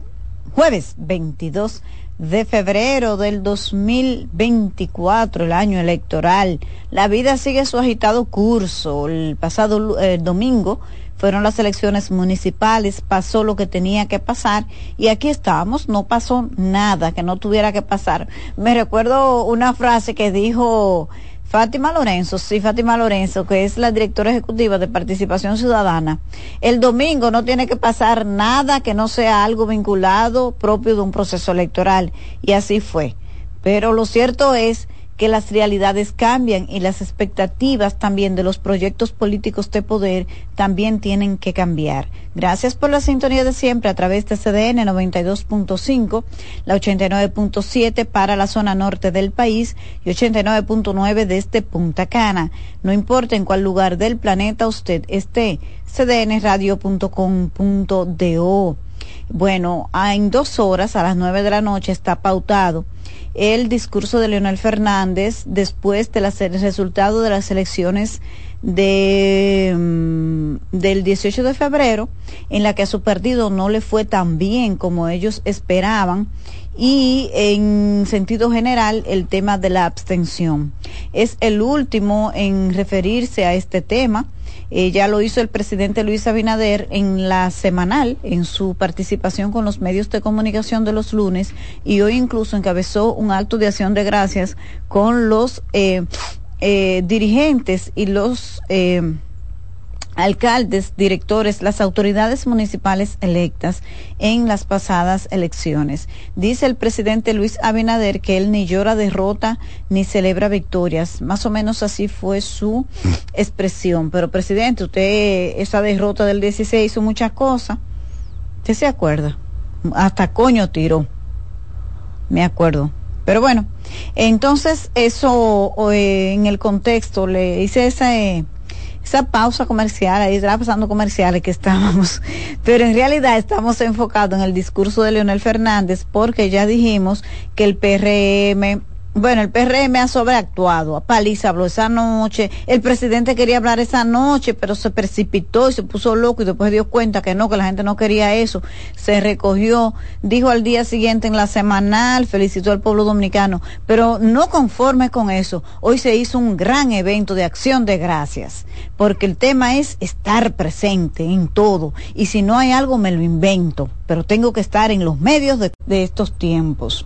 jueves 22 de febrero del 2024, el año electoral. La vida sigue su agitado curso. El pasado eh, domingo fueron las elecciones municipales, pasó lo que tenía que pasar y aquí estamos, no pasó nada que no tuviera que pasar. Me recuerdo una frase que dijo Fátima Lorenzo, sí, Fátima Lorenzo, que es la directora ejecutiva de Participación Ciudadana, el domingo no tiene que pasar nada que no sea algo vinculado propio de un proceso electoral. Y así fue. Pero lo cierto es que las realidades cambian y las expectativas también de los proyectos políticos de poder también tienen que cambiar. Gracias por la sintonía de siempre a través de CDN 92.5, la 89.7 para la zona norte del país y 89.9 desde Punta Cana. No importa en cuál lugar del planeta usted esté, cdnradio.com.do. Bueno, en dos horas, a las nueve de la noche, está pautado el discurso de Leonel Fernández después del resultado de las elecciones de, mm, del 18 de febrero, en la que a su partido no le fue tan bien como ellos esperaban y en sentido general el tema de la abstención. Es el último en referirse a este tema eh, ya lo hizo el presidente Luis Abinader en la semanal, en su participación con los medios de comunicación de los lunes, y hoy incluso encabezó un acto de acción de gracias con los eh, eh, dirigentes y los alcaldes, directores, las autoridades municipales electas en las pasadas elecciones. Dice el presidente Luis Abinader que él ni llora derrota ni celebra victorias. Más o menos así fue su expresión. Pero presidente, usted esa derrota del 16 hizo muchas cosas. ¿Usted se acuerda? Hasta coño tiró. Me acuerdo. Pero bueno, entonces eso eh, en el contexto le hice ese esa pausa comercial, ahí estaba pasando comerciales que estábamos, pero en realidad estamos enfocados en el discurso de Leonel Fernández porque ya dijimos que el PRM bueno, el PRM ha sobreactuado. Paliza habló esa noche. El presidente quería hablar esa noche, pero se precipitó y se puso loco y después dio cuenta que no, que la gente no quería eso. Se recogió, dijo al día siguiente en la semanal, felicitó al pueblo dominicano. Pero no conforme con eso, hoy se hizo un gran evento de acción de gracias, porque el tema es estar presente en todo. Y si no hay algo, me lo invento, pero tengo que estar en los medios de, de estos tiempos.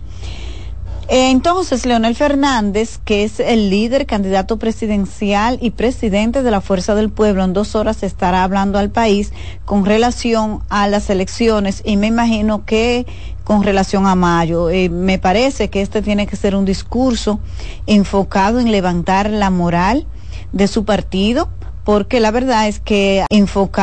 Entonces, Leonel Fernández, que es el líder, candidato presidencial y presidente de la Fuerza del Pueblo, en dos horas estará hablando al país con relación a las elecciones y me imagino que con relación a mayo. Eh, me parece que este tiene que ser un discurso enfocado en levantar la moral de su partido, porque la verdad es que enfocado